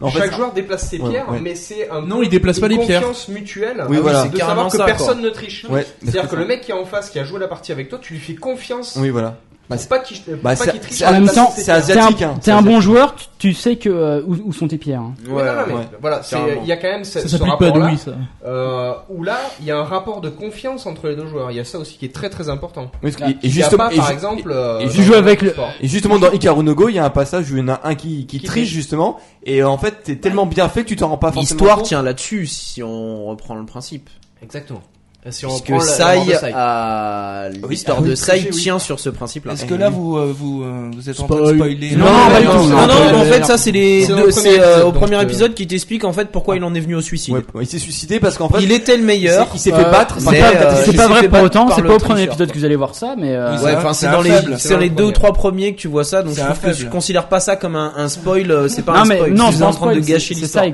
En fait, chaque joueur déplace ses pierres, ouais. mais c'est un Non, peu il déplace pas une les pierres. confiance mutuelle. Oui, voilà. de savoir que ça, personne ne triche. Ouais, C'est-à-dire que le mec qui est en face, qui a joué la partie avec toi, tu lui fais confiance. Oui, voilà. Bah, c'est- pas pour bah, pas triche. c'est En même temps, c'est T'es un, asiatique, hein. t'es un bon joueur, tu, tu sais que euh, où, où sont tes pierres. hein. Ouais, non, non, mais ouais. voilà, il y a quand même ce, ce s'applique pas à rapport-là. Dewey, ça. Euh, où là, il y a un rapport de confiance entre les deux joueurs. Il y a ça aussi qui est très très important. Ah, et, Il y a justement, par exemple, euh, et tu avec le- sport. Et justement dans Ikaru no Go, il y a un passage où il y en a un qui, qui Qui triche triche. justement, et en fait c'est tellement bien fait que tu t'en rends pas forcément L'histoire tient là-dessus si on reprend le principe. Exactement. Si on Parce que Sai, a... l'histoire ah oui, de Sai tient sur ce principe-là. Est-ce que là vous euh, vous euh, vous êtes en train de Spoil. spoiler Non, pas du non, tout, non, non. non, en fait, ça c'est les, c'est euh, au premier euh, épisode qui t'explique en fait pourquoi il en est venu au suicide. Il s'est suicidé parce qu'en fait Il était le meilleur. il s'est fait battre. C'est pas, vrai pour autant, c'est pas au premier épisode que vous allez voir ça, mais euh, Ouais, C'est enfin dans les, c'est les deux ou trois premiers que tu vois ça, donc je un trouve que faible. je considère pas ça comme un, spoil. C'est pas un spoil. non, c'est en train de gâcher c'est l'histoire.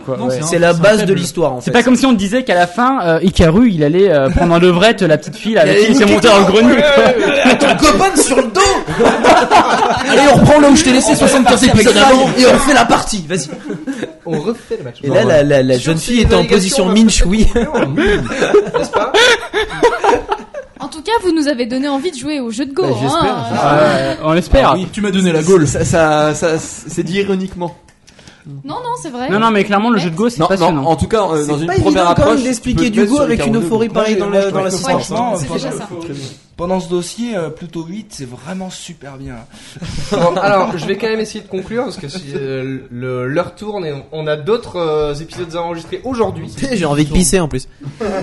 c'est la base de l'histoire en C'est fait. pas comme si on te disait qu'à la fin, euh, Ikaru, il allait prendre en levrette la petite fille là, qui il s'est allait monté dans le grenier. Ton copain sur le dos Allez, on reprend là où je t'ai laissé 75 épisodes avant. et on refait la partie. Vas-y. On refait le match. Et là, la, la, la jeune fille était en position minch, oui. conclure. N'est-ce pas En tout cas, vous nous avez donné envie de jouer au jeu de Go. Bah, hein. Ouais, on l'espère. Oui, tu m'as donné la gaule. Ça, ça, ça- c'est dit ironiquement. Non, non, c'est vrai. Non, non, mais clairement, le jeu de Go, c'est Non, passionnant. non, en tout cas, euh, dans une pas première quand approche, même tu d'expliquer peux du te go mettre avec sur une euphorie pareille dans le- dans l'assistance. C'est déjà ça. pendant ce dossier, euh, plutôt 8, c'est vraiment super bien. Bon, alors, je vais quand même essayer de conclure parce que si, euh, le- l'heure tourne et on a d'autres euh, épisodes à enregistrer aujourd'hui. J'ai envie de pisser en plus.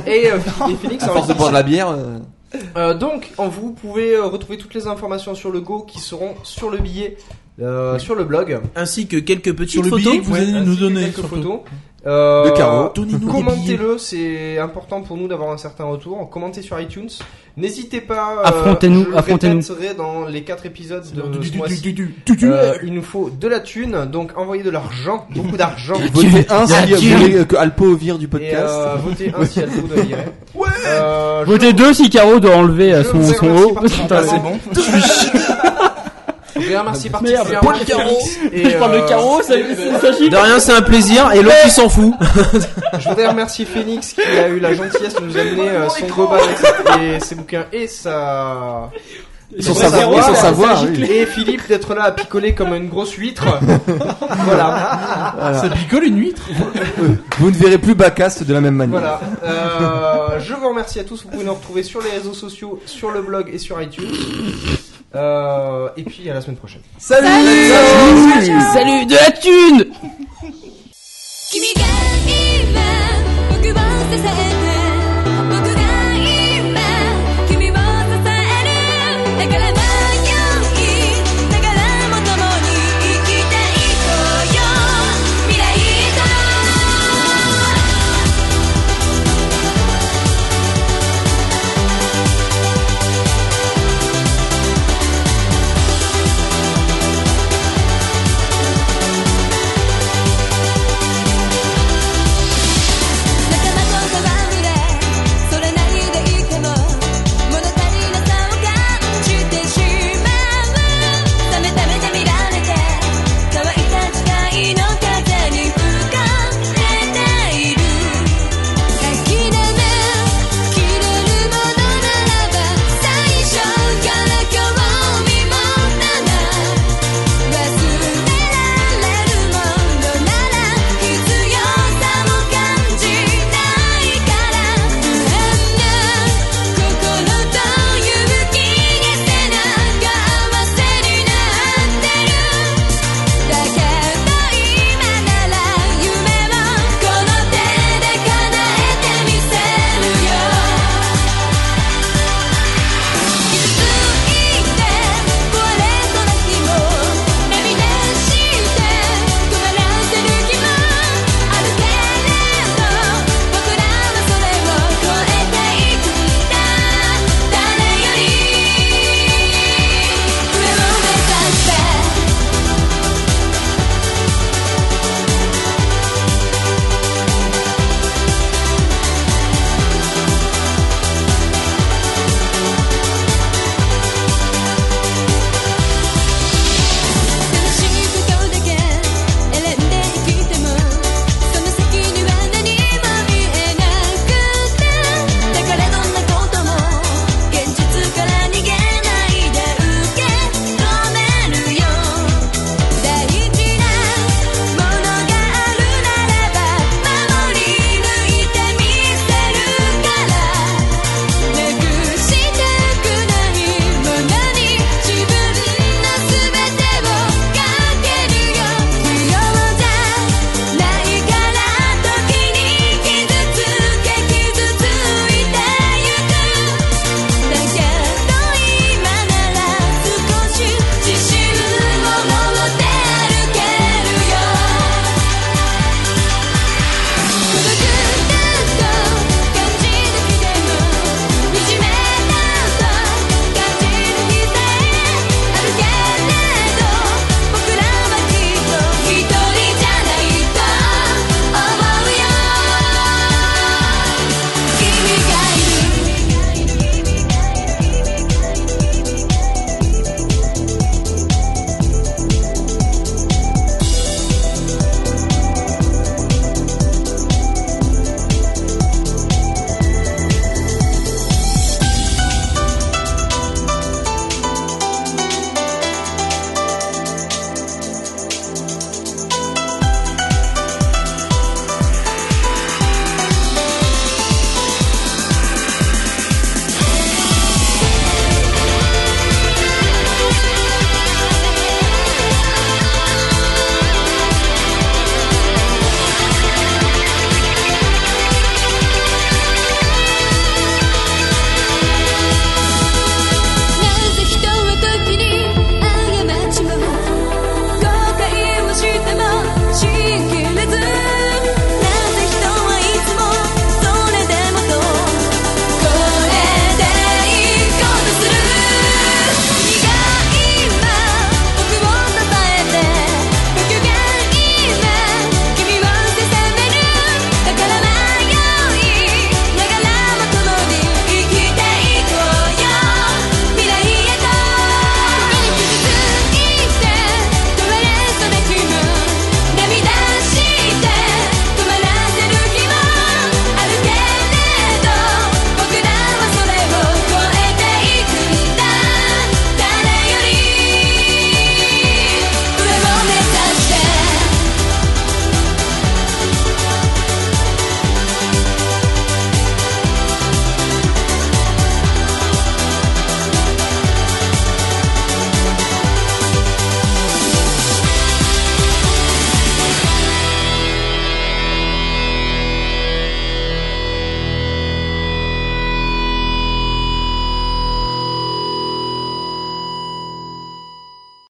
Et, euh, et Phoenix À force de envie boire de la bière, euh, Euh, donc, en- vous pouvez euh, retrouver toutes les informations sur le Go qui seront sur le billet, euh, sur le blog. Ainsi que quelques Sur petites le photos. billet que vous allez ainsi nous que donner. quelques surtout. photos. Euh, Le carreau. Commentez-le, c'est important pour nous d'avoir un certain retour. Commentez sur iTunes. N'hésitez pas. euh, Affrontez-nous, le affrontez-nous. dans les quatre épisodes de Du- ce du- mois-ci. du- du- du- du- Euh, il nous faut de la thune, donc envoyez de l'argent, beaucoup d'argent. votez un si vous voulez que Alpo vire du Et podcast. euh, votez un si vous doit virer. Euh, je- Votez deux si Caro doit enlever euh, son, son haut. Ah, c'est bon. Je vais remercier particulièrement Félix et, Je parle de euh, Caro, ça, ça chie. De rien, c'est un plaisir. Et l'autre, il s'en fout. Je voudrais remercier Phoenix qui a eu la gentillesse de nous amener euh, son global et ses bouquins et sa. Son savoir, son savoir, oui. Et Philippe d'être là à picoler comme une grosse huître. voilà. Ça picole une huître. Vous ne verrez plus Bacast de la même manière. Voilà. Euh, je vous remercie à tous. Vous pouvez nous retrouver sur les réseaux sociaux, sur le blog et sur iTunes. Euh, et puis à la semaine prochaine. Salut Salut, Salut, Salut de la thune